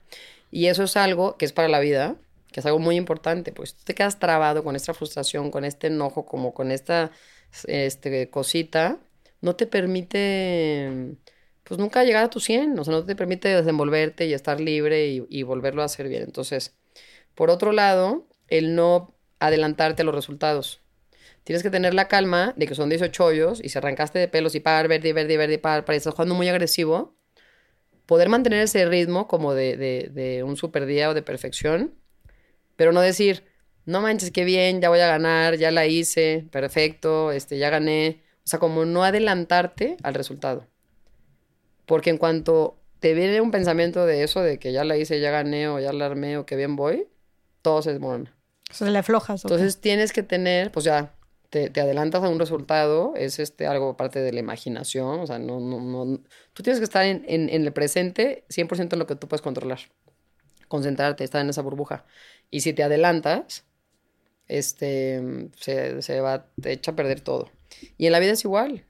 Y eso es algo que es para la vida, que es algo muy importante, pues tú te quedas trabado con esta frustración, con este enojo, como con esta este, cosita, no te permite, pues nunca llegar a tu 100, o sea, no te permite desenvolverte y estar libre y, volverlo a hacer bien. Entonces, por otro lado, el no adelantarte a los resultados. Tienes que tener la calma de que son 18 hoyos y si arrancaste de pelos y par, verde, verde, verde, par, par y estás jugando muy agresivo, poder mantener ese ritmo como de, de, de un super día o de perfección, pero no decir, no manches, qué bien, ya voy a ganar, ya la hice, perfecto, este, ya gané. O sea, como no adelantarte al resultado. Porque en cuanto te viene un pensamiento de eso, de que ya la hice, ya gané, o ya la armé, o que bien voy, todo se desmorona. Se le aflojas. Entonces okay. tienes que tener, pues ya, te, te, adelantas a un resultado, es este algo parte de la imaginación, o sea, no, no, no, tú tienes que estar en, en, en el presente 100% en lo que tú puedes controlar, concentrarte, estar en esa burbuja. Y si te adelantas, este, se, se va, te echa a perder todo. Y en la vida es igual.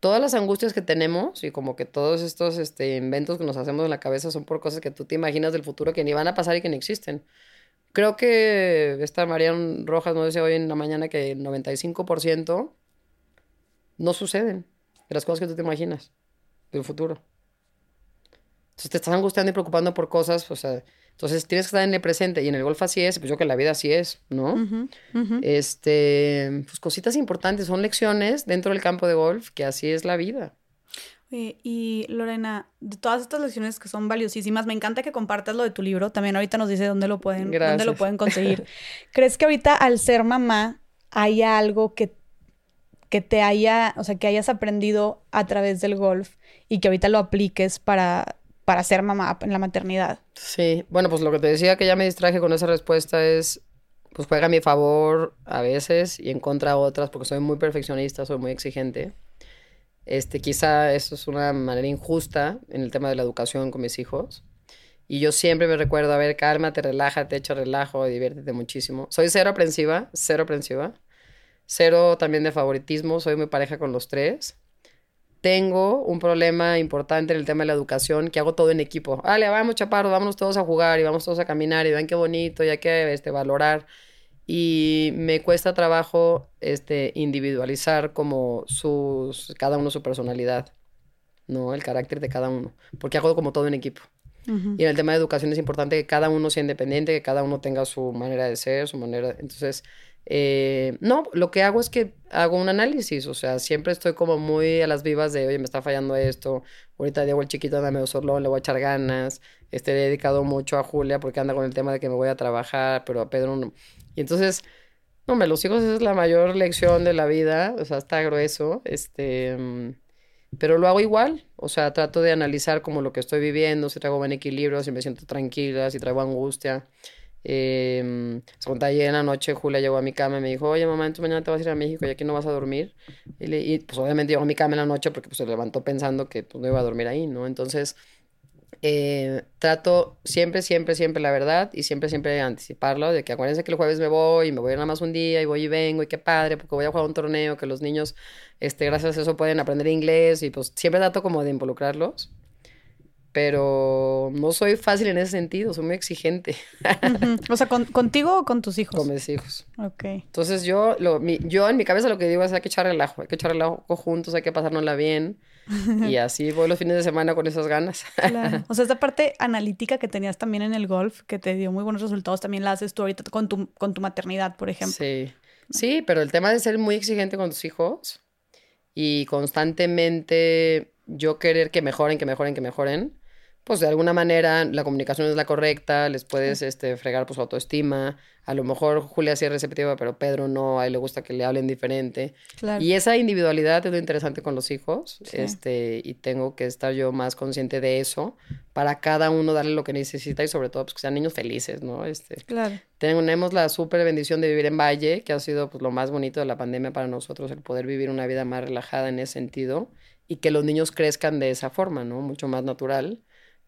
Todas las angustias que tenemos y como que todos estos este, inventos que nos hacemos en la cabeza son por cosas que tú te imaginas del futuro que ni van a pasar y que ni existen. Creo que esta Marian Rojas nos decía hoy en la mañana que el 95% no suceden de las cosas que tú te imaginas del futuro. Entonces te estás angustiando y preocupando por cosas, o sea, entonces tienes que estar en el presente y en el golf así es, pues yo que la vida así es, ¿no? Uh -huh, uh -huh. Este, pues cositas importantes, son lecciones dentro del campo de golf que así es la vida. Eh, y Lorena, de todas estas lecciones que son valiosísimas, me encanta que compartas lo de tu libro. También ahorita nos dice dónde lo pueden, dónde lo pueden conseguir. ¿Crees que ahorita al ser mamá hay algo que, que te haya, o sea, que hayas aprendido a través del golf y que ahorita lo apliques para, para ser mamá en la maternidad? Sí, bueno, pues lo que te decía que ya me distraje con esa respuesta es, pues juega a mi favor a veces y en contra a otras porque soy muy perfeccionista, soy muy exigente. Este, quizá eso es una manera injusta en el tema de la educación con mis hijos. Y yo siempre me recuerdo, a ver, cálmate, relájate, echa relajo, diviértete muchísimo. Soy cero aprensiva, cero aprensiva. Cero también de favoritismo, soy muy pareja con los tres. Tengo un problema importante en el tema de la educación, que hago todo en equipo. Vale, vamos chaparros, vámonos todos a jugar y vamos todos a caminar y vean qué bonito y hay que este, valorar y me cuesta trabajo este, individualizar como sus, cada uno su personalidad, ¿no? El carácter de cada uno, porque hago como todo en equipo. Y en el tema de educación es importante que cada uno sea independiente, que cada uno tenga su manera de ser, su manera... Entonces, eh, no, lo que hago es que hago un análisis, o sea, siempre estoy como muy a las vivas de, oye, me está fallando esto, ahorita Diego el chiquito anda medio sorlón, le voy a echar ganas, he dedicado mucho a Julia porque anda con el tema de que me voy a trabajar, pero a Pedro no. Y entonces, no, me los hijos es la mayor lección de la vida, o sea, está grueso, este, mm, pero lo hago igual, o sea, trato de analizar como lo que estoy viviendo, si traigo buen equilibrio, si me siento tranquila, si traigo angustia. Eh, ayer en la noche Julia llegó a mi cama y me dijo, oye mamá, entonces mañana te vas a ir a México y aquí no vas a dormir. Y, y pues obviamente llegó a mi cama en la noche porque pues, se levantó pensando que pues, no iba a dormir ahí, ¿no? Entonces eh, trato siempre, siempre, siempre la verdad y siempre, siempre anticiparlo, de que acuérdense que el jueves me voy y me voy nada más un día y voy y vengo y qué padre, porque voy a jugar un torneo, que los niños, este, gracias a eso pueden aprender inglés y pues siempre trato como de involucrarlos. Pero no soy fácil en ese sentido, soy muy exigente. O sea, ¿contigo o con tus hijos? Con mis hijos. Ok. Entonces yo, lo, mi, yo en mi cabeza lo que digo es hay que echar relajo, hay que echar relajo juntos, hay que pasárnosla bien y así voy los fines de semana con esas ganas. Claro. O sea, esta parte analítica que tenías también en el golf, que te dio muy buenos resultados, también la haces tú ahorita con tu, con tu maternidad, por ejemplo. Sí. Sí, pero el tema de ser muy exigente con tus hijos y constantemente yo querer que mejoren, que mejoren, que mejoren, pues de alguna manera la comunicación es la correcta, les puedes este, fregar pues autoestima. A lo mejor Julia sí es receptiva, pero Pedro no, a él le gusta que le hablen diferente. Y esa individualidad es lo interesante con los hijos, este, y tengo que estar yo más consciente de eso para cada uno darle lo que necesita y sobre todo pues que sean niños felices, ¿no? Este, claro. Tenemos la súper bendición de vivir en Valle, que ha sido pues lo más bonito de la pandemia para nosotros, el poder vivir una vida más relajada en ese sentido y que los niños crezcan de esa forma, ¿no? Mucho más natural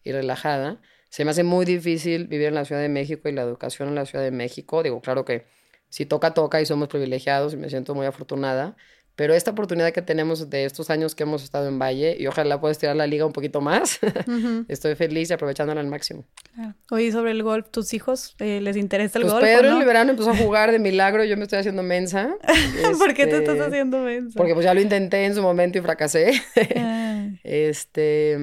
y relajada. Se me hace muy difícil vivir en la Ciudad de México y la educación en la Ciudad de México. Digo, claro que si toca, toca y somos privilegiados y me siento muy afortunada. Pero esta oportunidad que tenemos de estos años que hemos estado en Valle, y ojalá pueda estirar la liga un poquito más, estoy feliz y aprovechándola al máximo. Claro. Oye, sobre el golf, ¿tus hijos eh, les interesa el pues golf? Pedro en el verano empezó a jugar de milagro, yo me estoy haciendo mensa. ¿Por qué te estás Este, haciendo mensa? Porque pues ya lo intenté en su momento y fracasé. este...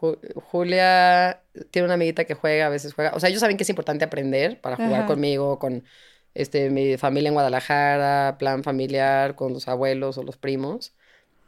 Ju- Julia tiene una amiguita que juega, a veces juega. O sea, ellos saben que es importante aprender para jugar Ajá. conmigo, con este, mi familia en Guadalajara, plan familiar, con los abuelos o los primos.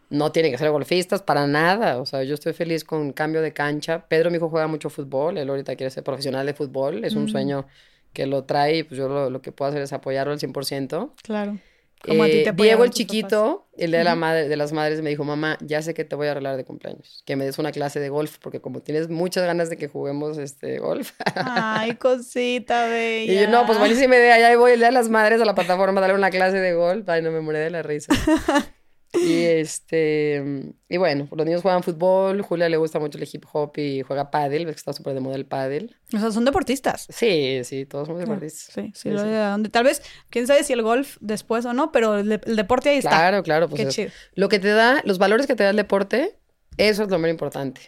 No tienen que ser golfistas para nada. O sea, yo estoy feliz con cambio de cancha. Pedro, mi hijo, juega mucho fútbol. Él ahorita quiere ser profesional de fútbol. Es un Mm. sueño que lo trae y pues yo lo, lo que puedo hacer es apoyarlo al 100%. Claro. Como a ti Eh, te Diego el chiquito, el de la madre, de las madres, me dijo, mamá, ya sé que te voy a arreglar de cumpleaños, que me des una clase de golf, porque como tienes muchas ganas de que juguemos este golf. Ay, cosita bella. y yo, no, pues buenísima idea, ya voy el día de las madres a la plataforma a darle una clase de golf. Ay, no me morí de la risa. y este, y bueno, los niños juegan fútbol, Julia le gusta mucho el hip hop y juega pádel, ves que está súper de moda el pádel. O sea, son deportistas. Sí, sí, todos somos deportistas. Sí, sí, Sí, lo sí. de donde tal vez, quién sabe si el golf después o no, pero el, de- el deporte ahí está. Claro, claro, pues Qué es- chido. lo que te da, los valores que te da el deporte, eso es lo más importante.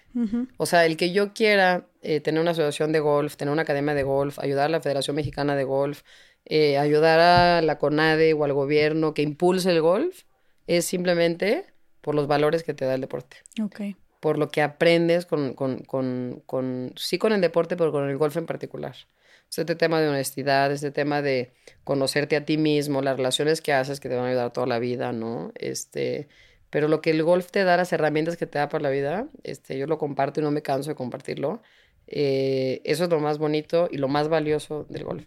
O sea, el que yo quiera eh, tener una asociación de golf, tener una academia de golf, ayudar a la Federación Mexicana de Golf, eh, ayudar a la CONADE o al gobierno que impulse el golf, es simplemente por los valores que te da el deporte. Ok. Por lo que aprendes con, con, con, con- sí con el deporte, pero con el golf en particular. Este tema de honestidad, este tema de conocerte a ti mismo, las relaciones que haces que te van a ayudar toda la vida, ¿no? Este, pero lo que el golf te da, las herramientas que te da para la vida, este, yo lo comparto y no me canso de compartirlo. Eh, eso es lo más bonito y lo más valioso del golf.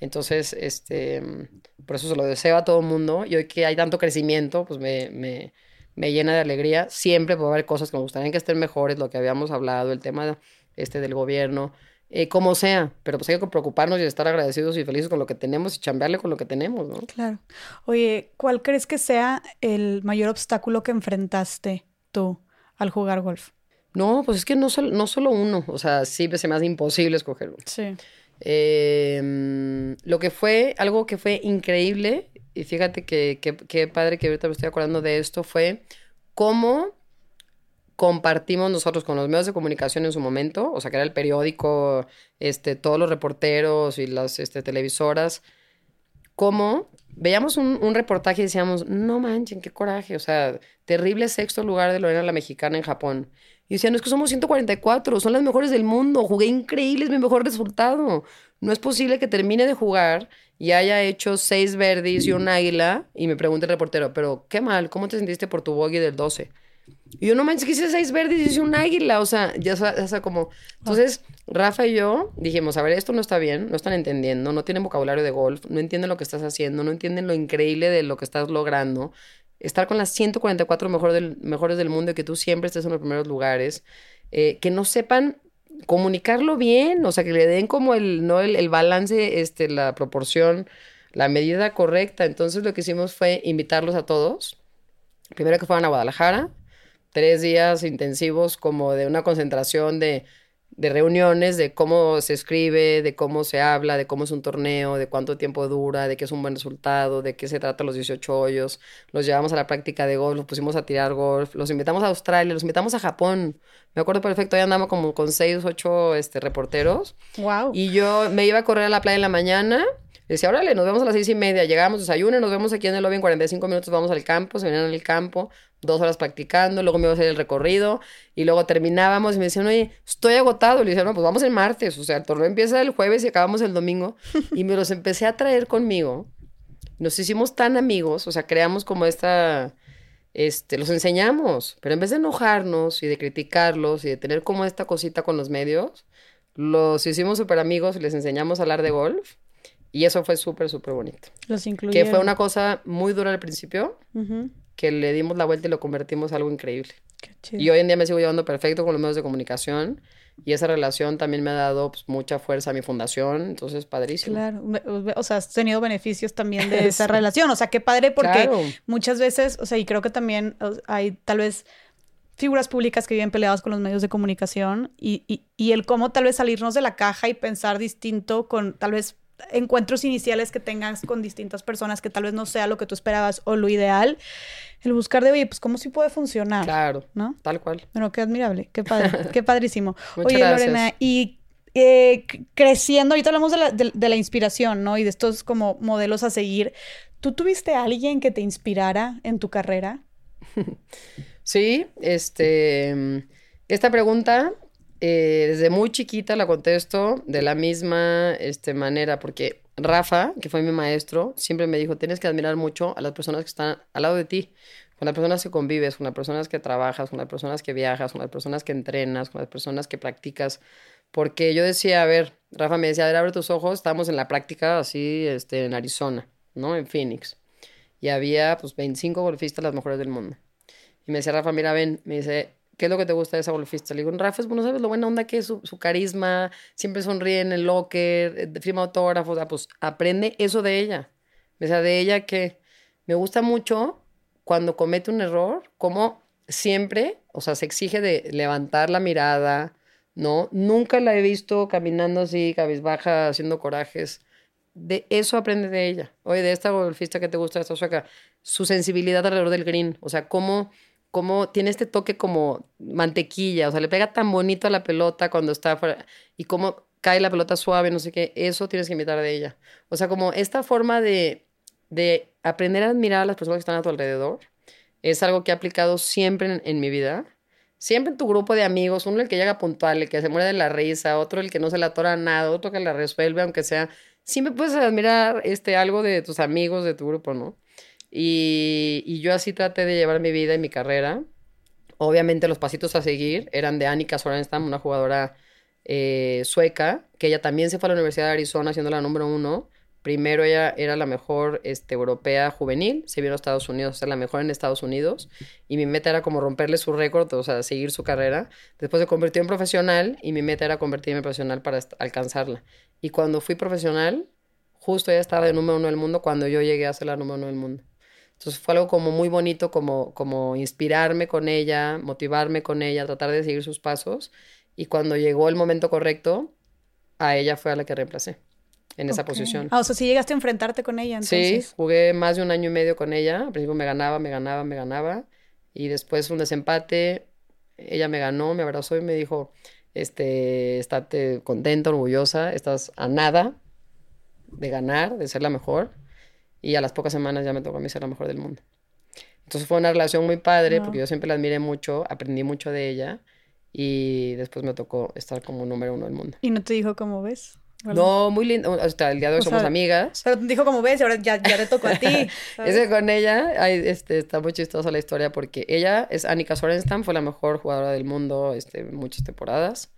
Entonces, este, por eso se lo deseo a todo el mundo. Y hoy que hay tanto crecimiento, pues me, me, me llena de alegría. Siempre puede haber cosas que me gustaría que estén mejores, lo que habíamos hablado, el tema este, del gobierno, eh, como sea, pero pues hay que preocuparnos y estar agradecidos y felices con lo que tenemos y chambearle con lo que tenemos, ¿no? Claro. Oye, ¿cuál crees que sea el mayor obstáculo que enfrentaste tú al jugar golf? No, pues es que no, no solo uno, o sea, sí se me hace imposible escoger uno. Sí. Em, lo que fue, algo que fue increíble, y fíjate que, que padre que ahorita me estoy acordando de esto, fue cómo compartimos nosotros con los medios de comunicación en su momento, o sea, que era el periódico, este, todos los reporteros y las este, televisoras, cómo veíamos un, reportaje y decíamos, no manchen, qué coraje, o sea, terrible sexto lugar de Lorena la Mexicana en Japón. Y decían, es que somos 144, son las mejores del mundo, jugué increíble, es mi mejor resultado. No es posible que termine de jugar y haya hecho seis verdis y un águila y me pregunte el reportero, pero qué mal, ¿cómo te sentiste por tu bogey del 12? Y yo no manches que hice seis verdes y hice un águila, o sea, ya sea, como... Entonces, Rafa y yo dijimos, a ver, esto no está bien, no están entendiendo, no tienen vocabulario de golf, no entienden lo que estás haciendo, no entienden lo increíble de lo que estás logrando. Estar con las 144 mejor del, mejores del mundo y que tú siempre estés en los primeros lugares, eh, que no sepan comunicarlo bien, o sea, que le den como el, ¿no? el, el balance, este, la proporción, la medida correcta. Entonces lo que hicimos fue invitarlos a todos, primero que fueran a Guadalajara, tres días intensivos como de una concentración de, de reuniones, de cómo se escribe, de cómo se habla, de cómo es un torneo, de cuánto tiempo dura, de qué es un buen resultado, de qué se trata los 18 hoyos. Los llevamos a la práctica de golf, los pusimos a tirar golf, los invitamos a Australia, los invitamos a Japón. Me acuerdo perfecto, ahí andamos como con seis, ocho este, reporteros. Wow. Y yo me iba a correr a la playa en la mañana decía, órale, nos vemos a las seis y media, llegamos, desayuno, nos vemos aquí en el lobby en 45 minutos, vamos al campo, se venían al campo, dos horas practicando, luego me iba a hacer el recorrido y luego terminábamos y me decían, oye, estoy agotado. Le decía, no, pues vamos el martes, o sea, el torneo empieza el jueves y acabamos el domingo. Y me los empecé a traer conmigo. Nos hicimos tan amigos, o sea, creamos como esta, este, los enseñamos, pero en vez de enojarnos y de criticarlos y de tener como esta cosita con los medios, los hicimos súper amigos y les enseñamos a hablar de golf y eso fue súper, súper bonito. Los incluyeron. Que fue una cosa muy dura al principio, que le dimos la vuelta y lo convertimos en algo increíble. Qué chido. Y hoy en día me sigo llevando perfecto con los medios de comunicación. Y esa relación también me ha dado pues, mucha fuerza a mi fundación, entonces padrísimo. Claro, o sea, has tenido beneficios también de esa relación, o sea, qué padre porque muchas veces, o sea, y creo que también hay tal vez figuras públicas que viven peleadas con los medios de comunicación y, y, y el cómo tal vez salirnos de la caja y pensar distinto con tal vez encuentros iniciales que tengas con distintas personas que tal vez no sea lo que tú esperabas o lo ideal, el buscar de, oye, pues cómo sí puede funcionar. Claro, ¿no? Tal cual. Bueno, qué admirable, qué padre, qué padrísimo. oye, Lorena, y eh, creciendo, ahorita hablamos de la, de la inspiración, ¿no? Y de estos como modelos a seguir. ¿Tú tuviste a alguien que te inspirara en tu carrera? Sí, este, esta pregunta eh, desde muy chiquita la contesto de la misma este, manera, porque Rafa, que fue mi maestro, siempre me dijo, tienes que admirar mucho a las personas que están al lado de ti, con las personas que convives, con las personas que trabajas, con las personas que viajas, con las personas que entrenas, con las personas que practicas, porque yo decía, a ver, Rafa me decía, a ver, abre tus ojos, estábamos en la práctica así, este, en Arizona, ¿no? En Phoenix. Y había, pues, 25 golfistas las mejores del mundo. Y me decía, Rafa, mira, ven, me dice, ¿Qué es lo que te gusta de esa golfista? Le digo, Rafa, bueno, ¿sabes lo buena onda que es su, carisma? Siempre sonríe en el locker, eh, firma autógrafos. Ah, pues aprende eso de ella. O sea, de ella que me gusta mucho cuando comete un error, como siempre, o sea, se exige de levantar la mirada, ¿no? Nunca la he visto caminando así, cabizbaja, haciendo corajes. De eso aprende de ella. Oye, de esta golfista que te gusta, esta sueca, su sensibilidad alrededor del green, o sea, cómo cómo tiene este toque como mantequilla, o sea, le pega tan bonito a la pelota cuando está afuera y cómo cae la pelota suave, no sé qué, eso tienes que imitar de ella. O sea, como esta forma de, de aprender a admirar a las personas que están a tu alrededor es algo que he aplicado siempre en, mi vida. Siempre en tu grupo de amigos, uno el que llega puntual, el que se muere de la risa, otro el que no se le atora nada, otro que la resuelve, aunque sea. Siempre puedes admirar este, algo de tus amigos, de tu grupo, ¿no? Y, yo así traté de llevar mi vida y mi carrera. Obviamente los pasitos a seguir eran de Annika Sorenstam, una jugadora eh, sueca, que ella también se fue a la Universidad de Arizona siendo la número uno. Primero ella era la mejor este, europea juvenil, se vino a Estados Unidos, o sea, la mejor en Estados Unidos. Y mi meta era como romperle su récord, o sea, seguir su carrera. Después se convirtió en profesional y mi meta era convertirme en profesional para alcanzarla. Y cuando fui profesional, justo ella estaba de número uno del mundo cuando yo llegué a ser la número uno del mundo. Entonces fue algo como muy bonito, como, como inspirarme con ella, motivarme con ella, tratar de seguir sus pasos. Y cuando llegó el momento correcto, a ella fue a la que reemplacé en esa posición. Ah, o sea, si llegaste a enfrentarte con ella, entonces. Sí, jugué más de un año y medio con ella. Al principio me ganaba, me ganaba, me ganaba. Y después un desempate, ella me ganó, me abrazó y me dijo, este, estate contenta, orgullosa, estás a nada de ganar, de ser la mejor. Y a las pocas semanas ya me tocó a mí ser la mejor del mundo. Entonces fue una relación muy padre porque yo siempre la admiré mucho, aprendí mucho de ella y después me tocó estar como número uno del mundo. ¿Y no te dijo cómo ves? No, muy lindo. Hasta el día de hoy somos amigas. Pero te dijo como ves y ahora ya, ya te tocó a ti. Ese con ella, este, está muy chistosa la historia porque ella es Annika Sorenstam, fue la mejor jugadora del mundo este, muchas temporadas.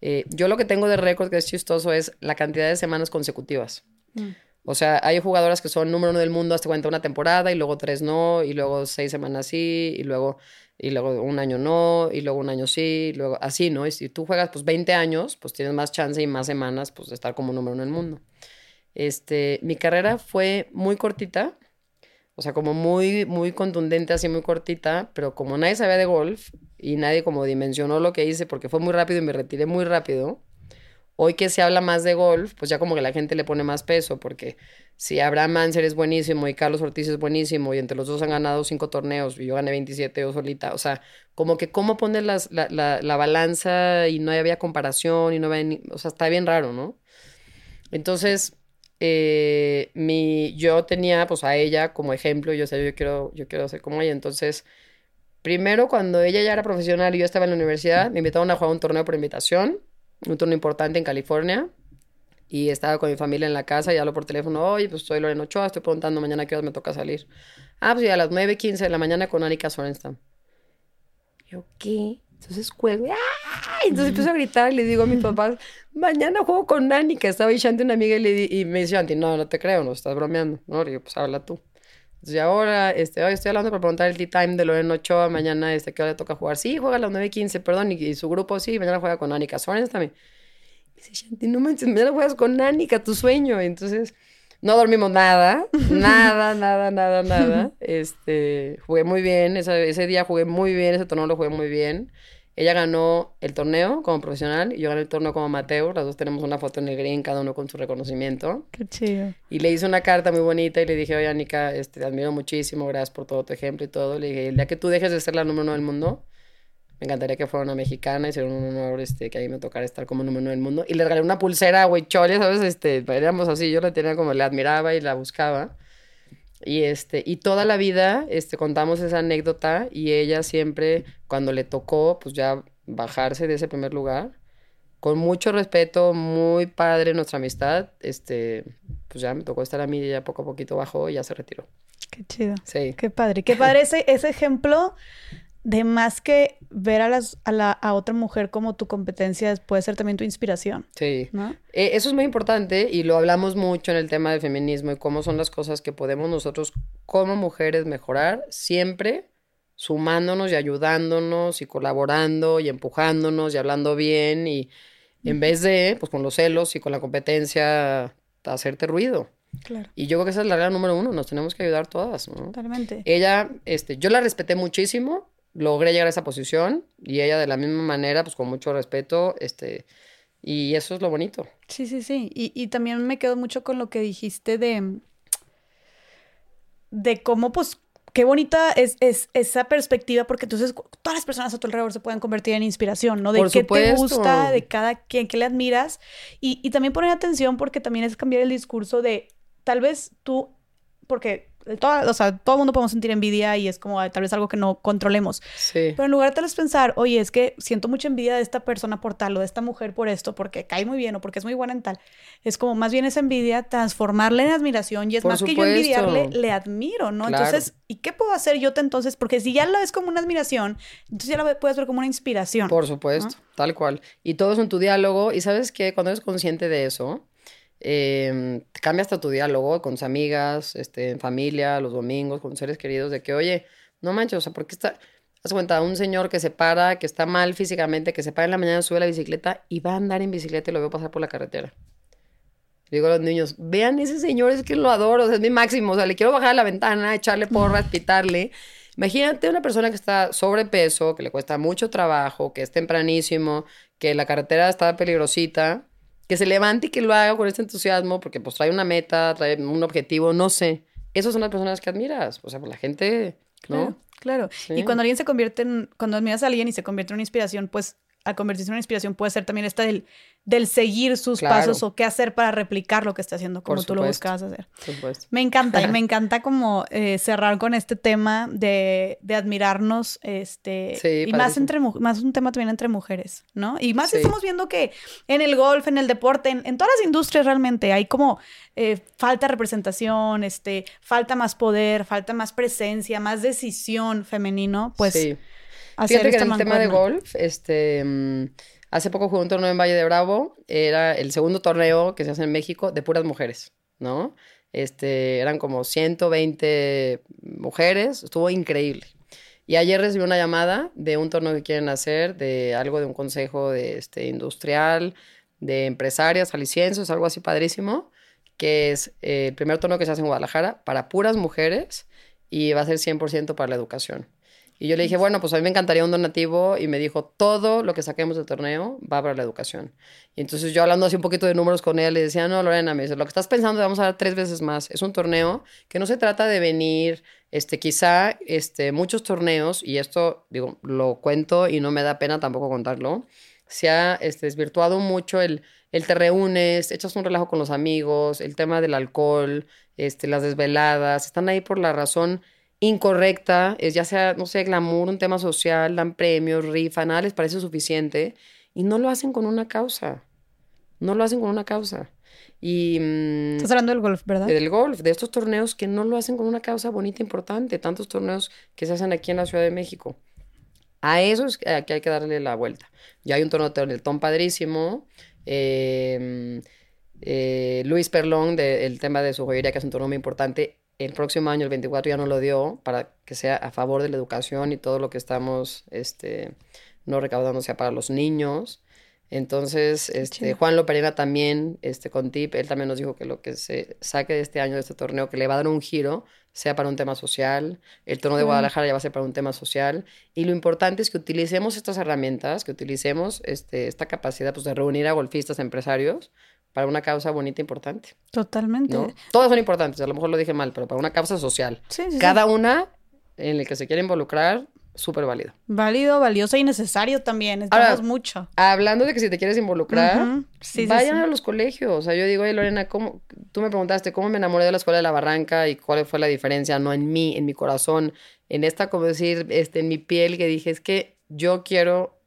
Eh, yo lo que tengo de récord que es chistoso es la cantidad de semanas consecutivas. Mm. O sea, hay jugadoras que son número uno del mundo hasta cuenta una temporada y luego tres no, y luego seis semanas sí, y luego, y luego un año no, y luego un año sí, y luego así, ¿no? Y si tú juegas pues 20 años, pues tienes más chance y más semanas pues de estar como número uno del mundo. Este, mi carrera fue muy cortita, o sea, como muy, muy contundente, así muy cortita, pero como nadie sabía de golf y nadie como dimensionó lo que hice porque fue muy rápido y me retiré muy rápido, Hoy que se habla más de golf, pues ya como que la gente le pone más peso, porque si Abraham Manser es buenísimo y Carlos Ortiz es buenísimo y entre los dos han ganado cinco torneos y yo gané 27 yo solita, o sea, como que cómo pones la, la, la, balanza y no había comparación y no había, o sea, está bien raro, ¿no? Entonces, eh, mi, yo tenía pues a ella como ejemplo, yo sé, yo quiero, yo quiero ser como ella, entonces... Primero, cuando ella ya era profesional y yo estaba en la universidad, me invitaron a jugar un torneo por invitación un turno importante en California. Y estaba con mi familia en la casa y hablo por teléfono, oye, pues soy Lorena Ochoa, estoy preguntando mañana qué horas me toca salir. Ah, pues ya a las 9.15 de la mañana con Anika Sorenstam. Yo, ¿qué? Entonces cuelgo, ¡ah! Entonces empiezo a gritar y le digo a mis papás, mañana juego con Anika. Estaba ahí una amiga y, le y me dice, Shanti, no, no te creo, no estás bromeando. No, le pues habla tú. Entonces ahora, este, hoy estoy hablando para preguntar el tea time de Lorena Ochoa, mañana, este, ¿qué hora le toca jugar? Sí, juega a las 9.15, perdón, y, su grupo sí, mañana juega con Anika Sorens también. Y dice, Shanti, no manches, mañana juegas con Anika, tu sueño. Entonces, no dormimos nada, nada, nada, nada, nada. Este, jugué muy bien, ese, ese día jugué muy bien, ese torneo lo jugué muy bien. Ella ganó el torneo como profesional y yo gané el torneo como amateur. Las dos tenemos una foto en el green, cada uno con su reconocimiento. Qué chido. Y le hice una carta muy bonita y le dije, oye, Anika, este, te admiro muchísimo, gracias por todo tu ejemplo y todo. Le dije, el día que tú dejes de ser la número uno del mundo, me encantaría que fuera una mexicana y sería un honor este, que a mí me tocara estar como número uno del mundo. Y le regalé una pulsera, güey, chole, ¿sabes? Este, éramos así, yo la tenía como, la admiraba y la buscaba. Y, este, y toda la vida este, contamos esa anécdota y ella siempre, cuando le tocó, pues ya bajarse de ese primer lugar, con mucho respeto, muy padre nuestra amistad, este, pues ya me tocó estar a mí y ya poco a poquito bajó y ya se retiró. Qué chido. Sí. Qué padre. Qué padre ese, ese ejemplo de más que ver a, las, a, la, a otra mujer como tu competencia, puede ser también tu inspiración. Sí. ¿no? Eh, eso es muy importante y lo hablamos mucho en el tema del feminismo y cómo son las cosas que podemos nosotros como mujeres mejorar siempre sumándonos y ayudándonos y colaborando y empujándonos y hablando bien y en vez de, pues con los celos y con la competencia, hacerte ruido. Claro. Y yo creo que esa es la regla número uno, nos tenemos que ayudar todas, ¿no? Totalmente. Ella, este, yo la respeté muchísimo, logré llegar a esa posición y ella de la misma manera, pues con mucho respeto, este, y eso es lo bonito. Sí, sí, sí. Y, y también me quedo mucho con lo que dijiste de, de cómo, pues, qué bonita es, es, esa perspectiva, porque entonces todas las personas a tu alrededor se pueden convertir en inspiración, ¿no? De qué te gusta, de cada quien, qué le admiras. Y, y también poner atención porque también es cambiar el discurso de tal vez tú, porque toda, o sea, todo el mundo podemos sentir envidia y es como tal vez algo que no controlemos. Sí. Pero en lugar de tal vez pensar, oye, es que siento mucha envidia de esta persona por tal o de esta mujer por esto, porque cae muy bien o porque es muy buena en tal, es como más bien esa envidia transformarla en admiración y es Por más que yo envidiarle, le admiro, ¿no? Claro. Entonces, ¿y qué puedo hacer yo entonces? Porque si ya la ves como una admiración, entonces ya la puedes ver como una inspiración. Por supuesto, tal cual. Y todo es en tu diálogo. Y sabes que cuando eres consciente de eso, eh, cambia hasta tu diálogo con tus amigas, este, en familia, los domingos, con seres queridos, de que, oye, no manches, o sea, ¿por qué está... Haz cuenta, un señor que se para, que está mal físicamente, que se para en la mañana, sube la bicicleta y va a andar en bicicleta y lo veo pasar por la carretera. Le digo a los niños, vean ese señor, es que lo adoro, o sea, es mi máximo, o sea, le quiero bajar a la ventana, echarle porras, pitarle. Imagínate una persona que está sobrepeso, que le cuesta mucho trabajo, que es tempranísimo, que la carretera está peligrosita, que se levante y que lo haga con este entusiasmo, porque pues trae una meta, trae un objetivo, no sé. Esas son las personas que admiras, o sea, pues la gente, Claro, ¿no? claro. Sí. Y cuando alguien se convierte en, cuando admiras a alguien y se convierte en una inspiración, pues al convertirse en una inspiración puede ser también esta del, del seguir sus Claro. pasos o qué hacer para replicar lo que está haciendo como tú lo buscabas hacer. Me encanta, y me encanta como eh, cerrar con este tema de, de admirarnos, este, Sí, y más entre más un tema también entre mujeres, ¿no? Y más Sí. estamos viendo que en el golf, en el deporte, en, en todas las industrias realmente hay como eh, falta de representación, este, falta más poder, falta más presencia, más decisión femenino, pues sí. Hacer Fíjate que esta en el tema de golf, este, mm, hace poco jugué un torneo en Valle de Bravo, era el segundo torneo que se hace en México de puras mujeres, ¿no? Este, eran como 120 mujeres, estuvo increíble. Y ayer recibí una llamada de un torneo que quieren hacer, de algo de un consejo de, este, industrial, de empresarias, alicienses, algo así padrísimo, que es eh, el primer torneo que se hace en Guadalajara para puras mujeres y va a ser 100% para la educación. Y yo le dije, bueno, pues a mí me encantaría un donativo y me dijo, todo lo que saquemos del torneo va para la educación. Y entonces yo hablando así un poquito de números con ella, le decía, no, Lorena, me dice, lo que estás pensando vamos a dar tres veces más. Es un torneo que no se trata de venir, este, quizá, este, muchos torneos, y esto, digo, lo cuento y no me da pena tampoco contarlo, se ha este, desvirtuado mucho el, el te reúnes, echas un relajo con los amigos, el tema del alcohol, este, las desveladas, están ahí por la razón incorrecta, es ya sea, no sé, glamour, un tema social, dan premios, rifan, nada les parece suficiente y no lo hacen con una causa. No lo hacen con una causa. Y mm, Estás hablando del golf, ¿verdad? del golf, de estos torneos que no lo hacen con una causa bonita, importante, tantos torneos que se hacen aquí en la Ciudad de México. A eso es que hay que darle la vuelta. Ya hay un torneo del Tom padrísimo. eh, eh, Luis Perlón, del tema de su joyería, que es un torneo muy importante. El próximo año, el 24, ya no lo dio para que sea a favor de la educación y todo lo que estamos este, no recaudando sea para los niños. Entonces, este. Juan Loperena también, este, con TIP, él también nos dijo que lo que se saque de este año, de este torneo, que le va a dar un giro, sea para un tema social. El torneo de. Guadalajara ya va a ser para un tema social. Y lo importante es que utilicemos estas herramientas, que utilicemos este, esta capacidad pues, de reunir a golfistas, empresarios, para una causa bonita e importante. Totalmente. ¿no? Todas son importantes, a lo mejor lo dije mal, pero para una causa social. Sí, sí, sí. Cada una en la que se quiere involucrar, súper válido. Válido, valioso y necesario también. Ahora, mucho. Hablando de que si te quieres involucrar, vayan a los colegios. O sea, yo digo, oye, Lorena, ¿cómo? tú me preguntaste cómo me enamoré de la escuela de la Barranca y cuál fue la diferencia, no en mí, en mi corazón, en esta, como decir, este, en mi piel, que dije, es que yo quiero,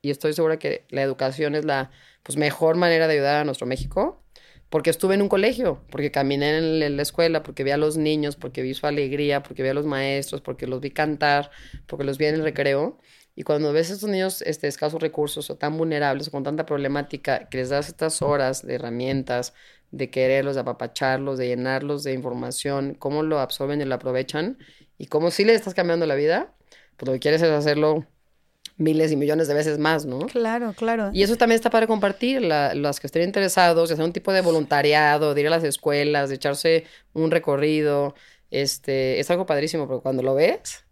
y estoy segura que la educación es la pues, mejor manera de ayudar a nuestro México, porque estuve en un colegio, porque caminé en la- escuela, porque vi a los niños, porque vi su alegría, porque vi a los maestros, porque los vi cantar, porque los vi en el recreo. Y cuando ves a estos niños este, escasos recursos o tan vulnerables o con tanta problemática, que les das estas horas de herramientas, de quererlos, de apapacharlos, de llenarlos de información, cómo lo absorben y lo aprovechan, y cómo sí les estás cambiando la vida, pues lo que quieres es hacerlo miles y millones de veces más, ¿no? Claro, claro. Y eso también está para compartir, la, los que estén interesados, de hacer un tipo de voluntariado, de ir a las escuelas, de echarse un recorrido, este, es algo padrísimo, porque cuando lo ves,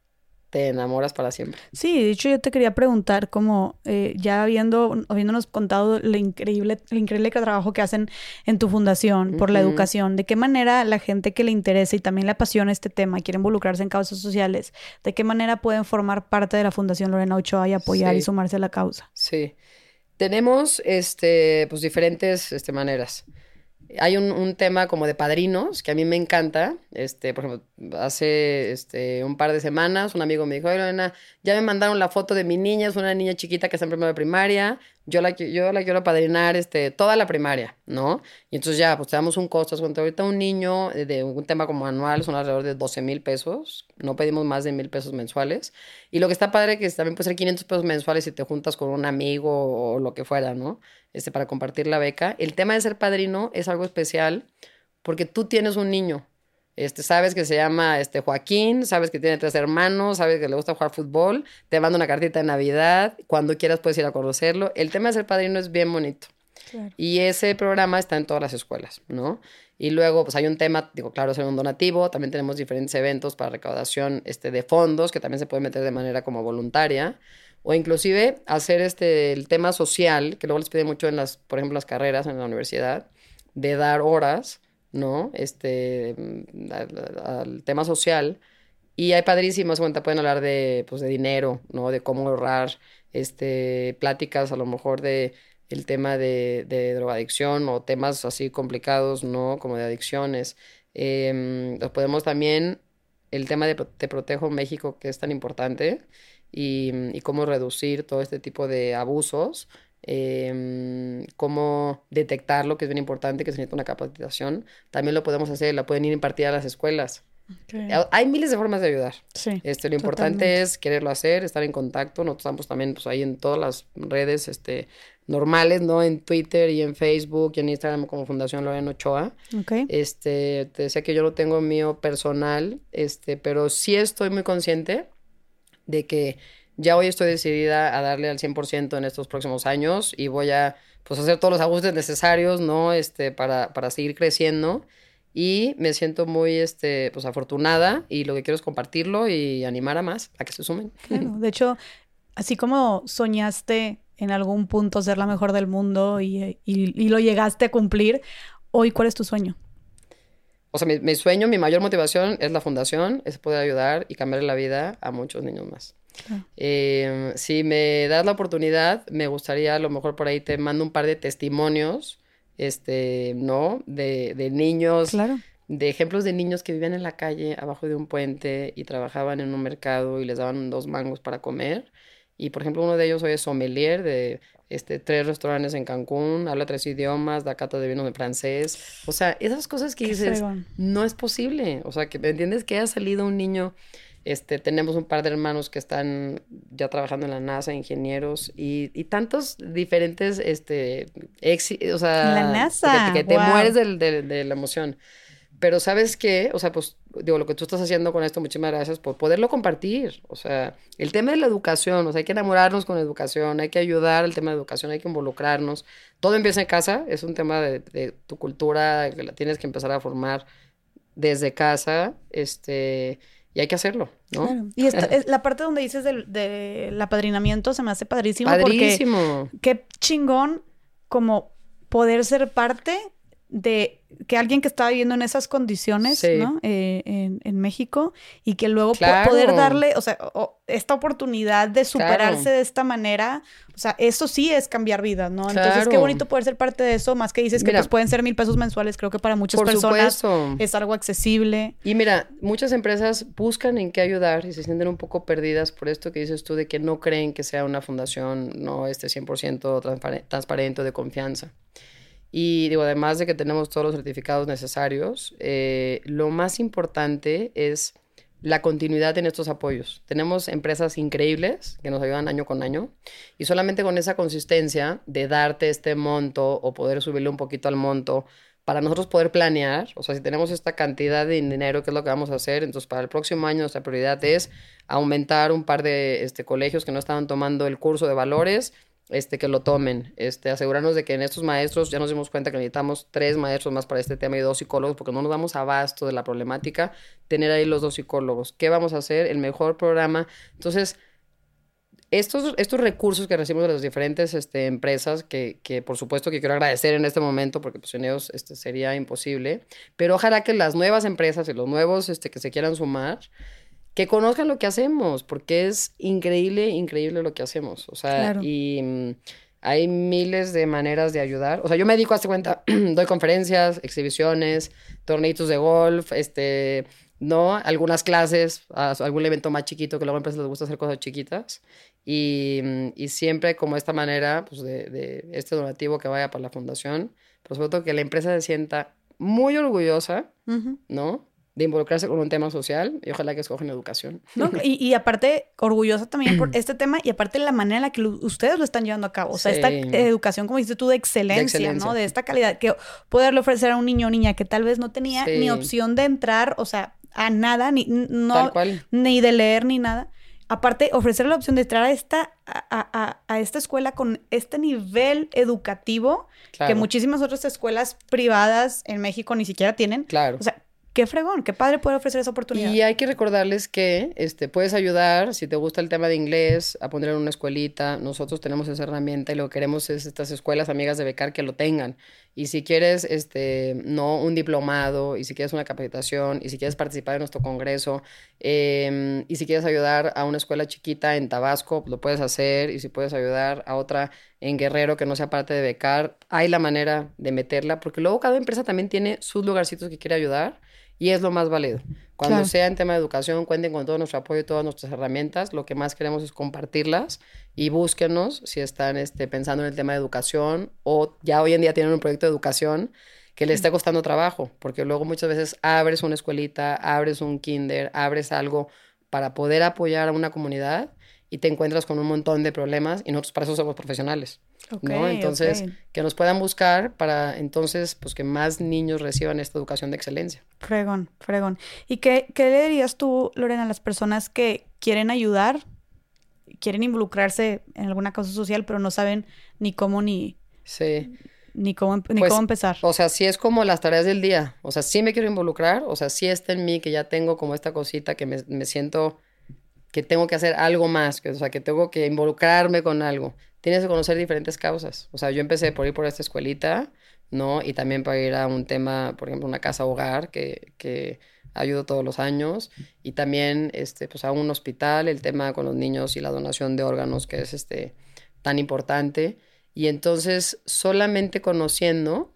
te enamoras para siempre. Sí, de hecho yo te quería preguntar como eh, ya habiendo, habiéndonos contado lo increíble, el increíble trabajo que hacen en tu fundación por la educación, de qué manera la gente que le interesa y también le apasiona este tema, quiere involucrarse en causas sociales, de qué manera pueden formar parte de la Fundación Lorena Ochoa y apoyar y sumarse a la causa. Sí. Tenemos este, pues, diferentes este, maneras. Hay un, un, tema como de padrinos que a mí me encanta. Este, por ejemplo, hace este, un par de semanas un amigo me dijo, Oye, ya me mandaron la foto de mi niña, es una niña chiquita que está en primero de primaria, yo la, yo la quiero padrinar este, toda la primaria, ¿no? Y entonces ya, pues te damos un costo. Cuando ahorita un niño de un tema como anual son alrededor de 12 mil pesos, no pedimos más de mil pesos mensuales. Y lo que está padre que también puede ser 500 pesos mensuales si te juntas con un amigo o lo que fuera, ¿no? Este, para compartir la beca. El tema de ser padrino es algo especial porque tú tienes un niño. Este, sabes que se llama este, Joaquín, sabes que tiene tres hermanos, sabes que le gusta jugar fútbol, te manda una cartita de Navidad, cuando quieras puedes ir a conocerlo. El tema de ser padrino es bien bonito. Y ese programa está en todas las escuelas, ¿no? Y luego, pues hay un tema, digo, claro, ser un donativo, también tenemos diferentes eventos para recaudación este, de fondos que también se pueden meter de manera como voluntaria, o inclusive hacer este, el tema social, que luego les pide mucho en las, por ejemplo, las carreras en la universidad, de dar horas ¿no? Este, mm, al, tema social. Y hay padrísimos, cuenta, pueden hablar de, pues, de dinero, ¿no? De cómo ahorrar, este, pláticas a lo mejor de el tema de, de drogadicción o temas así complicados, ¿no? Como de adicciones. Eh, podemos también, el tema de Te Protejo México, que es tan importante, y, y cómo reducir todo este tipo de abusos, eh, cómo detectarlo, que es bien importante, que se necesita una capacitación. También lo podemos hacer, la pueden ir impartir a las escuelas. Hay miles de formas de ayudar. Sí, este, lo importante es quererlo hacer, estar en contacto. Nosotros estamos también pues, ahí en todas las redes este, normales, ¿no? En Twitter y en Facebook y en Instagram como Fundación Lorena Ochoa. Okay. Este, te decía que yo no tengo mío personal, este, pero sí estoy muy consciente de que ya hoy estoy decidida a darle al 100% en estos próximos años y voy a pues hacer todos los ajustes necesarios, ¿no? Este, para, para seguir creciendo y me siento muy este, pues, afortunada y lo que quiero es compartirlo y animar a más a que se sumen. Claro, de hecho, así como soñaste en algún punto ser la mejor del mundo y, y, y lo llegaste a cumplir, hoy, ¿cuál es tu sueño? O sea, mi, mi, sueño, mi mayor motivación es la fundación, es poder ayudar y cambiar la vida a muchos niños más. Eh, si me das la oportunidad, me gustaría a lo mejor por ahí te mando un par de testimonios, este, ¿no? De, de niños. Claro. De ejemplos de niños que vivían en la calle abajo de un puente y trabajaban en un mercado y les daban dos mangos para comer. Y por ejemplo, uno de ellos hoy es sommelier de este, tres restaurantes en Cancún, habla tres idiomas, da cata de vino de francés. O sea, esas cosas que dices, no es posible. O sea, que me entiendes que haya salido un niño este, tenemos un par de hermanos que están ya trabajando en la NASA, ingenieros, y, y tantos diferentes, este, o sea, la NASA. que, te mueres de, la emoción. Pero sabes qué, o sea, pues digo, lo que tú estás haciendo con esto, muchísimas gracias por poderlo compartir. O sea, el tema de la educación, o sea, hay que enamorarnos con la educación, hay que ayudar al tema de educación, hay que involucrarnos. Todo empieza en casa, es un tema de, de tu cultura que la tienes que empezar a formar desde casa, este y hay que hacerlo, ¿no? Claro. Y esta, la parte donde dices del, del apadrinamiento se me hace padrísimo. Padrísimo. Porque qué chingón como poder ser parte de que alguien que estaba viviendo en esas condiciones, ¿no? Eh, en, en, México y que luego poder darle, o sea, esta oportunidad de superarse de esta manera, o sea, eso sí es cambiar vidas, ¿no? Entonces, qué bonito poder ser parte de eso, más que dices que pues pueden ser mil pesos mensuales, creo que para muchas personas es algo accesible. Y mira, muchas empresas buscan en qué ayudar y se sienten un poco perdidas por esto que dices tú de que no creen que sea una fundación, no este 100% transparente de confianza. Y digo, además de que tenemos todos los certificados necesarios, eh, lo más importante es la continuidad en estos apoyos. Tenemos empresas increíbles que nos ayudan año con año y solamente con esa consistencia de darte este monto o poder subirle un poquito al monto para nosotros poder planear, o sea, si tenemos esta cantidad de dinero, ¿qué es lo que vamos a hacer? Entonces, para el próximo año nuestra prioridad es aumentar un par de este, colegios que no estaban tomando el curso de valores este, que lo tomen, este, asegurarnos de que en estos maestros ya nos dimos cuenta que necesitamos tres maestros más para este tema y dos psicólogos porque no nos damos abasto de la problemática, tener ahí los dos psicólogos. ¿Qué vamos a hacer? El mejor programa. Entonces, estos, estos recursos que recibimos de las diferentes este, empresas, que, que, por supuesto que quiero agradecer en este momento, porque pues, sin ellos este, sería imposible, pero ojalá que las nuevas empresas y los nuevos este, que se quieran sumar, que conozcan lo que hacemos, porque es increíble, increíble lo que hacemos. O sea, y mm, hay miles de maneras de ayudar. O sea, yo me dedico a este cuenta, doy conferencias, exhibiciones, torneitos de golf, este, ¿no? Algunas clases, algún evento más chiquito que luego a empresas les gusta hacer cosas chiquitas. Y, y siempre como esta manera, pues, de, de, este donativo que vaya para la fundación, por supuesto que la empresa se sienta muy orgullosa, ¿no? De involucrarse con un tema social y ojalá que escogen educación. No, y, y, aparte, orgullosa también por este tema y aparte la manera en la que ustedes lo están llevando a cabo. O sea, esta educación, como dices tú, de excelencia, ¿no? De esta calidad, que poderle ofrecer a un niño o niña que tal vez no tenía ni opción de entrar, o sea, a nada, ni, no, ni de leer ni nada. Aparte, ofrecer la opción de entrar a esta, a, a, esta escuela con este nivel educativo que muchísimas otras escuelas privadas en México ni siquiera tienen. Claro. O sea, qué fregón, qué padre poder ofrecer esa oportunidad. Y hay que recordarles que este, puedes ayudar, si te gusta el tema de inglés, a poner en una escuelita. Nosotros tenemos esa herramienta y lo que queremos es estas escuelas amigas de becar que lo tengan. Y si quieres, este, no un diplomado, y si quieres una capacitación, y si quieres participar en nuestro congreso, em, y si quieres ayudar a una escuela chiquita en Tabasco, lo puedes hacer. Y si puedes ayudar a otra en Guerrero que no sea parte de becar, hay la manera de meterla, porque luego cada empresa también tiene sus lugarcitos que quiere ayudar y es lo más válido. Cuando sea en tema de educación, cuenten con todo nuestro apoyo y todas nuestras herramientas. Lo que más queremos es compartirlas y búsquenos si están este, pensando en el tema de educación o ya hoy en día tienen un proyecto de educación que les está costando trabajo, porque luego muchas veces abres una escuelita, abres un kinder, abres algo para poder apoyar a una comunidad y te encuentras con un montón de problemas y nosotros para eso somos profesionales. ¿No? Entonces, que nos puedan buscar para entonces, pues que más niños reciban esta educación de excelencia. Fregón, fregón. ¿Y qué, qué le dirías tú, Lorena, a las personas que quieren ayudar, quieren involucrarse en alguna causa social, pero no saben ni cómo ni... Sí. Ni cómo, ni pues, cómo empezar. O sea, sí es como las tareas del día. O sea, sí me quiero involucrar. O sea, sí está en mí que ya tengo como esta cosita que me, me siento que tengo que hacer algo más, que, o sea, que tengo que involucrarme con algo. Tienes que conocer diferentes causas. O sea, yo empecé por ir por esta escuelita, ¿no? Y también para ir a un tema, por ejemplo, una casa hogar que, que ayudo todos los años. Y también, este, pues a un hospital, el tema con los niños y la donación de órganos, que es este, tan importante. Y entonces, solamente conociendo,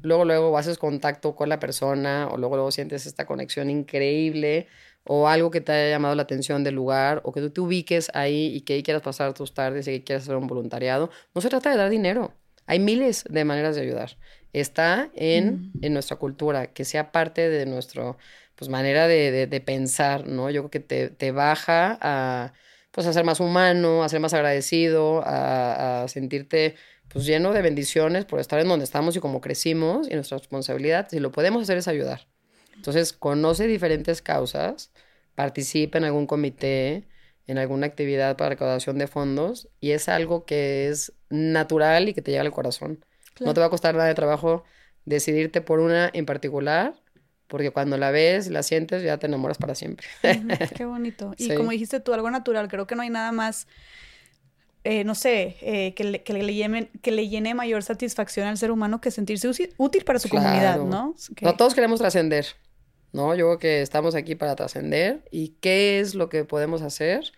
luego, luego haces contacto con la persona o luego, luego sientes esta conexión increíble o algo que te haya llamado la atención del lugar, o que tú te ubiques ahí y que ahí quieras pasar tus tardes y que quieras hacer un voluntariado, no se trata de dar dinero. Hay miles de maneras de ayudar. Está en, en nuestra cultura, que sea parte de nuestra pues, manera de, de, pensar, ¿no? Yo creo que te, te, baja a, pues, a ser más humano, a ser más agradecido, a, a sentirte pues lleno de bendiciones por estar en donde estamos y como crecimos y nuestra responsabilidad, si lo podemos hacer es ayudar. Entonces, conoce diferentes causas, participa en algún comité, en alguna actividad para recaudación de fondos y es algo que es natural y que te llega al corazón. No te va a costar nada de trabajo decidirte por una en particular, porque cuando la ves, la sientes, ya te enamoras para siempre. qué bonito. Y como dijiste tú, algo natural, creo que no hay nada más, eh, no sé, eh, que, le, que, le llene, que le llene mayor satisfacción al ser humano que sentirse útil para su comunidad, ¿no? No todos queremos trascender. ¿No? Yo creo que estamos aquí para trascender y qué es lo que podemos hacer.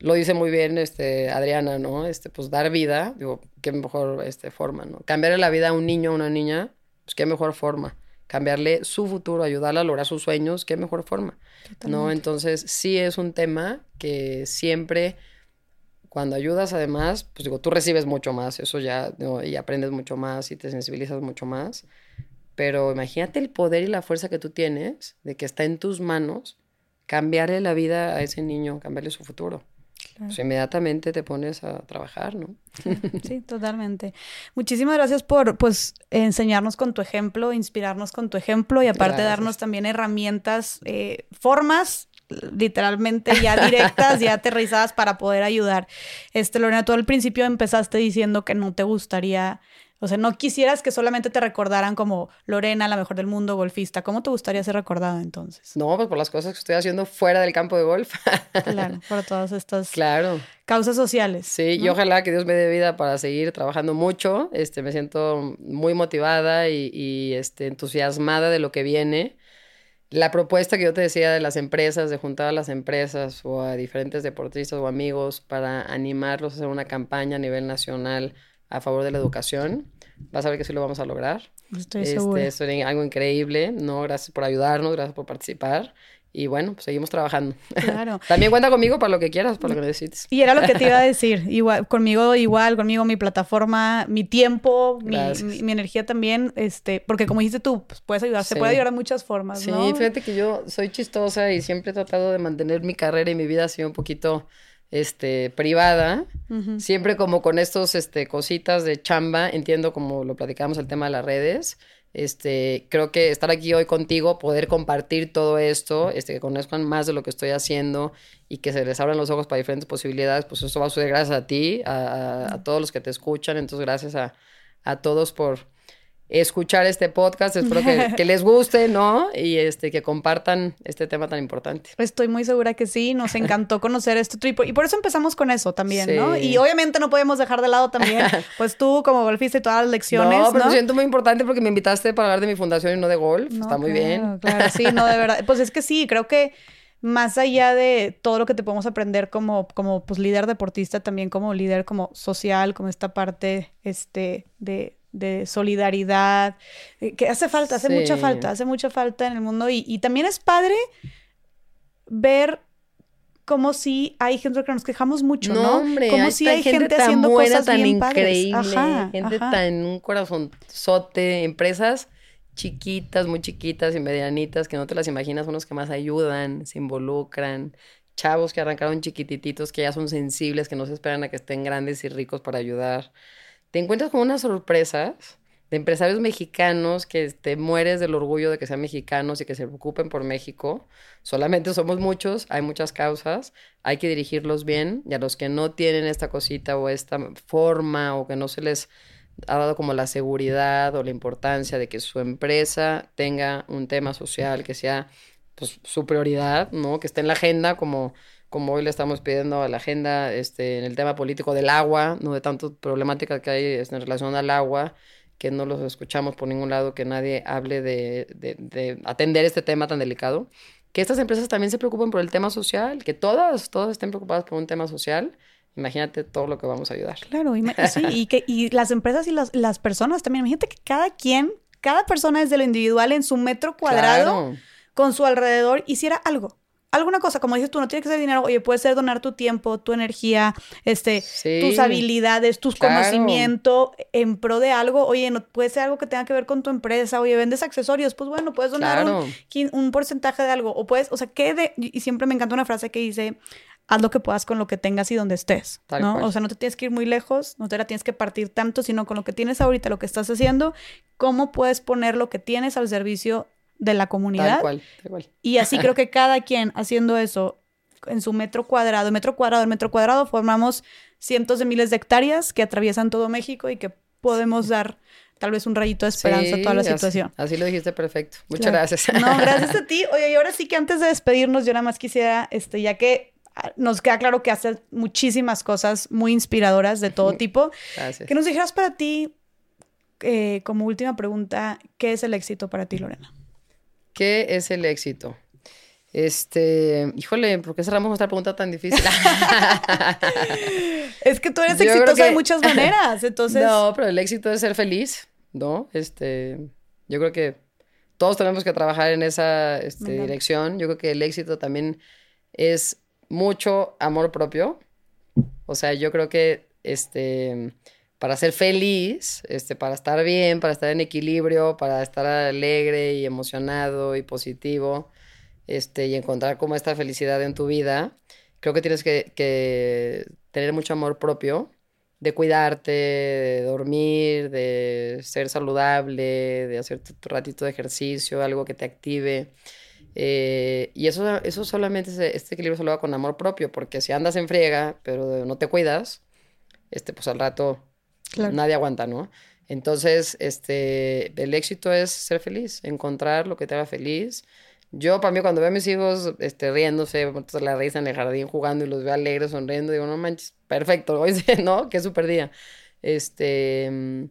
Lo dice muy bien este, Adriana, ¿no? Este, pues dar vida, digo, qué mejor este, forma, ¿no? Cambiarle la vida a un niño o una niña, pues qué mejor forma. Cambiarle su futuro, ayudarla a lograr sus sueños, qué mejor forma, ¿no? Entonces, sí es un tema que siempre, cuando ayudas además, pues digo, tú recibes mucho más, eso ya, y aprendes mucho más y te sensibilizas mucho más pero imagínate el poder y la fuerza que tú tienes de que está en tus manos cambiarle la vida a ese niño, cambiarle su futuro. Pues inmediatamente te pones a trabajar, ¿no? Sí, totalmente. Muchísimas gracias por pues enseñarnos con tu ejemplo, inspirarnos con tu ejemplo y aparte darnos también herramientas, eh, formas literalmente ya directas, ya aterrizadas para poder ayudar. Este, Lorena, tú al principio empezaste diciendo que no te gustaría o sea, no quisieras que solamente te recordaran como Lorena, la mejor del mundo, golfista. ¿Cómo te gustaría ser recordada entonces? No, pues por las cosas que estoy haciendo fuera del campo de golf. claro, por todas estas claro. causas sociales. Sí, y ojalá que Dios me dé vida para seguir trabajando mucho. Este, me siento muy motivada y, y este, entusiasmada de lo que viene. la propuesta que yo te decía de las empresas, de juntar a las empresas o a diferentes deportistas o amigos para animarlos a hacer una campaña a nivel nacional a favor de la educación, vas a ver que sí lo vamos a lograr. Estoy este, segura. Es algo increíble, ¿no? Gracias por ayudarnos, gracias por participar. Y bueno, pues seguimos trabajando. Claro. También cuenta conmigo para lo que quieras, para lo que necesites. Y era lo que te iba a decir. Igual, conmigo igual, conmigo mi plataforma, mi tiempo, mi, mi- mi energía también, este, porque como dijiste tú, pues puedes ayudar, se puede ayudar de muchas formas, Sí, ¿no? fíjate que yo soy chistosa y siempre he tratado de mantener mi carrera y mi vida así un poquito este, privada. Siempre como con estos este, cositas de chamba, entiendo como lo platicamos el tema de las redes. Este, creo que estar aquí hoy contigo, poder compartir todo esto, este, que conozcan más de lo que estoy haciendo y que se les abran los ojos para diferentes posibilidades, pues eso va a suceder gracias a ti, a, a- a todos los que te escuchan. Entonces, gracias a, a todos por escuchar este podcast. Espero que, que les guste, ¿no? Y este, que compartan este tema tan importante. Estoy muy segura que sí, nos encantó conocer este trip y por eso empezamos con eso también, ¿no? Y obviamente no podemos dejar de lado también, pues tú como golfista y todas las lecciones, no, ¿no? pero me siento muy importante porque me invitaste para hablar de mi fundación y no de golf. No, Está muy claro, bien. Claro, sí, no, de verdad. Pues es que sí, creo que más allá de todo lo que te podemos aprender como, como pues, líder deportista, también como líder como social, como esta parte este, de, de solidaridad, eh, que hace falta, hace mucha falta, hace mucha falta en el mundo. Y, y también es padre ver como si hay gente que nos quejamos mucho, ¿no? hombre, como si hay gente, tan haciendo buena, cosas tan bien increíble, Ajá, gente ajá. tan un corazonzote, empresas chiquitas, muy chiquitas y medianitas que no te las imaginas, son los que más ayudan, se involucran, chavos que arrancaron chiquitititos, que ya son sensibles, que no se esperan a que estén grandes y ricos para ayudar. Te encuentras con unas sorpresas de empresarios mexicanos que te mueres del orgullo de que sean mexicanos y que se preocupen por México. Solamente somos muchos, hay muchas causas, hay que dirigirlos bien y a los que no tienen esta cosita o esta forma o que no se les ha dado como la seguridad o la importancia de que su empresa tenga un tema social que sea pues, su prioridad, ¿no? Que esté en la agenda como, como hoy le estamos pidiendo a la agenda este, en el tema político del agua, ¿no? De tantas problemáticas que hay este, en relación al agua, que no los escuchamos por ningún lado, que nadie hable de, de, de atender este tema tan delicado. Que estas empresas también se preocupen por el tema social, que todas, todas estén preocupadas por un tema social. Imagínate todo lo que vamos a ayudar. Claro, sí, y, que, y las empresas y las, las personas también. Imagínate que cada quien, cada persona desde lo individual en su metro cuadrado, Claro. con su alrededor, hiciera algo. Alguna cosa, como dices tú, no tiene que ser dinero. Oye, puede ser donar tu tiempo, tu energía, este, Sí, tus habilidades, tus claro. conocimientos en pro de algo. Oye, no puede ser algo que tenga que ver con tu empresa. Oye, vendes accesorios, pues bueno, puedes donar Claro. un, porcentaje de algo. O puedes, o sea, que de, y siempre me encanta una frase que dice, haz lo que puedas con lo que tengas y donde estés, Tal ¿no? cual. O sea, no te tienes que ir muy lejos, no te la tienes que partir tanto, sino con lo que tienes ahorita, lo que estás haciendo, cómo puedes poner lo que tienes al servicio de la comunidad. Tal cual, tal cual. Y así creo que cada quien haciendo eso en su metro cuadrado, metro cuadrado, metro cuadrado, formamos cientos de miles de hectáreas que atraviesan todo México y que podemos dar tal vez un rayito de esperanza a toda la así- situación. Así, lo dijiste perfecto. Muchas Claro. gracias. No, gracias a ti. Oye, y ahora sí que antes de despedirnos, yo nada más quisiera, este, ya que ah, nos queda claro que haces muchísimas cosas muy inspiradoras de todo tipo, Gracias. que nos dijeras para ti, eh, como última pregunta, ¿qué es el éxito para ti, Lorena? ¿Qué es el éxito? Este, híjole, ¿por qué cerramos nuestra pregunta tan difícil? Es que tú eres Yo exitosa de muchas maneras, entonces... No, pero el éxito es ser feliz, ¿no? Este, yo creo que todos tenemos que trabajar en esa este, dirección. Yo creo que el éxito también es mucho amor propio. O sea, yo creo que este, para ser feliz, este, para estar bien, para estar en equilibrio, para estar alegre y emocionado y positivo, este, y encontrar como esta felicidad en tu vida, creo que tienes que, tener mucho amor propio, de cuidarte, de dormir, de ser saludable, de hacer tu, tu ratito de ejercicio, algo que te active. Eh, y eso, eso solamente, este equilibrio se logra con amor propio, porque si andas en friega, pero no te cuidas, este, pues al rato Claro. nadie aguanta, ¿no? Entonces, este, el éxito es ser feliz, encontrar lo que te haga feliz. Yo, para mí, cuando veo a mis hijos este, riéndose, la risa en el jardín jugando y los veo alegres, sonriendo, digo, no manches, perfecto, hoy sí, ¿no? Qué súper día. Este, mm,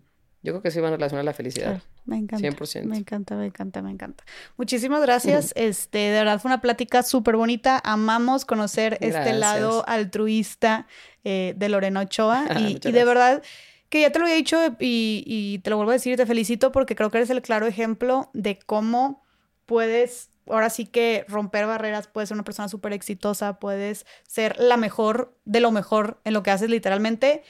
yo creo que sí van a relacionar la felicidad. Claro. Me encanta. 100%. Me encanta, me encanta, me encanta. Muchísimas gracias. Este, de verdad fue una plática súper bonita. Amamos conocer este lado altruista eh, de Lorena Ochoa. y, de verdad que ya te lo había dicho y, y te lo vuelvo a decir, te felicito porque creo que eres el claro ejemplo de cómo puedes ahora sí que romper barreras, puedes ser una persona súper exitosa, puedes ser la mejor de lo mejor en lo que haces literalmente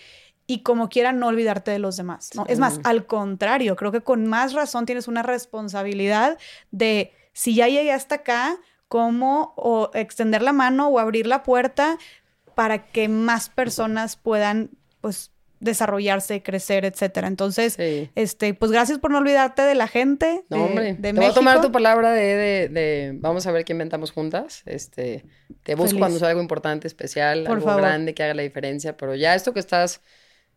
y como quiera no olvidarte de los demás, ¿no? Es más, al contrario, creo que con más razón tienes una responsabilidad de si ya llegué hasta acá, cómo o extender la mano o abrir la puerta para que más personas puedan pues desarrollarse, crecer, etcétera. Entonces, este, pues gracias por no olvidarte de la gente. No, hombre, te voy a tomar tu palabra de, vamos a ver qué inventamos juntas. Este, te busco cuando sea algo importante, especial, algo grande que haga la diferencia. Pero ya esto que estás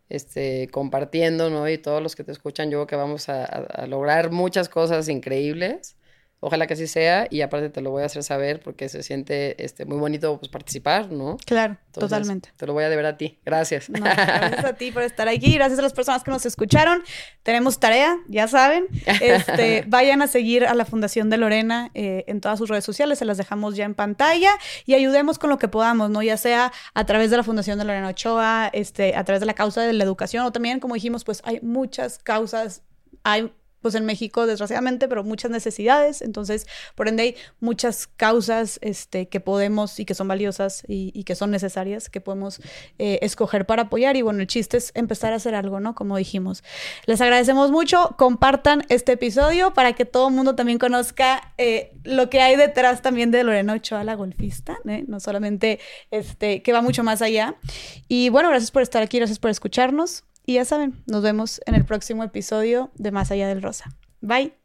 este, compartiendo, ¿no? Y todos los que te escuchan, yo creo que vamos a lograr muchas cosas increíbles. Ojalá que así sea y aparte te lo voy a hacer saber porque se siente este, muy bonito pues, participar, ¿no? Claro, totalmente. Te lo voy a deber a ti. Gracias. gracias a ti por estar aquí. Gracias a las personas que nos escucharon. Tenemos tarea, ya saben. Este, vayan a seguir a la Fundación de Lorena eh, en todas sus redes sociales. Se las dejamos ya en pantalla y ayudemos con lo que podamos, ¿no? Ya sea a través de la Fundación de Lorena Ochoa, este, a través de la causa de la educación o también, como dijimos, pues hay muchas causas hay pues en México desgraciadamente, pero muchas necesidades, entonces por ende hay muchas causas este, que podemos y que son valiosas y, que son necesarias, que podemos eh, escoger para apoyar y bueno, el chiste es empezar a hacer algo, ¿no? Como dijimos. Les agradecemos mucho, compartan este episodio para que todo el mundo también conozca eh, lo que hay detrás también de Lorena Ochoa, la golfista, ¿eh? no solamente este, que va mucho más allá. Y bueno, gracias por estar aquí, gracias por escucharnos. Y ya saben, nos vemos en el próximo episodio de Más allá del Rosa. Bye.